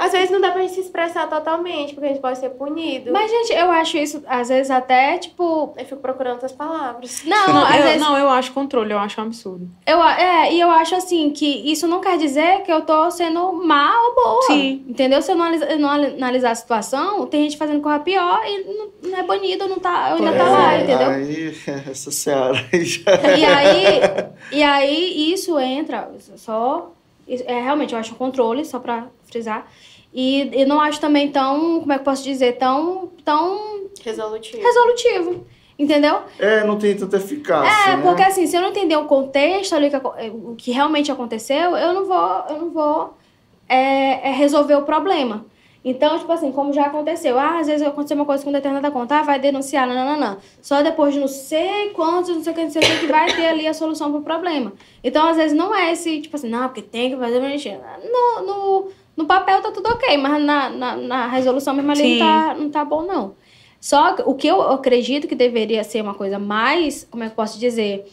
Às vezes não dá pra gente se expressar totalmente, porque a gente pode ser punido. Mas, gente, eu acho isso, às vezes, até, tipo... Eu fico procurando outras palavras. Não, Não, às eu, vezes... não, eu acho controle, eu acho um absurdo. Eu, é, e eu acho assim que isso não quer dizer que eu tô sendo má ou boa. Sim. Entendeu? Se eu não, analisa- não analisar a situação, tem gente fazendo coisa pior e não, não é banido, não tá, ainda tá lá, É, entendeu? Aí, essa seara aí já... E aí, e aí isso entra só. É, realmente, eu acho um controle, só pra frisar. E, e não acho também tão, como é que eu posso dizer, tão, tão Resolutivo. resolutivo. Entendeu? É, não tem tanta eficácia, É, né? porque assim, se eu não entender o contexto ali, o que realmente aconteceu, eu não vou, eu não vou é, é, resolver o problema. Então, tipo assim, como já aconteceu, ah, às vezes aconteceu uma coisa com determinada conta, ah, vai denunciar, não, não, não, não. Só depois de não sei quantos, não sei o que, não sei o que, vai ter ali a solução pro problema. Então, às vezes, não é esse, tipo assim, não, porque tem que fazer bonitinho. No, no, papel tá tudo ok, mas na, na, na resolução mesmo ali Sim. não tá, não tá bom, não. Só que o que eu acredito que deveria ser uma coisa mais, como é que eu posso dizer,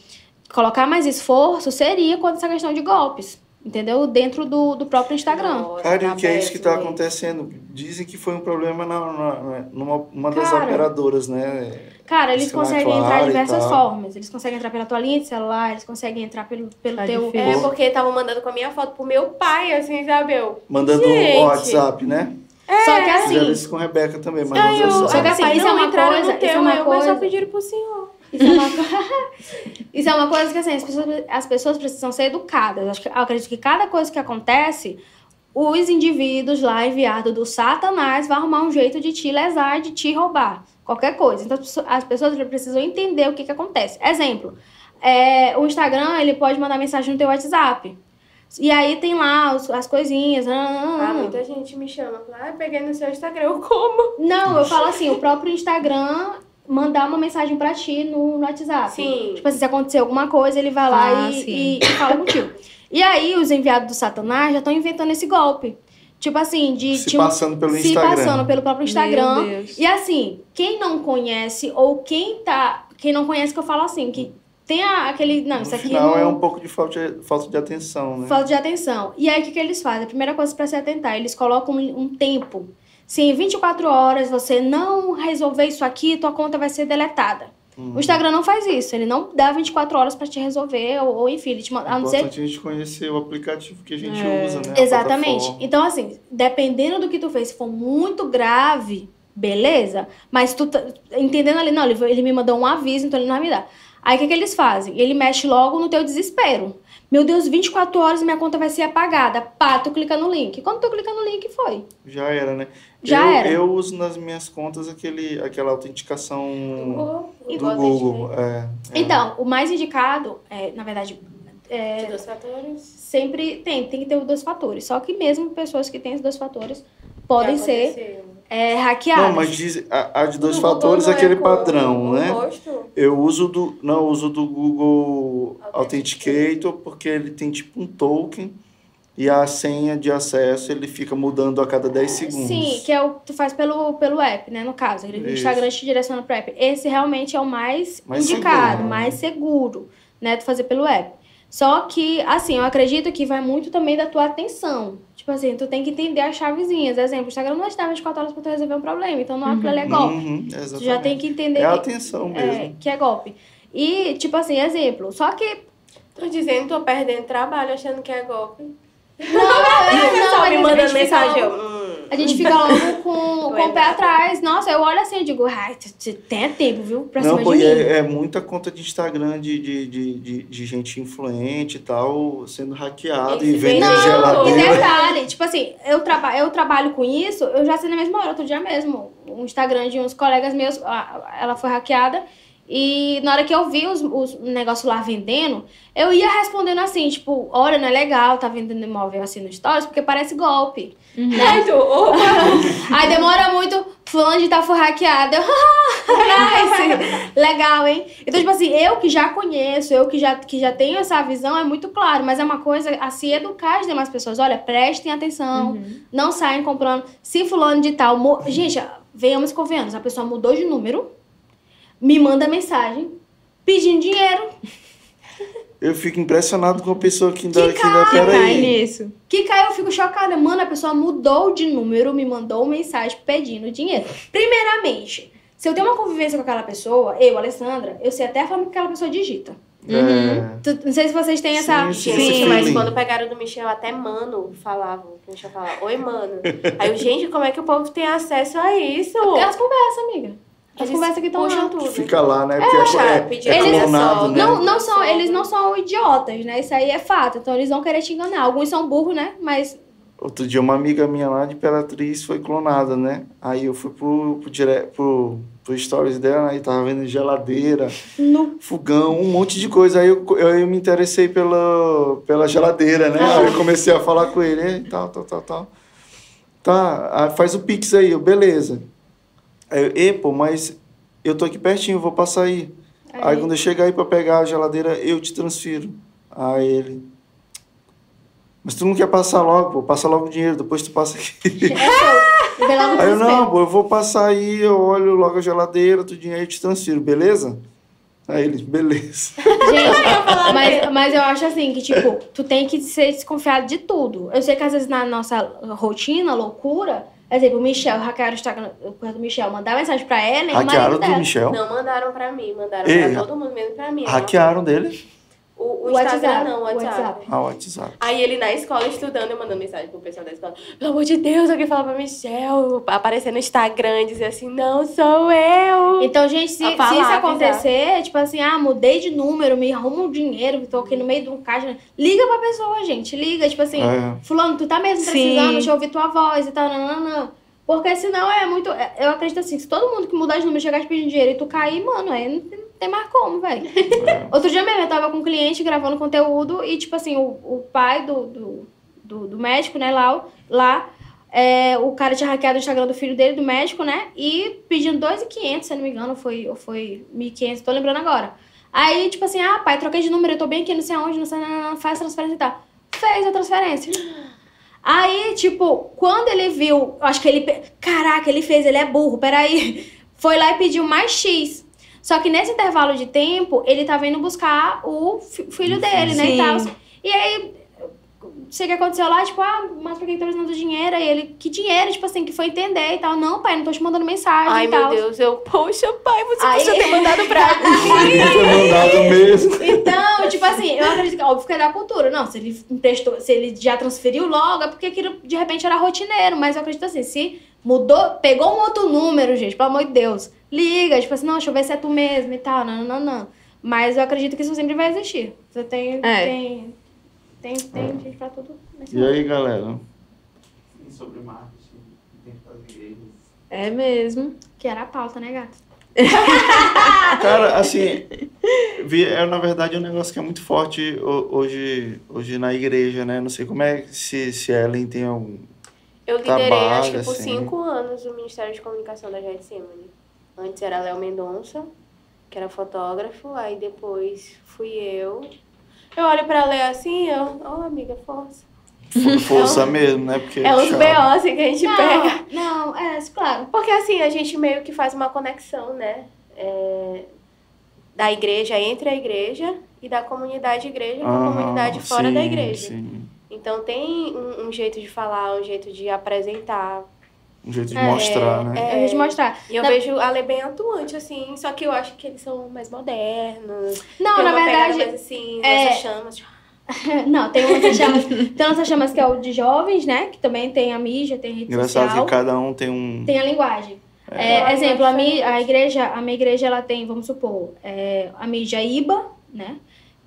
colocar mais esforço seria quanto a essa questão de golpes. Entendeu? Dentro do, do próprio Instagram. Nossa, Cara, e o que é isso que está acontecendo? Dizem que foi um problema na, na- numa uma das Cara. operadoras, né? Cara, eles na conseguem Clara entrar de diversas formas. Eles conseguem entrar pela tua linha de celular, eles conseguem entrar pelo, pelo Tá teu. difícil. É, porque estavam mandando com a minha foto pro meu pai, assim, sabe? Eu. Mandando Gente. o WhatsApp, né? Só que Fizeram assim, isso com a Rebeca também, mas não eu, Só que assim, isso é uma entraram coisa- no isso é teu, uma eu, mas só coisa- pediram pro senhor. Isso é uma, Isso é uma coisa que assim, as pessoas, as pessoas precisam ser educadas. Acho que- Eu acredito que cada coisa que acontece, os indivíduos lá enviados do Satanás vão arrumar um jeito de te lesar, de te roubar. Qualquer coisa. Então as pessoas- as pessoas precisam entender o que, que acontece. Exemplo, é, o Instagram ele pode mandar mensagem no teu WhatsApp. E aí tem lá os- as coisinhas. ah, ah, Ah, ah. muita gente me chama. Ah, peguei no seu Instagram, eu como? Não, eu falo assim, o próprio Instagram mandar uma mensagem pra ti no, no WhatsApp. Sim. Tipo assim, se acontecer alguma coisa, ele vai lá Ah, e, e- e fala contigo. E aí, os enviados do Satanás já estão inventando esse golpe. Tipo assim, de Se te- passando pelo se Instagram. passando pelo próprio Instagram. Meu Deus. E assim, quem não conhece, ou quem tá. Quem não conhece, que eu falo assim, que tem a- aquele. Não, No isso aqui final não. é um pouco de falta de, falta de atenção, né? Falta de atenção. E aí, o que, que eles fazem? A primeira coisa para se atentar, eles colocam um, um tempo. Se em 24 horas você não resolver isso aqui, tua conta vai ser deletada. Uhum. O Instagram não faz isso. Ele não dá 24 horas para te resolver, ou, ou enfim, ele te manda. É A não ser importante a gente conhecer o aplicativo que a gente É. usa, né? Exatamente. Então, assim, dependendo do que tu fez, se for muito grave, beleza. Mas tu tá entendendo ali, não, ele, ele me mandou um aviso, então ele não vai me dar. Aí o que, que eles fazem? Ele mexe logo no teu desespero. Meu Deus, 24 horas minha conta vai ser apagada. Pá, tu clica no link. Quando tu clica no link, foi. Já era, né? Já eu, era. Eu uso nas minhas contas aquele, aquela autenticação Google, do Google. É, é. Então, o mais indicado, é, na verdade, é, De dois fatores. sempre tem, tem que ter os dois fatores. Só que mesmo pessoas que têm os dois fatores podem Já ser aconteceu. é, hackeadas. Não, mas diz, a, a de dois No fatores é não aquele padrão, né? rosto? Eu uso do. Não, eu uso do Google Authenticator. Authenticator porque ele tem tipo um token e a senha de acesso ele fica mudando a cada 10 segundos. Sim, que é o que tu faz pelo, pelo app, né? No caso, ele, o. Instagram te direciona pro app. Esse realmente é o mais, Mais indicado, seguro. mais seguro, né? Tu fazer pelo app. Só que, assim, eu acredito que vai muito também da tua atenção. Tipo assim, tu tem que entender as chavezinhas. Exemplo, o Instagram não vai te dar 24 horas pra tu resolver um problema. Então, não é aquilo ali é golpe. Uhum, Tu já tem que entender É a que, atenção é, mesmo. que é golpe. E, tipo assim, exemplo. Só que. Tô dizendo, tô perdendo trabalho achando que é golpe. Não, é, não, Só a me mandando mensagem. logo- hum. A gente fica logo com, com o pé atrás. Nossa, eu olho assim e digo, ai, tu- tu tem tempo, viu? Pra Não, cima pô, de e mim. é, é muita conta de Instagram de, de, de, de, de gente influente e tal, sendo hackeado e vendedor. Não, e geladeira. detalhe, tipo assim, eu, traba eu trabalho com isso, eu já sei na mesma hora, outro dia mesmo. O Instagram de uns colegas meus, ela foi hackeada. E na hora que eu vi os, os negócios lá vendendo, eu ia respondendo assim, tipo, olha, não é legal, tá vendendo imóvel assim no stories, porque parece golpe. Tu, opa. Aí demora muito, fulano de tal foi hackeado. Eu, nice, legal, hein? Então, tipo assim, eu que já conheço, eu que já, que já tenho essa visão, é muito claro, mas é uma coisa a se educar as demais pessoas. Olha, prestem atenção, não saiam comprando. Se fulano de tal. Gente, venhamos e convenhamos, a pessoa mudou de número, me manda mensagem pedindo dinheiro. Eu fico impressionado com a pessoa que ainda, Que que ainda Que cai nisso. Que caiu, eu fico chocada. Mano, a pessoa mudou de número, me mandou mensagem pedindo dinheiro. Primeiramente, se eu tenho uma convivência com aquela pessoa, eu, Alessandra, eu sei até a forma que aquela pessoa digita. É, Tu- Não sei se vocês têm essa. Sim, Gente, sim. mas quando pegaram do Michel, até mano falavam. O Michel falava, oi, mano. Aí eu, gente, como é que o povo tem acesso a isso? Elas conversam, amiga. As Eles conversas que estão puxam lá. tudo. Fica lá, né? Porque Poxa, é, pedir é, é Eles- clonado, né? Não, não são, eles não são idiotas, né? Isso aí é fato. Então eles vão querer te enganar. Alguns são burros, né? Mas Outro dia uma amiga minha lá de Imperatriz foi clonada, né? Aí eu fui pro, pro, dire... pro, pro stories dela, aí tava vendo geladeira, no fogão, um monte de coisa. Aí eu, eu, eu me interessei pela, pela geladeira, né? Aí eu comecei a falar com ele, e tal, tal, tal, tal. Tá, ah, faz o Pix aí, eu, beleza. Aí eu, e, pô, mas eu tô aqui pertinho, vou passar aí. Aí quando eu chegar aí pra pegar a geladeira, eu te transfiro. Aí ele. Mas tu não quer passar logo, pô, passa logo o dinheiro, depois tu passa aqui. é Aí eu, não, pô, eu vou passar aí, eu olho logo a geladeira, tudinho aí eu te transfiro, beleza? Aí ele, beleza. Gente, mas, mas eu acho assim que, tipo, tu tem que ser desconfiado de tudo. Eu sei que às vezes na nossa rotina, loucura, exemplo, o Michel, hackearam o Instagram do Michel, mandar mensagem pra ela e o Hackearam marido do dela. Michel. Não mandaram pra mim, mandaram Ei, pra todo mundo, mesmo pra mim. Hackearam dele? O, o O Instagram WhatsApp, não, o WhatsApp. WhatsApp. Ah, o WhatsApp. Aí ele na escola estudando, eu mandando mensagem pro pessoal da escola. Pelo amor de Deus, alguém fala pra Michelle. Aparecer no Instagram e dizer assim, não sou eu. Então, gente, se, se isso acontecer, tipo assim, ah, mudei de número, me arruma um dinheiro, tô aqui no meio de um caixa. Liga pra pessoa, gente. Liga, tipo assim, É. fulano, tu tá mesmo Sim. precisando, deixa eu ouvir tua voz e tal, não, não, não. Porque senão é muito. é- Eu acredito assim, se todo mundo que mudar de número chegar te pedindo dinheiro e tu cair, mano, aí não tem, mais como, velho. Outro dia mesmo, eu tava com um cliente gravando conteúdo e, tipo assim, o, o pai do, do, do, do médico, né, lá, lá é, o cara tinha hackeado o Instagram do filho dele, do médico, né, e pedindo 2.500, se eu não me engano, foi, ou foi 1.500, tô lembrando agora. Aí, tipo assim, ah, pai, troquei de número, eu tô bem aqui, não sei aonde, não sei, não, não, não, faz transferência e tal. Fez a transferência. Aí, tipo, quando ele viu, acho que ele. Caraca, ele fez, ele é burro, peraí. Foi lá e pediu mais X. Só que nesse intervalo de tempo, ele tava indo buscar o fi- filho dele, né? E, Sim. tal. e aí, sei o que aconteceu lá, tipo, ah, mas por que tá precisando do dinheiro? Aí ele, que dinheiro? Tipo assim, que foi entender e tal. Não, pai, não tô te mandando mensagem Ai, e meu tal. Deus, eu, poxa, pai, você Aí- podia ter mandado pra mim. Mandado mesmo. Então, tipo assim, eu acredito que óbvio que é da cultura. Não, se ele emprestou, se ele já transferiu logo, é porque aquilo de repente era rotineiro. Mas eu acredito assim, se mudou, pegou um outro número, gente, pelo amor de Deus, liga, tipo assim, não, deixa eu ver se é tu mesmo e tal. Não, não, não. Mas eu acredito que isso sempre vai existir. Você tem. É. Tem, tem, tem gente pra tudo. nesse E aí, galera? E sobre marketing dentro das igrejas. É mesmo. Que era a pauta, né, gata? Cara, assim, vi- é, na verdade é um negócio que é muito forte ho- hoje, hoje na igreja, né? Não sei como é se, se Ellen tem algum. Eu liderei, Trabalho, acho que por assim. cinco anos, o Ministério de Comunicação da Getsemane. Antes era Léo Mendonça, que era fotógrafo, aí depois fui eu. Eu olho pra Léo assim, eu, oh, amiga, força. Força mesmo, né? Porque É os. BO assim, que a gente pega. Não, não, é, claro. Porque assim, a gente meio que faz uma conexão, né? É, da igreja entre a igreja e da comunidade igreja com a Aham, comunidade fora sim, da igreja. Sim. Então tem um, um jeito de falar, um jeito de apresentar. Um jeito de É, mostrar, né? É, a gente mostrar. E eu Na- vejo a Lê bem atuante, assim, só que eu acho que eles são mais modernos. Não, na verdade. mais assim, é- lança chamas. Não, tem um lança-chamas. tem um lança-chamas que é o de jovens, né? Que também tem a mídia, tem rede Engraçado social. que cada um tem um. Tem a linguagem. É. É, Uma exemplo, a, mi, a igreja, a minha igreja ela tem, vamos supor, é, a mídia IBA, né?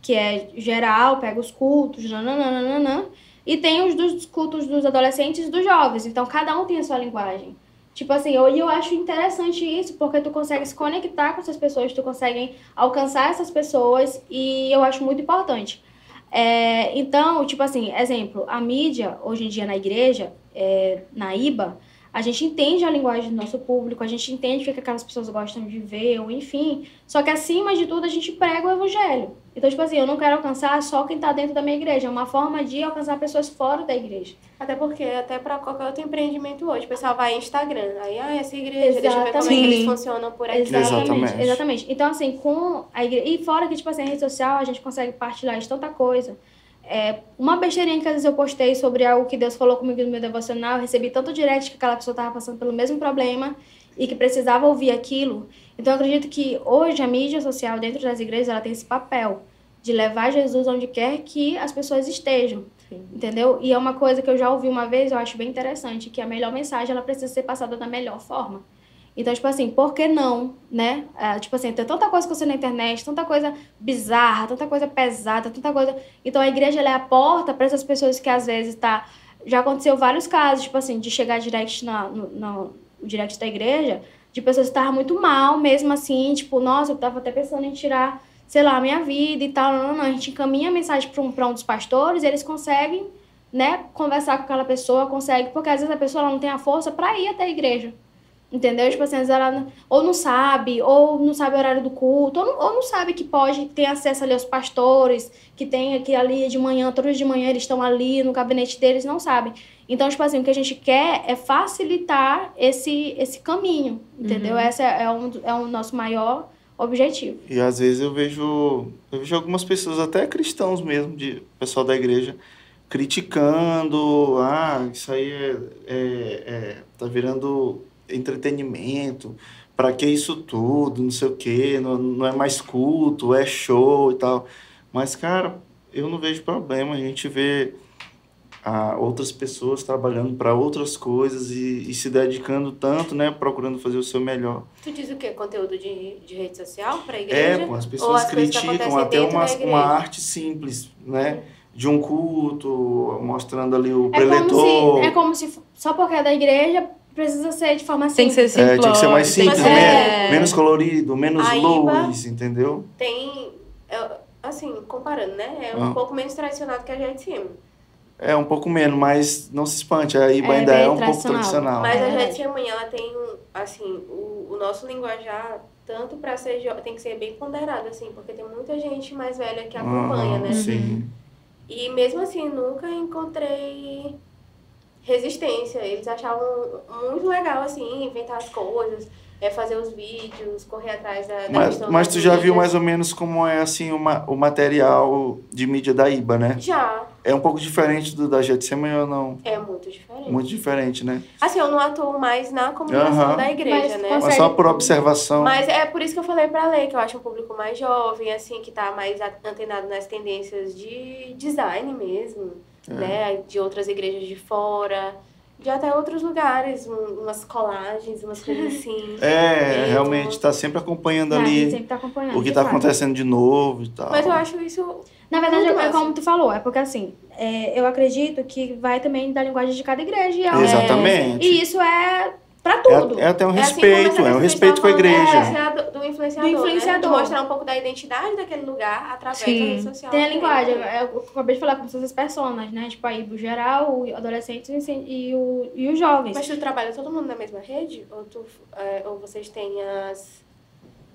Que é geral, pega os cultos, nananana, e tem os dos cultos dos adolescentes e dos jovens. Então, cada um tem a sua linguagem. Tipo assim, eu, eu acho interessante isso, porque tu consegue se conectar com essas pessoas, tu consegue alcançar essas pessoas, e eu acho muito importante. É, então, tipo assim, exemplo, a mídia, hoje em dia na igreja, é, na IBA, a gente entende a linguagem do nosso público, a gente entende o que que aquelas pessoas gostam de ver, ou enfim. Só que acima de tudo a gente prega o evangelho. Então, tipo assim, eu não quero alcançar só quem tá dentro da minha igreja. É uma forma de alcançar pessoas fora da igreja. Até porque, até pra qualquer outro empreendimento hoje, o pessoal vai em Instagram. Aí, ah, essa igreja, deixa eu ver como é que Exatamente. eles funcionam por aqui. Exatamente. Exatamente. Então, assim, com a igreja. E fora que, tipo assim, a rede social, a gente consegue partilhar de tanta coisa. É, uma besteirinha que às vezes eu postei sobre algo que Deus falou comigo no meu devocional, eu recebi tanto direct que aquela pessoa estava passando pelo mesmo problema e que precisava ouvir aquilo. Então eu acredito que hoje a mídia social dentro das igrejas ela tem esse papel de levar Jesus onde quer que as pessoas estejam. Entendeu? E é uma coisa que eu já ouvi uma vez, eu acho bem interessante, que a melhor mensagem ela precisa ser passada da melhor forma. Então, tipo assim, por que não, né? É, tipo assim, tem tanta coisa que você na internet, tanta coisa bizarra, tanta coisa pesada, tanta coisa. Então, a igreja é a porta para essas pessoas que às vezes tá. Já aconteceu vários casos, tipo assim, de chegar direct na, no, no direct da igreja, de pessoas que estavam muito mal, mesmo assim, tipo, nossa, eu tava até pensando em tirar, sei lá, a minha vida e tal. Não, não, não. A gente encaminha a mensagem para um, pra um dos pastores eles conseguem, né, conversar com aquela pessoa, consegue, porque às vezes a pessoa não tem a força para ir até a igreja. Entendeu? Tipo assim, às vezes ela ou não sabe, ou não sabe o horário do culto, ou não, ou não sabe que pode ter acesso ali aos pastores, que tem aqui ali de manhã, todos de manhã eles estão ali no gabinete deles, não sabem. Então, tipo assim, o que a gente quer é facilitar esse, esse caminho, entendeu? Esse é, é, um, é o nosso maior objetivo. E às vezes eu vejo, eu vejo algumas pessoas, até cristãos mesmo, de pessoal da igreja, criticando, ah, isso aí é, é, é tá virando entretenimento, para que isso tudo, não sei o quê, não, não é mais culto, é show e tal. Mas, cara, eu não vejo problema a gente ver a outras pessoas trabalhando para outras coisas e, e, se dedicando tanto, né, procurando fazer o seu melhor. Tu diz o quê? Conteúdo de, de rede social para a É, igreja? pô, as pessoas as criticam até uma, uma arte simples, né, de um culto, mostrando ali o É como, preletor. se, é como se só porque é da igreja precisa ser de forma Tem que ser simples. É, tinha que ser mais simples, que men- ser- menos colorido, menos A Iba- luz, entendeu? Tem, é, assim, comparando, né? É um Ah. pouco menos tradicional do que a gente cima. É um pouco menos, mas não se espante, a IBA É ainda é um pouco tradicional. Mas É a gente amanhã ela tem assim, o, o nosso linguajar, tanto para ser tem que ser bem ponderado, assim, porque tem muita gente mais velha que acompanha, Aham, né? Sim. E mesmo assim, nunca encontrei resistência. Eles achavam muito legal, assim, inventar as coisas, é, fazer os vídeos, correr atrás da, da Mas, questão mas tu já viu mais ou menos como é assim o, ma- o material de mídia da IBA, né? Já, É um pouco diferente do da Getsemane ou não? é muito diferente. Muito diferente, né? Assim, eu não atuo mais na comunicação da igreja, Mas né? consegue- Mas só por observação. Mas é por isso que eu falei pra Lei, que eu acho um público mais jovem, assim, que tá mais antenado nas tendências de design mesmo, É. né? De outras igrejas de fora, de até outros lugares, um- umas colagens, umas coisas assim. É, realmente tá sempre acompanhando É, ali sempre tá acompanhando. o que tá fato. acontecendo de novo e tal. Mas eu acho isso. Na verdade, é como tu falou, é porque assim, é, eu acredito que vai também da linguagem de cada igreja. E, é- Exatamente. e isso é pra tudo. É, é até um É assim respeito, é um que respeito com a igreja. é, do, do influenciador, Do influenciador. Né? De mostrar um pouco da identidade daquele lugar através Sim. da rede social. Tem a linguagem, né? eu acabei de falar como se fossem as personas, né? Tipo, aí o geral, o adolescente e o- e, o, e os jovens. Mas tu trabalha todo mundo na mesma rede? Ou, tu, é, ou vocês têm as.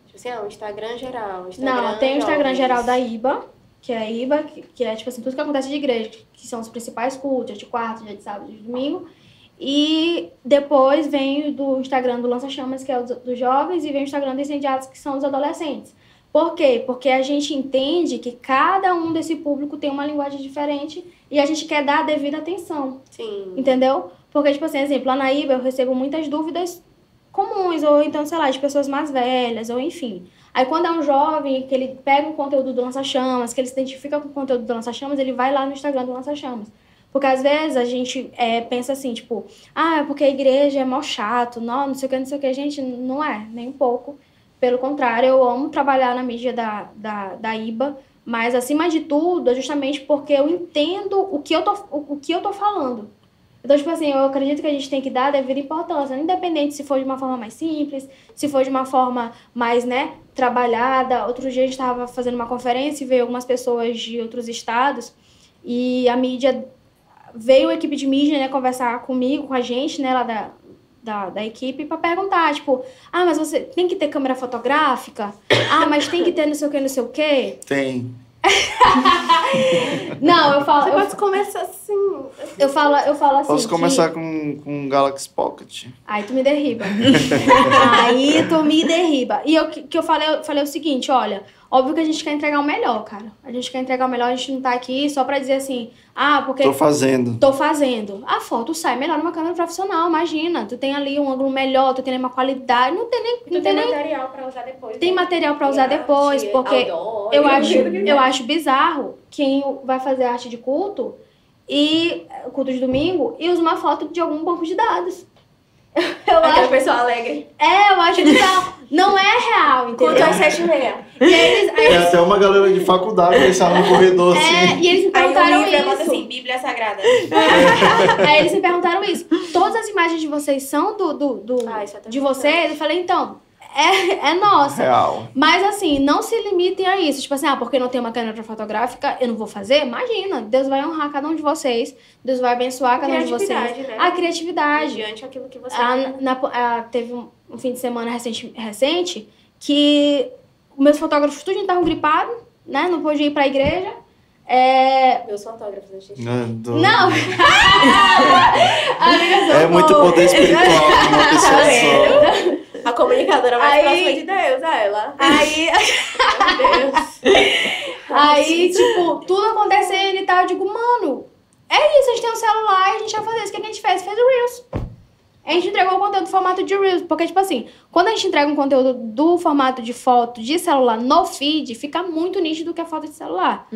Tipo assim, ah, o Instagram geral. o Instagram Não, tem o Instagram jovens. geral da IBA, que é a IBA, que, que é tipo assim, tudo que acontece de igreja, que são os principais cultos, de quarta, dia de sábado, de domingo. E depois vem o do Instagram do Lança Chamas, que é o dos jovens, e vem o Instagram do Incendiados, que são os adolescentes. Por quê? Porque a gente entende que cada um desse público tem uma linguagem diferente e a gente quer dar a devida atenção. Sim. Entendeu? Porque, tipo assim, exemplo, lá na IBA eu recebo muitas dúvidas comuns, ou então, sei lá, de pessoas mais velhas, ou enfim. Aí quando é um jovem que ele pega um conteúdo do Lança-Chamas, que ele se identifica com o conteúdo do Lança-Chamas, ele vai lá no Instagram do Lança-Chamas. Porque às vezes a gente é, pensa assim, tipo, ah, é porque a igreja é mó chato, não, não sei o que, não sei o que. Gente, não é, nem um pouco. Pelo contrário, eu amo trabalhar na mídia da, da, da IBA, mas acima de tudo é justamente porque eu entendo o que eu tô, o, o que eu tô falando. Então, tipo assim, eu acredito que a gente tem que dar devida importância, independente se for de uma forma mais simples, se for de uma forma mais, né, trabalhada. Outro dia a gente estava fazendo uma conferência e veio algumas pessoas de outros estados e a mídia veio a equipe de mídia, né, conversar comigo, com a gente, né, lá da, da, da equipe, para perguntar, tipo, ah, mas você tem que ter câmera fotográfica? Ah, mas tem que ter não sei o que, não sei o que? Tem. Não, eu falo, Você eu, pode começar assim. eu falo, eu falo assim. Posso que- começar com, com um Galaxy Pocket? Aí tu me derriba. Aí tu me derriba. E eu que que eu falei, eu falei o seguinte, olha, óbvio que a gente quer entregar o melhor, cara. A gente quer entregar o melhor, a gente não tá aqui só pra dizer assim, ah, porque Tô fazendo. tô fazendo. A foto sai melhor numa câmera profissional, imagina. Tu tem ali um ângulo melhor, tu tem ali uma qualidade, não tem nem, Tu não tem tem nem material pra usar depois. tem né? material pra usar Tem depois, arte, porque outdoor, eu e acho, eu acho bizarro quem vai fazer arte de culto e culto de domingo e usa uma foto de algum banco de dados. Eu Aquela acho, pessoa alegre. é, eu acho bizarro. Não é real, Quanto entendeu? às sete e meia. E aí eles, aí Tem até uma galera de faculdade que está no corredor é, assim. e eles me Aí perguntaram é bota isso. assim, Bíblia Sagrada. Aí eles me perguntaram isso. Todas as imagens de vocês são do, do, do- Ah, isso é de vocês? Eu falei, então, é, é nossa. Real. Mas assim, não se limitem a isso. Tipo assim, ah, porque não tem uma câmera fotográfica, eu não vou fazer? Imagina, Deus vai honrar cada um de vocês. Deus vai abençoar cada um de vocês. Criatividade, né? A criatividade. Mediante aquilo que você quer. na- ah, teve um, um fim de semana recente, recente que meus fotógrafos tudo estavam gripados, né? Não pôde ir pra igreja. É... Meus fotógrafos, né, gente? Né, do- Não! É muito poder espiritual uma pessoa só. A Comunicadora mais Aí- próxima de Deus, é ela. Aí, Meu Deus. aí, tipo, tudo acontecendo e tal. Eu digo, mano, é isso, a gente tem um celular e a gente vai fazer isso. O que a gente fez? Fez o Reels. A gente entregou o conteúdo no formato de Reels. Porque, tipo assim, quando a gente entrega um conteúdo do formato de foto de celular no feed, fica muito nítido que é foto de celular.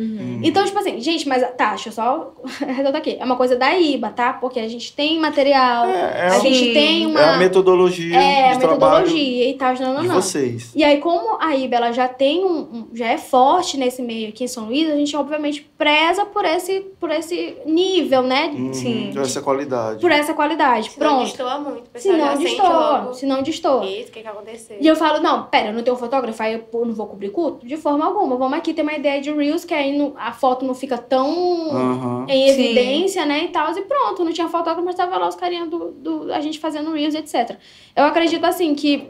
Então, tipo assim, gente, mas tá, deixa eu só arredondar aqui. É uma coisa da IBA, tá? Porque a gente tem material, É, é a a- gente tem uma. É a metodologia é, a metodologia e tal, não, não, de não. vocês. E aí, como a IBA ela já tem um, um- já é forte nesse meio aqui em São Luís, a gente obviamente preza por esse, por esse nível, né? Uhum, Sim. Essa qualidade. Por essa qualidade. Se não Pronto. destoa muito, Se pessoal já não destoa, se não destoa. Isso, que que aconteceu? E eu falo, não, pera, eu não tenho um fotógrafo, aí eu não vou cobrir culto? De forma alguma. Vamos aqui ter uma ideia de Reels, que aí não- a foto não fica tão Aham. em Sim. evidência, né, e tal, e pronto, não tinha fotógrafo, mas tava lá os carinhas do, do, a gente fazendo Reels, etc. Eu acredito, assim, que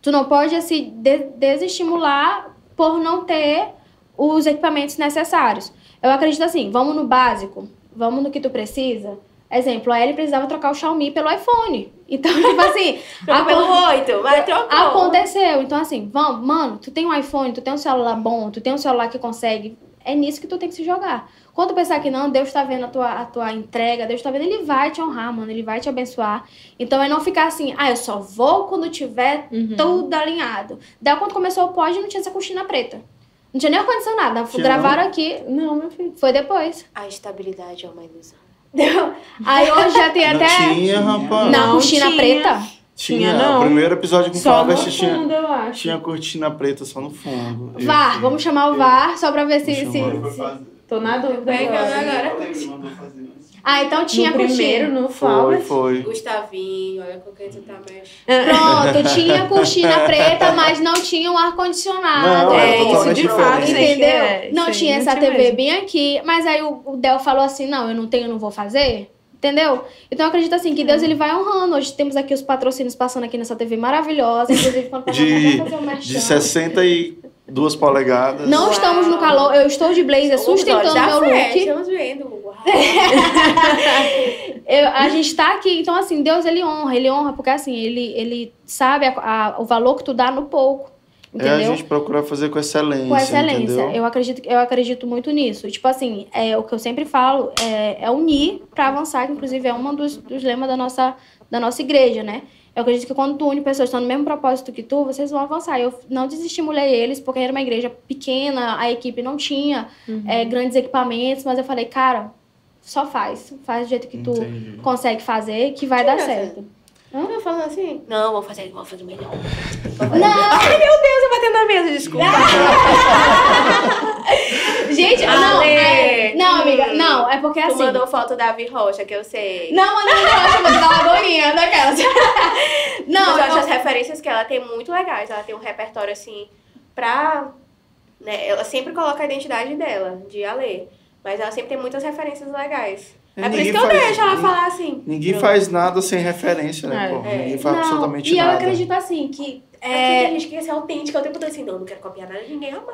tu não pode, assim, de- desestimular por não ter os equipamentos necessários. Eu acredito, assim, vamos no básico, vamos no que tu precisa. Exemplo, a Ellie precisava trocar o Xiaomi pelo iPhone. Então, tipo assim, Trocou pelo acon- 8, mas trocou. aconteceu. Então, assim, vamos, mano, tu tem um iPhone, tu tem um celular bom, tu tem um celular que consegue. É nisso que tu tem que se jogar. Quando tu pensar que não, Deus tá vendo a tua, a tua entrega, Deus tá vendo, ele vai te honrar, mano, ele vai te abençoar. Então é não ficar assim, ah, eu só vou quando tiver Uhum. tudo alinhado. Daí quando começou o pod, não tinha essa cortina preta. Não tinha nem ar-condicionado. Gravaram aqui, Não, meu filho. foi depois. A estabilidade é uma ilusão. Deu. Aí hoje já tem Não até. tinha, rapaz. Na Não cortina tinha. preta? Tinha, não. O primeiro episódio com o Só no Flavest tinha, fundo, eu acho. tinha cortina preta só no fundo. Eu- VAR, vamos chamar o VAR só pra ver se. Se, se- Tô na dúvida agora. agora. Ah, então tinha no primeiro, no Foi, Flowers. foi. Gustavinho, olha com quem tu tá mexendo. Pronto, tinha cortina preta, mas não tinha um ar-condicionado. Não, É, isso de fato. Entendeu? É, não tinha não essa tinha TV mesmo. bem aqui, mas aí o, o Del falou assim: não, eu não tenho, eu não vou fazer. Entendeu? Então eu acredito assim que Deus ele vai honrando. Hoje temos aqui os patrocínios passando aqui nessa TV maravilhosa. Inclusive, quando De- fazer um merchan. De 62 polegadas. Não Uau. estamos no calor, eu estou de blazer sustentando meu fé, look. Estamos vendo. Eu- a gente tá aqui, então assim, Deus ele honra, ele honra, porque assim, ele, ele sabe a- a- o valor que tu dá no pouco. É a Entendeu? gente procurar fazer com excelência. Com excelência. Entendeu? Eu acredito, eu acredito muito nisso. Tipo assim, é, o que eu sempre falo é, é unir para avançar, que inclusive é um dos, dos lemas da nossa, da nossa igreja, né? Eu acredito que quando tu une pessoas que estão no mesmo propósito que tu, vocês vão avançar. Eu não desestimulei eles, porque era uma igreja pequena, a equipe não tinha é, grandes equipamentos, mas eu falei, cara, só faz. Faz do jeito que tu Entendi. consegue fazer, que vai dar Tira, certo. Não, eu falando assim. Não, vou fazer, vou fazer melhor. Não! Ai, meu Deus, eu batendo na mesa, desculpa. Gente, Ale! não, é- não, amiga, não, é porque Tu assim. mandou foto da Avi Rocha, que eu sei. Não, não, eu chamo de Lagoinha, daquelas. Não, Não, eu acho as referências que ela tem muito legais. Ela tem um repertório, assim, pra... Né, ela sempre coloca a identidade dela, de Alê. Mas ela sempre tem muitas referências legais. É, É, por isso ninguém que eu faz- deixo ela ninguém- falar assim. Ninguém Pronto. faz nada sem referência, né? É. pô? É. Ninguém faz não, absolutamente e eu nada. acredito assim que É... é, a gente quer ser autêntica o tempo todo assim, não, não quero copiar nada de ninguém amado.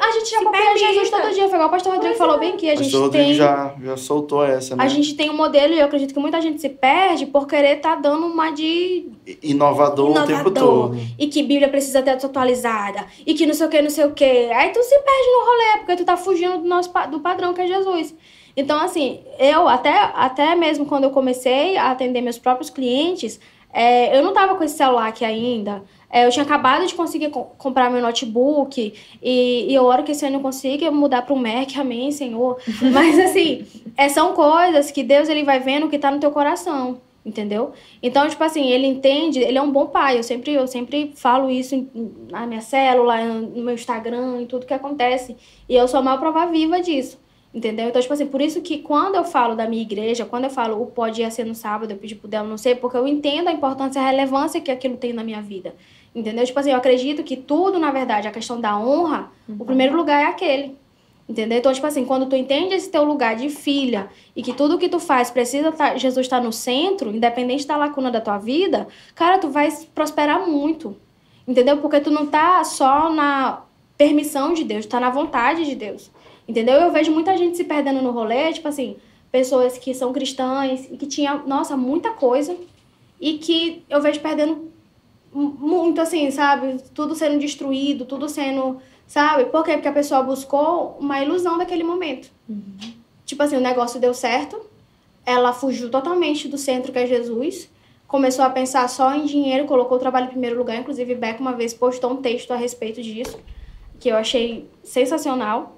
a gente já Se copia permita. Jesus todo dia. Foi igual o pastor Rodrigo Pois falou é. bem aqui. A Mas gente o Rodrigo tem. já, já soltou essa, né? A gente tem um modelo e eu acredito que muita gente se perde por querer estar dando uma de Inovador, o tempo Inovador. todo. e que Bíblia precisa ter atualizada e que não sei o que, não sei o que. Aí tu se perde no rolê, porque tu tá fugindo do nosso do padrão que é Jesus. Então, assim, eu até, até mesmo quando eu comecei a atender meus próprios clientes, é, eu não tava com esse celular aqui ainda. É, eu tinha acabado de conseguir co- comprar meu notebook e, e eu oro que esse ano eu consiga mudar para um Mac, amém, Senhor. Mas, assim, é, são coisas que Deus ele vai vendo que tá no teu coração. Entendeu? Então, tipo assim, ele entende, ele é um bom pai. Eu sempre, eu sempre falo isso na minha célula, no meu Instagram, em tudo que acontece. E eu sou a maior prova viva disso. Entendeu? Então, tipo assim, por isso que quando eu falo da minha igreja, quando eu falo o pode ir ser no sábado, eu pedi pro Del, não sei, porque eu entendo a importância e a relevância que aquilo tem na minha vida. Entendeu? Tipo assim, eu acredito que tudo, na verdade, a questão da honra, o primeiro lugar é aquele. Entendeu? Então, tipo assim, quando tu entende esse teu lugar de filha e que tudo que tu faz precisa tá, Jesus estar no centro, independente da lacuna da tua vida, cara, tu vai prosperar muito. Entendeu? Porque tu não tá só na permissão de Deus, tu tá na vontade de Deus. Entendeu? Eu vejo muita gente se perdendo no rolê, tipo assim, pessoas que são cristãs e que tinha, nossa, muita coisa e que eu vejo perdendo mu- muito assim, sabe? Tudo sendo destruído, tudo sendo. Sabe? Por quê? Porque a pessoa buscou uma ilusão daquele momento. Tipo assim, o negócio deu certo, ela fugiu totalmente do centro que é Jesus, começou a pensar só em dinheiro, colocou o trabalho em primeiro lugar. Inclusive, Beck uma vez postou um texto a respeito disso, que eu achei sensacional.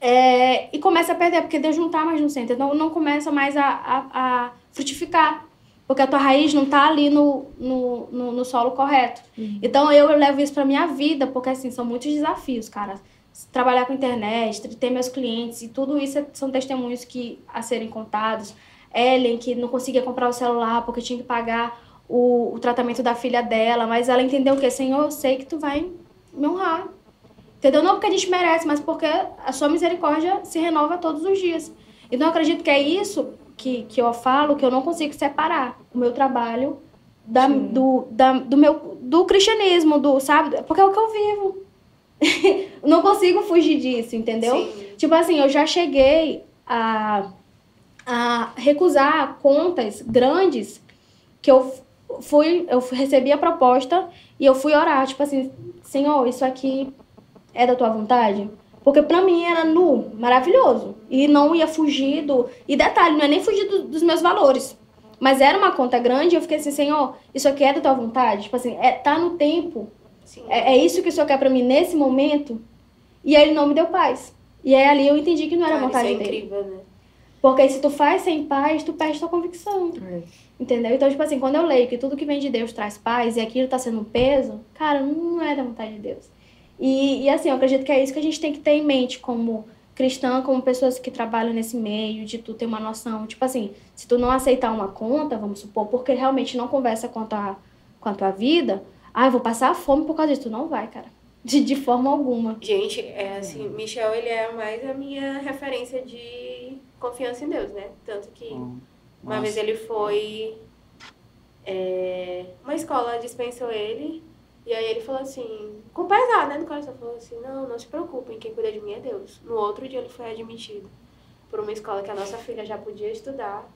É, e começa a perder, porque Deus não tá mais no centro, não, não começa mais a, a, a frutificar. Porque a tua raiz não tá ali no, no, no, no solo correto. Então eu levo isso pra minha vida, porque assim, são muitos desafios, cara. Trabalhar com internet, ter meus clientes, e tudo isso é- são testemunhos que a serem contados. Ellen, que não conseguia comprar o celular porque tinha que pagar o, o tratamento da filha dela, mas ela entendeu o quê? Senhor, eu sei que tu vai me honrar. Entendeu? Não porque a gente merece, mas porque a sua misericórdia se renova todos os dias. Então eu acredito que é isso que, que eu falo, que eu não consigo separar o meu trabalho da, do, da, do meu do cristianismo, do, sabe? Porque é o que eu vivo. não consigo fugir disso, entendeu? Sim. Tipo assim, eu já cheguei a, a recusar contas grandes que eu fui, eu recebi a proposta e eu fui orar, tipo assim, Senhor, isso aqui é da tua vontade? Porque pra mim era nu, maravilhoso. E não ia fugir do. E detalhe, não é nem fugir do- dos meus valores. Mas era uma conta grande e eu fiquei assim, Senhor, isso aqui é da tua vontade? Tipo assim, é, tá no tempo. É, é isso que o Senhor quer pra mim nesse momento? E aí ele não me deu paz. E aí ali eu entendi que não era a Cara, isso vontade é dele. incrível, né? Porque se tu faz sem paz, tu perde tua convicção. Entendeu? Então, tipo assim, quando eu leio que tudo que vem de Deus traz paz e aquilo tá sendo um peso, cara, não é da vontade de Deus. E, e assim, eu acredito que é isso que a gente tem que ter em mente como cristã, como pessoas que trabalham nesse meio, de tu ter uma noção. Tipo assim, se tu não aceitar uma conta, vamos supor, porque realmente não conversa com a tua, com a tua vida, ah, eu vou passar fome por causa disso. Tu não vai, cara. De, de forma alguma. Gente, é assim, Michel, ele é mais a minha referência de confiança em Deus, né? Tanto que Hum, uma vez ele foi. é, uma escola dispensou ele. E aí ele falou assim, com pesar, né? No coração, falou assim, não, não se preocupem, quem cuida de mim é Deus. No outro dia ele foi admitido por uma escola que a nossa filha já podia estudar,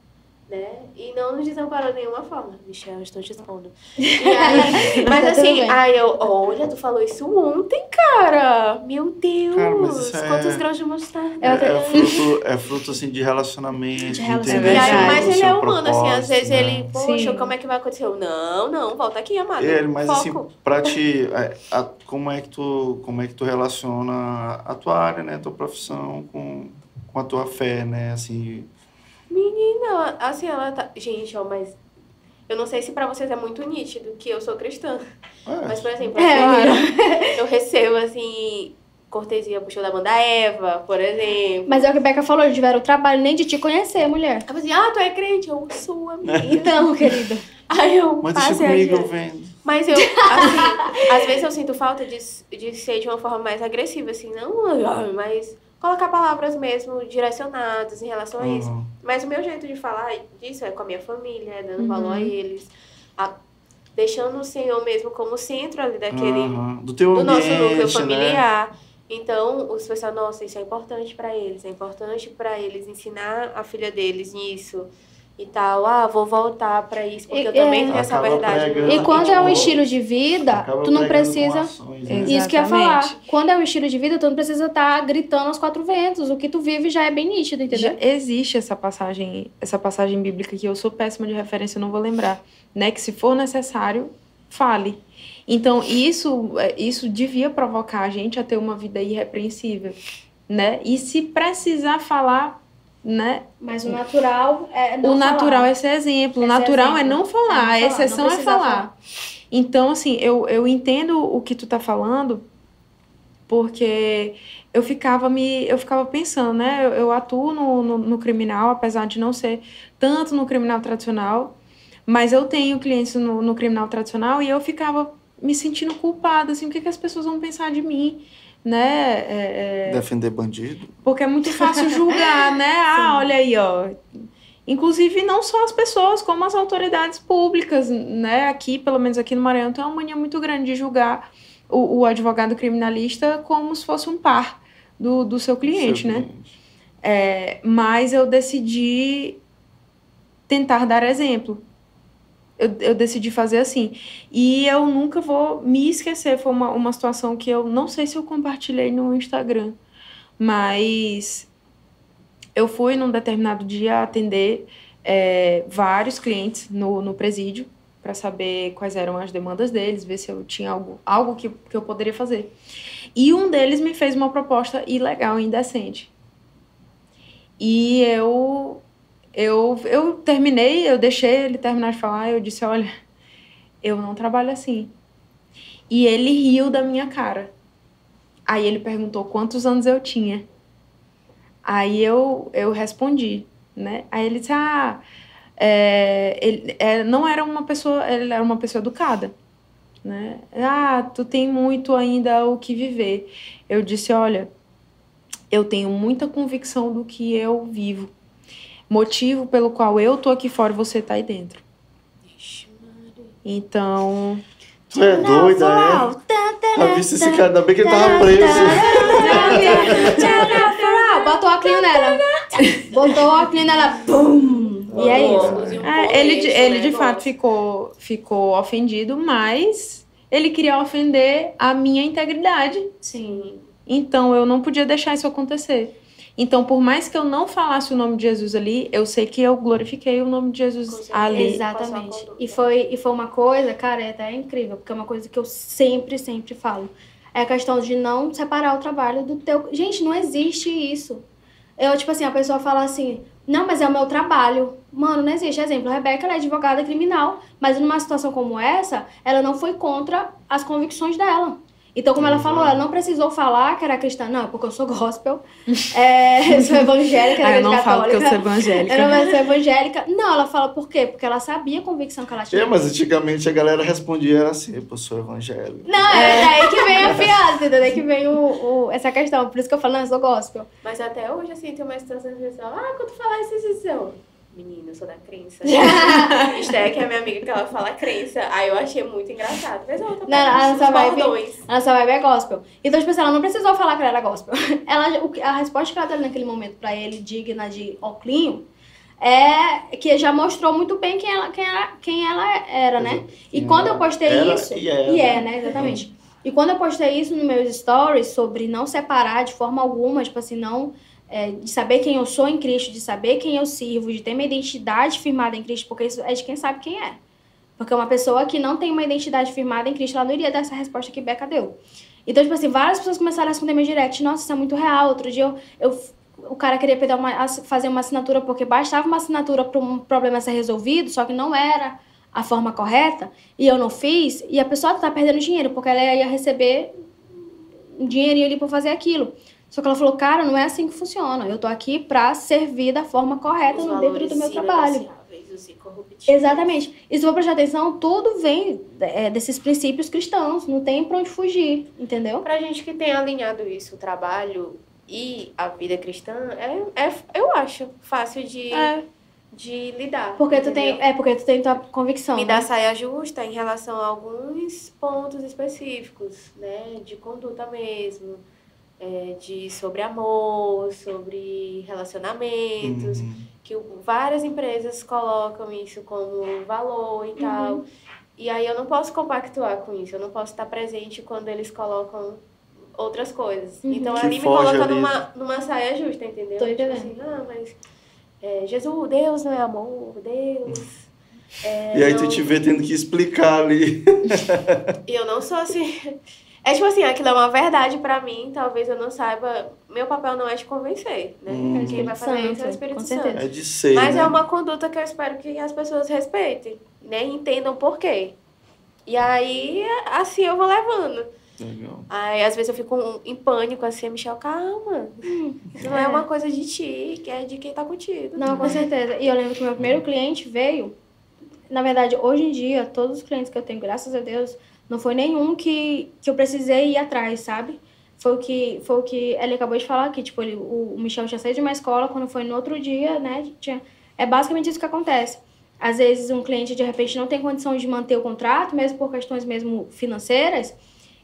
né? E não nos desamparou de nenhuma forma. Michel, eu estou te expondo. Aí, mas assim, aí eu, olha, tu falou isso ontem, cara. Meu Deus, Cara, mas isso é- quantos grãos de mostarda. É, é fruto, é fruto assim, de relacionamento, de, relacionamento. entender aí, mas ele é humano, assim, às vezes né? ele, poxa, Sim. como é que vai acontecer? Eu, não, não, volta aqui, amado. Ele, mas assim, Foco. pra ti, é, a- como é que tu, como é que tu relaciona a tua área, né, a tua profissão com, com a tua fé, né, assim, Menina, assim, ela tá. Gente, ó, mas. Eu não sei se pra vocês é muito nítido que eu sou cristã. é, Mas, por exemplo, É, eu recebo, assim, cortesia pro show da banda Eva, por exemplo. Mas é o que a Beca falou, eles tiveram o trabalho nem de te conhecer, mulher. Ela assim, ah, tu é crente? Eu sou, amiga. Então, querida. Aí eu mas deixa passei comigo, eu vendo. Mas eu, assim, às vezes eu sinto falta de, de ser de uma forma mais agressiva, assim, não, mas colocar palavras mesmo direcionadas em relação a isso. Uhum. Mas o meu jeito de falar disso é com a minha família, é dando Uhum. valor a eles, a- deixando o Senhor mesmo como centro ali daquele, Uhum. Do teu do nosso ambiente, núcleo né? familiar. Então, os pessoal, nossa, isso é importante pra eles, é importante pra eles ensinar a filha deles nisso e tal. Ah, vou voltar pra isso, porque E- eu também é. tenho essa verdade. no pregando. meu E quando é um Tipo, estilo de vida, tu não precisa. ações, né? Isso que eu ia falar. Quando é um estilo de vida, tu não precisa estar gritando aos quatro ventos. O que tu vive já é bem nítido, entendeu? Já existe essa passagem, essa passagem bíblica que eu sou péssima de referência, eu não vou lembrar, né? Que se for necessário, fale. Então, isso, é, isso devia provocar a gente a ter uma vida irrepreensível, né? E se precisar falar, né? Mas o natural é. Não o natural falar. é ser exemplo, o É natural é exemplo. não falar, É não a exceção é falar. falar. Então, assim, eu, eu entendo o que tu tá falando, porque eu ficava me eu ficava pensando, né? Eu, eu atuo no, no, no criminal, apesar de não ser tanto no criminal tradicional, mas eu tenho clientes no, no criminal tradicional e eu ficava me sentindo culpada, assim, o que, que as pessoas vão pensar de mim, né? É, é, Defender bandido. porque é muito fácil julgar, né? Ah, olha aí, ó. Inclusive, não só as pessoas, como as autoridades públicas, né? Aqui, pelo menos aqui no Maranhão, tem uma mania muito grande de julgar o, o advogado criminalista como se fosse um par do, do seu cliente, Seu né? cliente. É, mas eu decidi tentar dar exemplo. Eu, eu decidi fazer assim. E eu nunca vou me esquecer. Foi uma, uma situação que eu não sei se eu compartilhei no Instagram, mas eu fui num determinado dia atender é, vários clientes no, no presídio para saber quais eram as demandas deles, ver se eu tinha algo, algo que, que eu poderia fazer. E um deles me fez uma proposta ilegal, indecente. E eu eu, eu terminei, eu deixei ele terminar de falar, eu disse, olha, eu não trabalho assim. E ele riu da minha cara. Aí ele perguntou quantos anos eu tinha. Aí eu, eu respondi, né? Aí ele disse, ah, é, ele é, não era uma pessoa, ele era uma pessoa educada, né? Ah, tu tem muito ainda o que viver. Eu disse, olha, eu tenho muita convicção do que eu vivo motivo pelo qual eu tô aqui fora e você tá aí dentro. Então. Tu é doida, é? A visto esse cara, ainda bem que ele tava preso. Botou a clean nela. Botou a clean nela. Bum! E é isso. É, ele, de, ele de fato ficou, ficou ofendido, mas ele queria ofender a minha integridade. Sim. Então eu não podia deixar isso acontecer. Então, por mais que eu não falasse o nome de Jesus ali, eu sei que eu glorifiquei o nome de Jesus ali. Exatamente. E foi, e foi uma coisa, cara, é até incrível, porque é uma coisa que eu sempre, sempre falo. É a questão de não separar o trabalho do teu. Gente, não existe isso. Eu, tipo assim, a pessoa fala assim, não, mas é o meu trabalho. Mano, não existe. Exemplo, a Rebeca é advogada criminal, mas numa situação como essa, ela não foi contra as convicções dela. Então, como ela falou, ela não precisou falar que era cristã. Não, porque eu sou gospel. é, sou evangélica, ah, eu não católica. falo que eu sou evangélica. Eu não sou evangélica. Não, ela fala por quê? Porque ela sabia a convicção que ela tinha. É, mas antigamente a galera respondia era assim, eu sou evangélica. Não, é, é daí que vem a piada, daí que vem o, o, essa questão. Por isso que eu falo, não, eu sou gospel. Mas até hoje, assim, tem uma situação de pessoal, ah, quando falar isso, isso, isso. Menina, eu sou da crença. Esté, que é minha amiga, que ela fala crença. Aí eu achei muito engraçado. Mas ela tá Não, só vai ver. Ela só vai ver gospel. Então, tipo assim, ela não precisou falar que ela era gospel. Ela, a resposta que ela deu naquele momento pra ele, digna de Oclinho, é que já mostrou muito bem quem ela, quem ela, quem ela era, né? E quando eu postei Era isso. e é, E é, né? né? Exatamente. E quando eu postei isso nos meus stories sobre não separar de forma alguma, tipo assim, não. É, de saber quem eu sou em Cristo, de saber quem eu sirvo, de ter minha identidade firmada em Cristo, porque isso é de quem sabe quem é. Porque uma pessoa que não tem uma identidade firmada em Cristo, ela não iria dar essa resposta que Beca deu. Então, tipo assim, várias pessoas começaram a responder meu direct. Nossa, isso é muito real. Outro dia eu, eu- o cara queria pedir uma, fazer uma assinatura porque bastava uma assinatura para um problema ser resolvido, só que não era a forma correta, e eu não fiz, e a pessoa tá perdendo dinheiro, porque ela ia receber um dinheirinho ali para fazer aquilo. Só que ela falou, cara, não é assim que funciona. Eu tô aqui para servir da forma correta Os dentro do meu trabalho. Exatamente. E se for prestar atenção, tudo vem é, desses princípios cristãos. Não tem pra onde fugir, entendeu? Pra gente que tem alinhado isso, o trabalho e a vida cristã, é, é eu acho fácil de, É. de lidar. Porque tu tem, é porque tu tem tua convicção. Me né? dá saia justa em relação a alguns pontos específicos, né? De conduta mesmo, é, de sobre amor, sobre relacionamentos, Uhum. que várias empresas colocam isso como valor e tal. E aí eu não posso compactuar com isso, eu não posso estar presente quando eles colocam outras coisas. Uhum. Então Que ali me coloca ali. numa, numa saia justa, entendeu? Tô Tipo entendendo. assim, não, mas é, Jesus, Deus não é amor, Deus. é, E aí não- tu te vê tendo que explicar ali. e eu não sou assim. É tipo assim, aquilo é uma verdade pra mim, talvez eu não saiba. Meu papel não é te convencer, né? Hum. Quem vai fazer isso é o Espírito Santo. É de ser, Mas né? é uma conduta que eu espero que as pessoas respeitem, né? E entendam por quê. E aí, assim eu vou levando. Legal. Aí, às vezes eu fico em pânico, assim, Michel, calma. Isso não é É. uma coisa de ti, que é de quem tá contigo. Não, com certeza. E eu lembro que o meu primeiro cliente veio. Na verdade, hoje em dia, todos os clientes que eu tenho, graças a Deus, não foi nenhum que, que eu precisei ir atrás, sabe? Foi o que, foi o que ele acabou de falar aqui. Tipo, ele, o, o Michel tinha saído de uma escola, quando foi no outro dia, né? Tinha, é basicamente isso que acontece. Às vezes, um cliente, de repente, não tem condição de manter o contrato, mesmo por questões mesmo financeiras.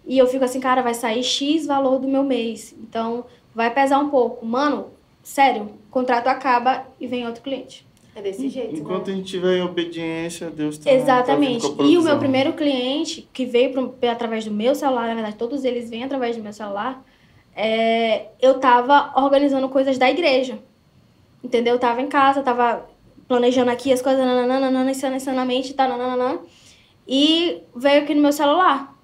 E eu fico assim, cara, vai sair X valor do meu mês. Então, vai pesar um pouco. Mano, sério, o contrato acaba e vem outro cliente. É desse jeito, Enquanto né? a gente tiver em obediência, Deus tá Exatamente. tá e o meu primeiro cliente, que veio pe- através do meu celular, na verdade, todos eles vêm através do meu celular, é, eu tava organizando coisas da igreja. Entendeu? Eu tava em casa, tava planejando aqui as coisas, nananana, ensinando, ensinando a mente, tá, nananana, e veio aqui no meu celular.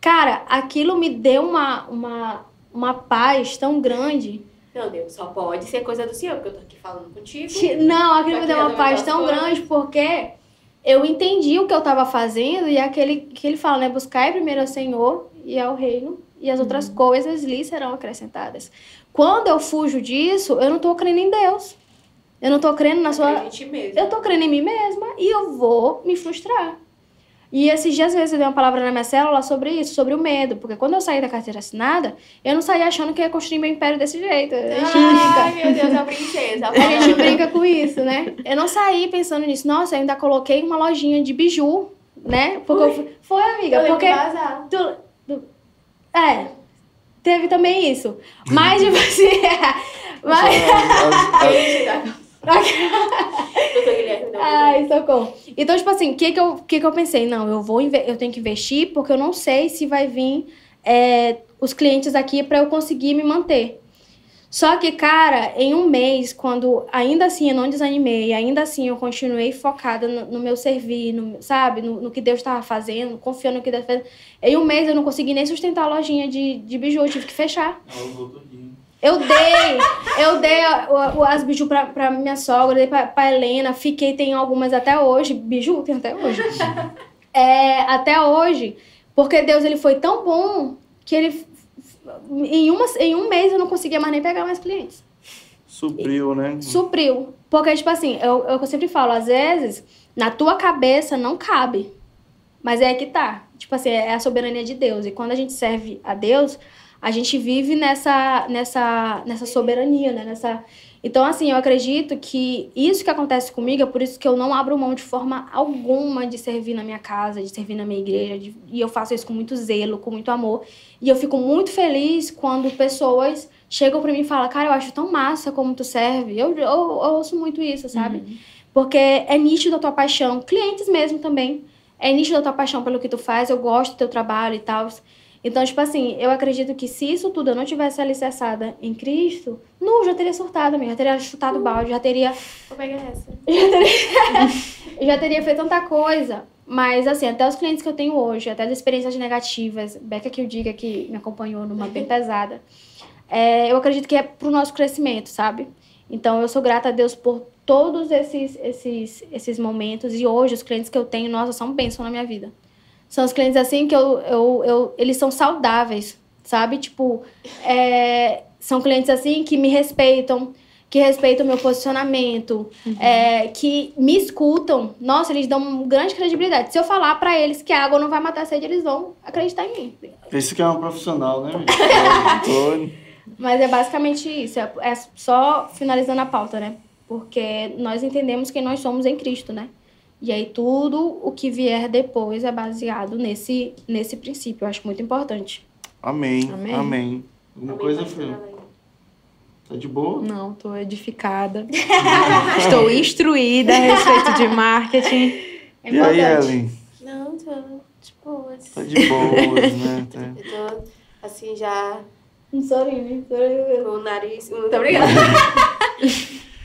Cara, aquilo me deu uma, uma, uma paz tão grande. Não, Deus, só pode ser coisa do Senhor, porque eu tô aqui falando contigo. Ti- Não, aquilo me deu uma paz tão coisas. grande porque eu entendi o que eu estava fazendo e aquele que ele fala, né? Buscai primeiro ao Senhor e ao reino e as outras Uhum. coisas lhe serão acrescentadas. Quando eu fujo disso, eu não tô crendo em Deus. Eu não tô crendo na sua. Acredite mesmo. Eu tô crendo em mim mesma e eu vou me frustrar. E esses dias, às vezes, eu dei uma palavra na minha célula sobre isso, sobre o medo. Porque quando eu saí da carteira assinada, eu não saí achando que ia construir meu império desse jeito. A gente brinca. Ai, meu Deus, a princesa. A gente brinca com isso, né? Eu não saí pensando nisso. Nossa, eu ainda coloquei uma lojinha de biju, né? Porque eu fui- Foi, amiga, Eu porque. vazar. tu- tu- é. Teve também isso. Mas, tipo assim. mas... Doutor Guilherme, não. Ai, socorro. Então, tipo assim, o que que eu, que que eu pensei? Não, eu vou eu tenho que investir porque eu não sei se vai vir é, os clientes aqui para eu conseguir me manter. Só que, cara, em um mês, quando ainda assim eu não desanimei, ainda assim eu continuei focada no, no meu servir, no, sabe? No, no que Deus estava fazendo, confiando no que Deus fazendo. Em um mês eu não consegui nem sustentar a lojinha de, de biju, eu tive que fechar. Tudinho. Eu dei, eu dei a- as biju pra, pra minha sogra, dei pra, pra Helena, fiquei, tem algumas até hoje, biju tem até hoje. É, até hoje, porque Deus ele foi tão bom que ele, em, uma, em um mês eu não conseguia mais nem pegar mais clientes. Supriu, né? Supriu. Porque, tipo assim, eu, eu sempre falo, às vezes, na tua cabeça não cabe. Mas é que tá. Tipo assim, é a soberania de Deus. E quando a gente serve a Deus, a gente vive nessa, nessa, nessa soberania, né? Nessa... Então, assim, eu acredito que isso que acontece comigo é por isso que eu não abro mão de forma alguma de servir na minha casa, de servir na minha igreja. de- E eu faço isso com muito zelo, com muito amor. E eu fico muito feliz quando pessoas chegam pra mim e falam, cara, eu acho tão massa como tu serve. Eu, eu, eu ouço muito isso, sabe? Porque é nítido a tua paixão. Clientes mesmo também. É nítido a tua paixão pelo que tu faz. Eu gosto do teu trabalho e tal. Então, tipo assim, eu acredito que se isso tudo eu não tivesse alicerçada em Cristo, não, já teria surtado, amiga. Já teria chutado o balde, já teria Vou pegar essa. eu já teria feito tanta coisa. Mas, assim, até os clientes que eu tenho hoje, até as experiências negativas, Beca que eu diga que me acompanhou numa bem pesada, é, eu acredito que é pro nosso crescimento, sabe? Então, eu sou grata a Deus por todos esses, esses, esses momentos. E hoje, os clientes que eu tenho, nossa, são bênção na minha vida. São os clientes, assim, que eu, eu, eu, eles são saudáveis, sabe? Tipo, é, são clientes, assim, que me respeitam, que respeitam o meu posicionamento, é, que me escutam. Nossa, eles dão grande credibilidade. Se eu falar pra eles que a água não vai matar a sede, eles vão acreditar em mim. Esse que é um profissional, né? Mas é basicamente isso. É, é só finalizando a pauta, né? Porque nós entendemos quem nós somos em Cristo, né? E aí tudo o que vier depois é baseado nesse, nesse princípio. Eu acho muito importante. Amém. Amém. Amém. Alguma coisa, Fê? Tá de boa? Não, tô edificada. Estou instruída a respeito de marketing. É e aí, importante. Ellen? Não, tô de boas. Tá de boas, né? Tá- Eu tô, assim, já Um sorinho, um sorinho. com o nariz... Muito obrigada.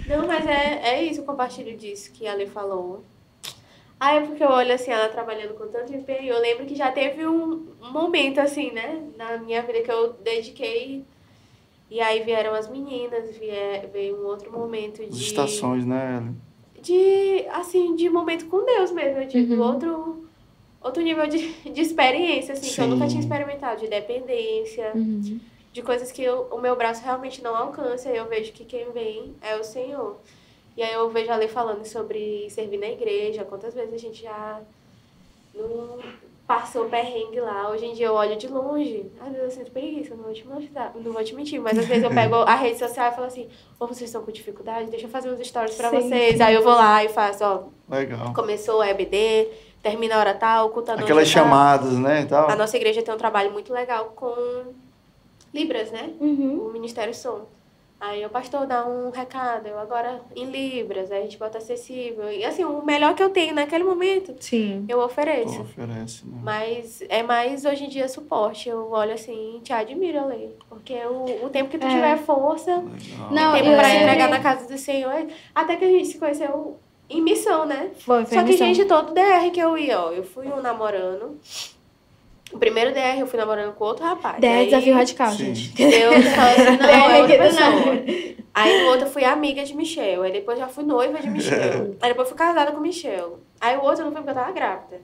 Não, mas é, é isso, eu compartilho disso que a Ale falou. Ah, é porque eu olho assim, ela trabalhando com tanto empenho. Eu lembro que já teve um momento assim, né? Na minha vida que eu dediquei. E aí vieram as meninas, vie- veio um outro momento de. estações, né, Ellen? de assim de momento com Deus mesmo eu tive Uhum. outro outro nível de, de experiência assim que eu nunca Sim. tinha experimentado de dependência Uhum. de coisas que eu- o meu braço realmente não alcança e eu vejo que quem vem é o Senhor e aí eu vejo a Lei falando sobre servir na igreja quantas vezes a gente já não passou perrengue lá hoje em dia eu olho de longe às vezes eu sinto preguiça não vou te mostrar não vou te mentir mas às vezes eu pego a rede social e falo assim ou vocês estão com dificuldade deixa eu fazer uns stories pra Sim. vocês aí eu vou lá e faço ó Legal. Começou a EBD, termina a hora tal, culta noite Aquelas tal. chamadas, né? e Tal. A nossa igreja tem um trabalho muito legal com Libras, né? Uhum. O Ministério Som. Aí o pastor dá um recado, eu agora em Libras, aí a gente bota acessível. E assim, o melhor que eu tenho naquele momento, Sim. eu ofereço. oferece, né? Mas é mais hoje em dia suporte. Eu olho assim, te admiro, Ale. Porque o, o tempo que tu É. tiver força, Legal. Não, tempo eu pra sempre- entregar na casa do Senhor. Até que a gente se conheceu em missão, né? Foi, foi Só que, missão. gente, todo DR que eu ia, ó, eu fui um namorando. O primeiro DR eu fui namorando com outro rapaz. DR Aí desafio radical, Sim. gente. Deus falou assim, não, é outra pessoa. Aí no outro eu fui amiga de Michel. Aí depois já fui noiva de Michel. Aí depois fui casada com Michel. Aí o outro não foi porque eu tava grávida.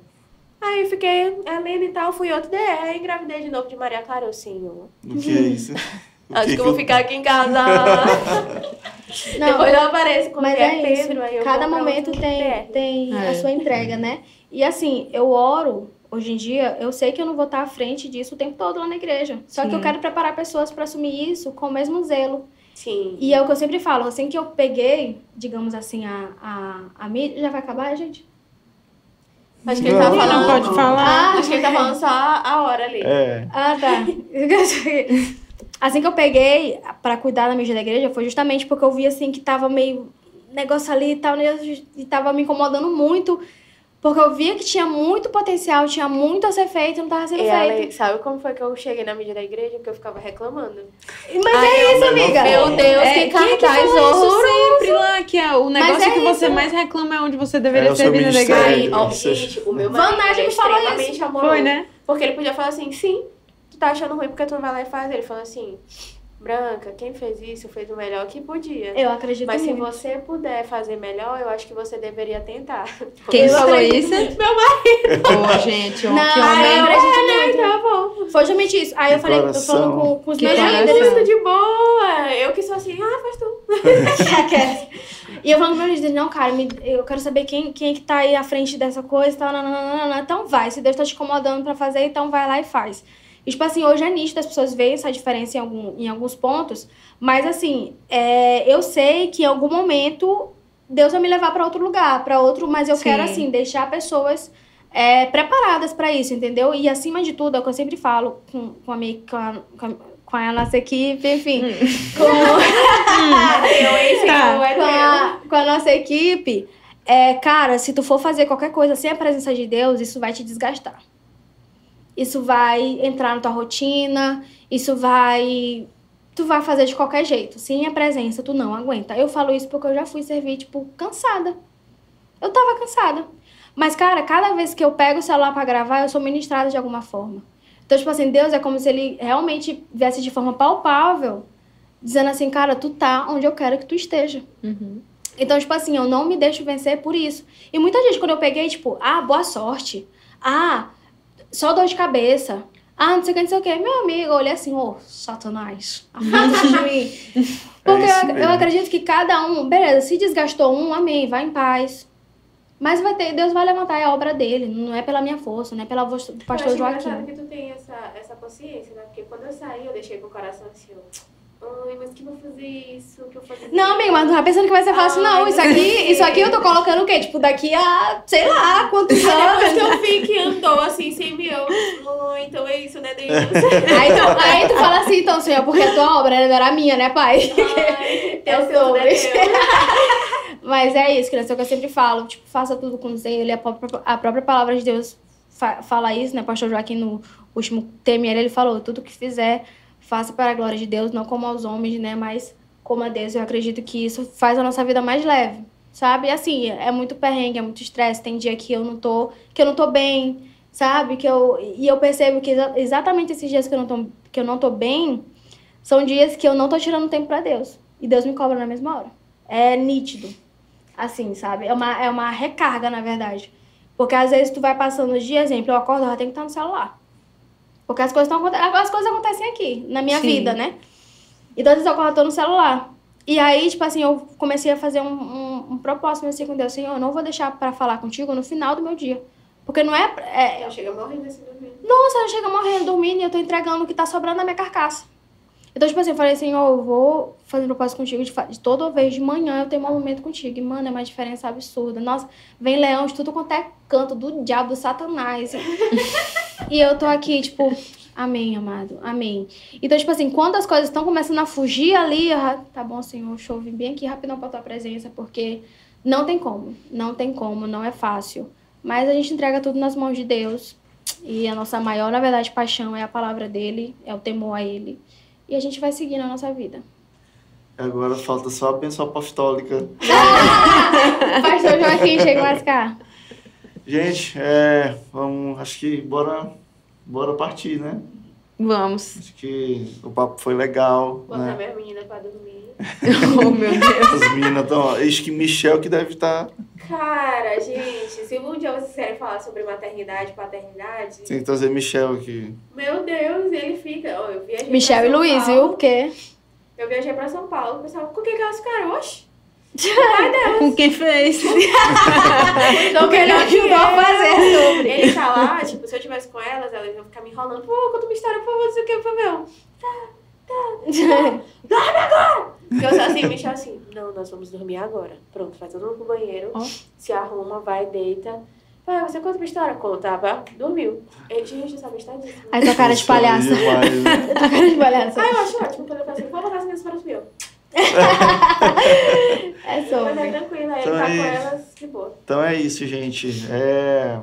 Aí eu fiquei, Helena e tal, fui outro DR. Aí engravidei de novo de Maria Clara, eu sim. O que é isso? O Acho que, eu vou eu- ficar aqui em casa. Não, depois eu apareço Mas vier é isso. Pedro. Aí eu Cada momento tem, tem É. a sua entrega, né? E assim, eu oro, hoje em dia, eu sei que eu não vou estar à frente disso o tempo todo lá na igreja. Só que Sim. eu quero preparar pessoas para assumir isso com o mesmo zelo. Sim. E é o que eu sempre falo, assim que eu peguei, digamos assim, a, a, a mídia. Já vai acabar, gente? Acho que ele tá falando. Não pode falar. Ah, Acho que ele tá falando só a hora ali. É. Ah, tá. assim que eu peguei pra cuidar da mídia da igreja foi justamente porque eu vi assim que tava meio negócio ali e tal, né, e tava me incomodando muito. Porque eu via que tinha muito potencial, tinha muito a ser feito e não tava sendo E feito. Ale, sabe como foi que eu cheguei na mídia da igreja? Porque eu ficava reclamando. Mas é isso, amiga. Meu Deus, É, que é cartaz isso horroroso. sempre lá, que é o negócio é que você isso. mais reclama é onde você É deveria o ser vindo da igreja. Aí, ó, gente, o meu marido Nath é me falou extremamente amoroso. Foi, né? Porque ele podia falar assim, sim, tu tá achando ruim porque tu não vai lá e faz. Ele falou assim, Branca, quem fez isso fez o melhor que podia. Eu acredito Mas se muito. você puder fazer melhor, eu acho que você deveria tentar. Quem Eu falou isso? Meu marido. Pô, gente, ó, Não, que homem. eu acredito muito. Tá bom. Foi justamente isso. Aí eu Que falei, eu coração. falando com, com os Que meus líderes. Muito de boa. Eu que sou assim, ah, faz tu. E eu falando com meus líderes, não, cara, me- eu quero saber quem, quem é que tá aí à frente dessa coisa e tal. nananana. Então vai, se Deus tá te incomodando pra fazer, então vai lá e faz. E, tipo assim, hoje é nítido, as pessoas veem essa diferença em, algum, em alguns pontos, mas assim, é, eu sei que em algum momento Deus vai me levar pra outro lugar, pra outro, mas eu Sim. quero, assim, deixar pessoas é, preparadas pra isso, entendeu? E acima de tudo, é o que eu sempre falo com, com, a, minha, com, a, com, a, com a nossa equipe, enfim, com, Eu, esse Tá. com, a, com a nossa equipe, é, cara, se tu for fazer qualquer coisa sem a presença de Deus, isso vai te desgastar. Isso vai entrar na tua rotina, isso vai. Tu vai fazer de qualquer jeito. Sem a presença, tu não aguenta. Eu falo isso porque eu já fui servir, tipo, cansada. Eu tava cansada. Mas, cara, cada vez que eu pego o celular pra gravar, eu sou ministrada de alguma forma. Então, tipo assim, Deus é como se ele realmente viesse de forma palpável, dizendo assim, cara, tu tá onde eu quero que tu esteja. Uhum. Então, tipo assim, eu não me deixo vencer por isso. E muita gente, quando eu peguei, tipo, ah, boa sorte. Ah, só dor de cabeça. Ah, não sei o que, não sei o que. Meu amigo, eu olhei assim, ô, Satanás, afasta de mim. Porque isso eu, eu acredito que cada um, beleza, se desgastou um, amém, vai em paz. Mas vai ter, Deus vai levantar é a obra dele, não é pela minha força, não é pela voz do pastor eu acho engraçado Joaquim. que tu tem essa, essa consciência, né? Porque quando eu saí, eu deixei com o coração assim, ó, ai, mas que vou fazer isso, que eu fazer Não, amigo, mas não tá pensando que vai ser fácil, não. Ai, Isso não aqui, sei. isso aqui eu tô colocando o quê? Tipo, daqui a, sei lá, quantos Depois anos. que eu vi que andou assim, sem eu, ai, então é isso, né, Deus? Aí tu, aí tu fala assim, então, senhor, porque a tua obra não era minha, né, pai? Ai, É é sobre. teu. Mas é isso, criança, é o que eu sempre falo. Tipo, faça tudo com zelo. E a própria, a própria palavra de Deus fa- fala isso, né? O pastor Joaquim, no último TML, ele falou: tudo que fizer, faça para a glória de Deus, não como aos homens, né? Mas como a Deus. Eu acredito que isso faz a nossa vida mais leve, sabe? Assim, é muito perrengue, é muito estresse. Tem dia que eu não tô, que eu não tô bem, sabe? Que eu, e eu percebo que exa- exatamente esses dias que eu não tô, que eu não tô bem são dias que eu não tô tirando tempo para Deus. E Deus me cobra na mesma hora. É nítido. Assim, sabe? É uma, é uma recarga, na verdade. Porque às vezes tu vai passando os dias, exemplo, eu acordo, eu já tenho que estar no celular. Porque as coisas, tão, as coisas acontecem aqui, na minha Sim. vida, né? Então, às vezes eu tô no celular. E aí, tipo assim, eu comecei a fazer um, um, um propósito assim com Deus. Senhor, eu não vou deixar pra falar contigo no final do meu dia. Porque não é, é Eu chego morrendo assim dormindo. nossa, eu chego morrendo, dormindo e eu tô entregando o que tá sobrando na minha carcaça. Então, tipo assim, eu falei assim, ó, eu vou fazer propósito contigo de, de toda vez de manhã eu tenho um momento contigo. E, mano, é uma diferença absurda. Nossa, vem leão de tudo quanto é canto, do diabo, do satanás. e eu tô aqui, tipo, Amém, amado. Amém. Então, tipo assim, quando as coisas estão começando a fugir ali, já- tá bom, Senhor, eu vir bem aqui rapidão pra tua presença, porque não tem como. Não tem como, não é fácil. Mas a gente entrega tudo nas mãos de Deus. E a nossa maior, na verdade, paixão é a palavra dele, é o temor a ele. E a gente vai seguir na nossa vida. Agora falta só a bênção apostólica. Pastor Joaquim, chega mais cá. Gente, é, vamos, acho que bora, bora partir, né? Vamos. Acho que o papo foi legal, Botar né? minha menina pra dormir. Oh, meu Deus. As meninas estão... Acho que Michel que deve tá, estar... Cara, gente, se um dia vocês querem falar sobre maternidade e paternidade, Tem que trazer Michel aqui. meu Deus, ele fica. Ó, eu viajei Michel e Luiz, Paulo, viu? Porque Eu viajei pra São Paulo, o pessoal, com quem que elas ficaram? Oxi. Com quem fez? Então, Porque ele que ajudou a fazer sobre. Ele tá lá, tipo, se eu tivesse com elas, elas iam ficar me enrolando. Pô, conta uma história, por favor, não sei o que. Eu falei, meu, Porque eu sou assim, Michel assim, não, nós vamos dormir agora. Pronto, vai todo mundo pro banheiro, Ó. se arruma, vai, deita. Pai, você conta uma história? Conta, pá, dormiu. Ele, gente, essa amistade disso. Aí tua cara de aí palhaça. demais, né? Tua cara de palhaça. Ah, eu acho ótimo quando eu falo assim, vou botar as minhas para É Mas é tranquilo, aí Então ele tá é com isso. elas, de boa. Então é isso, gente. É...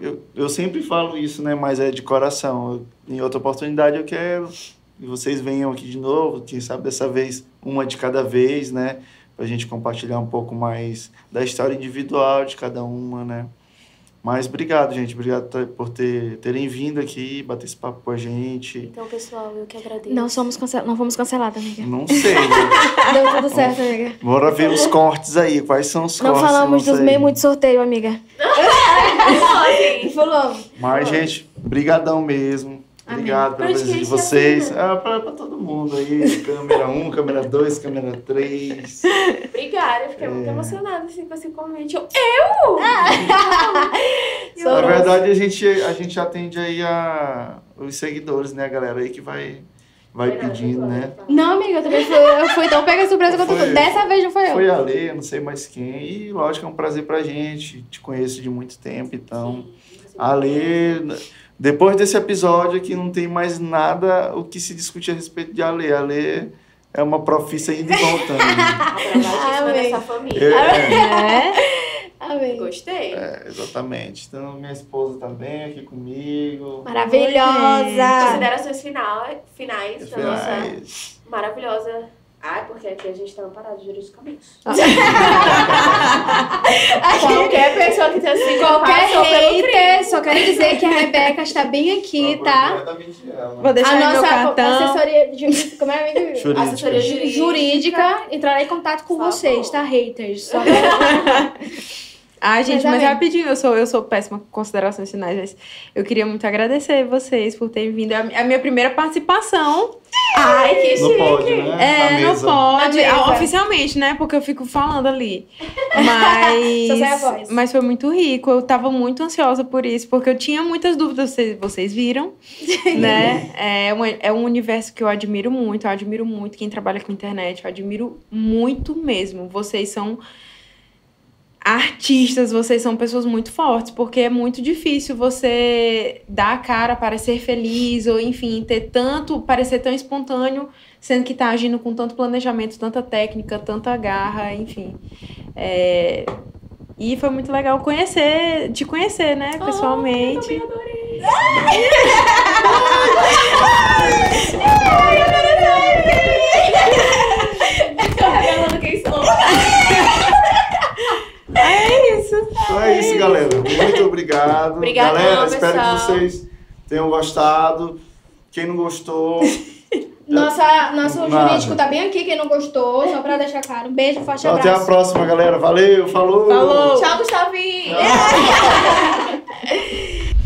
Eu, eu sempre falo isso, né? Mas é de coração. Eu- em outra oportunidade eu quero que vocês venham aqui de novo, quem sabe dessa vez uma de cada vez, né? Pra gente compartilhar um pouco mais da história individual de cada uma, né? Mas obrigado, gente. Obrigado por ter, terem vindo aqui, bater esse papo com a gente. Então, pessoal, eu que agradeço. Não somos cancel... não fomos canceladas, amiga. Não sei, né? Deu tudo certo, amiga. Bora ver os cortes aí. Quais são os Não cortes? falamos dos não sei. memos de sorteio, amiga. Falamos. Mas, gente, brigadão mesmo. Obrigado pela presença de gente ia vocês. Ah, pra, pra todo mundo aí. Câmera 1, câmera 2, câmera 3. Obrigada, eu fiquei É. muito emocionada assim, com esse convite. Eu, Na verdade, a gente, a gente atende aí a, os seguidores, né, a galera aí que vai, vai pedindo, né? nada. Não, amiga, eu também fui, eu fui tão pega surpresa quanto Foi. Dessa vez não foi eu. Foi a Lê, eu não sei mais quem. E, lógico, é um prazer pra gente. Te conheço de muito tempo, então... A Lê... Depois desse episódio aqui, não tem mais nada o que se discutir a respeito de Ale. A Lê é uma profissa indo e voltando. Aprovadíssima Amém. dessa família. Eu- é. É. Amém. Gostei. É, exatamente. Então, minha esposa também aqui comigo. Maravilhosa. Considerações final, finais da nossa Finais. maravilhosa. Ai, porque aqui a gente tá amparado juridicamente. Qualquer pessoa que tenha sido Qualquer passou pelo crime. hater, só quero dizer que a Rebeca está bem aqui, tá? Diretamente ela. Vou deixar A nossa cartão. assessoria de, como é? Jurídica. Assessoria jurídica. jurídica entrará em contato com favor. vocês, tá, haters? Só quero- Ai, gente, Mas mas, rapidinho, eu sou, eu sou péssima com considerações finais, mas eu queria muito agradecer vocês por terem vindo. É a a minha primeira participação. Ai, que Não chique. pode, né? É, não pode. Ah, Oficialmente, né? Porque eu fico falando ali. Mas. Mas foi muito rico. Eu tava muito ansiosa por isso, porque eu tinha muitas dúvidas, vocês, vocês viram. né? É um, é um universo que eu admiro muito. Eu admiro muito quem trabalha com internet. Eu admiro muito mesmo. Vocês são artistas, vocês são pessoas muito fortes, porque é muito difícil você dar a cara para ser feliz, ou enfim, ter tanto, parecer tão espontâneo, sendo que tá agindo com tanto planejamento, tanta técnica, tanta garra, enfim. É, E foi muito legal conhecer, te conhecer, né, pessoalmente. Eu adorei. Tô revelando quem sou. É isso. Então é isso, galera. Muito obrigado. Obrigadão, galera, espero que vocês tenham gostado. Quem não gostou, Nossa, nosso Nada. jurídico tá bem aqui, quem não gostou, só pra deixar claro. Um beijo, forte então, até abraço. a próxima, galera. Valeu, falou. Falou. Tchau, Gustavinho. Tchau.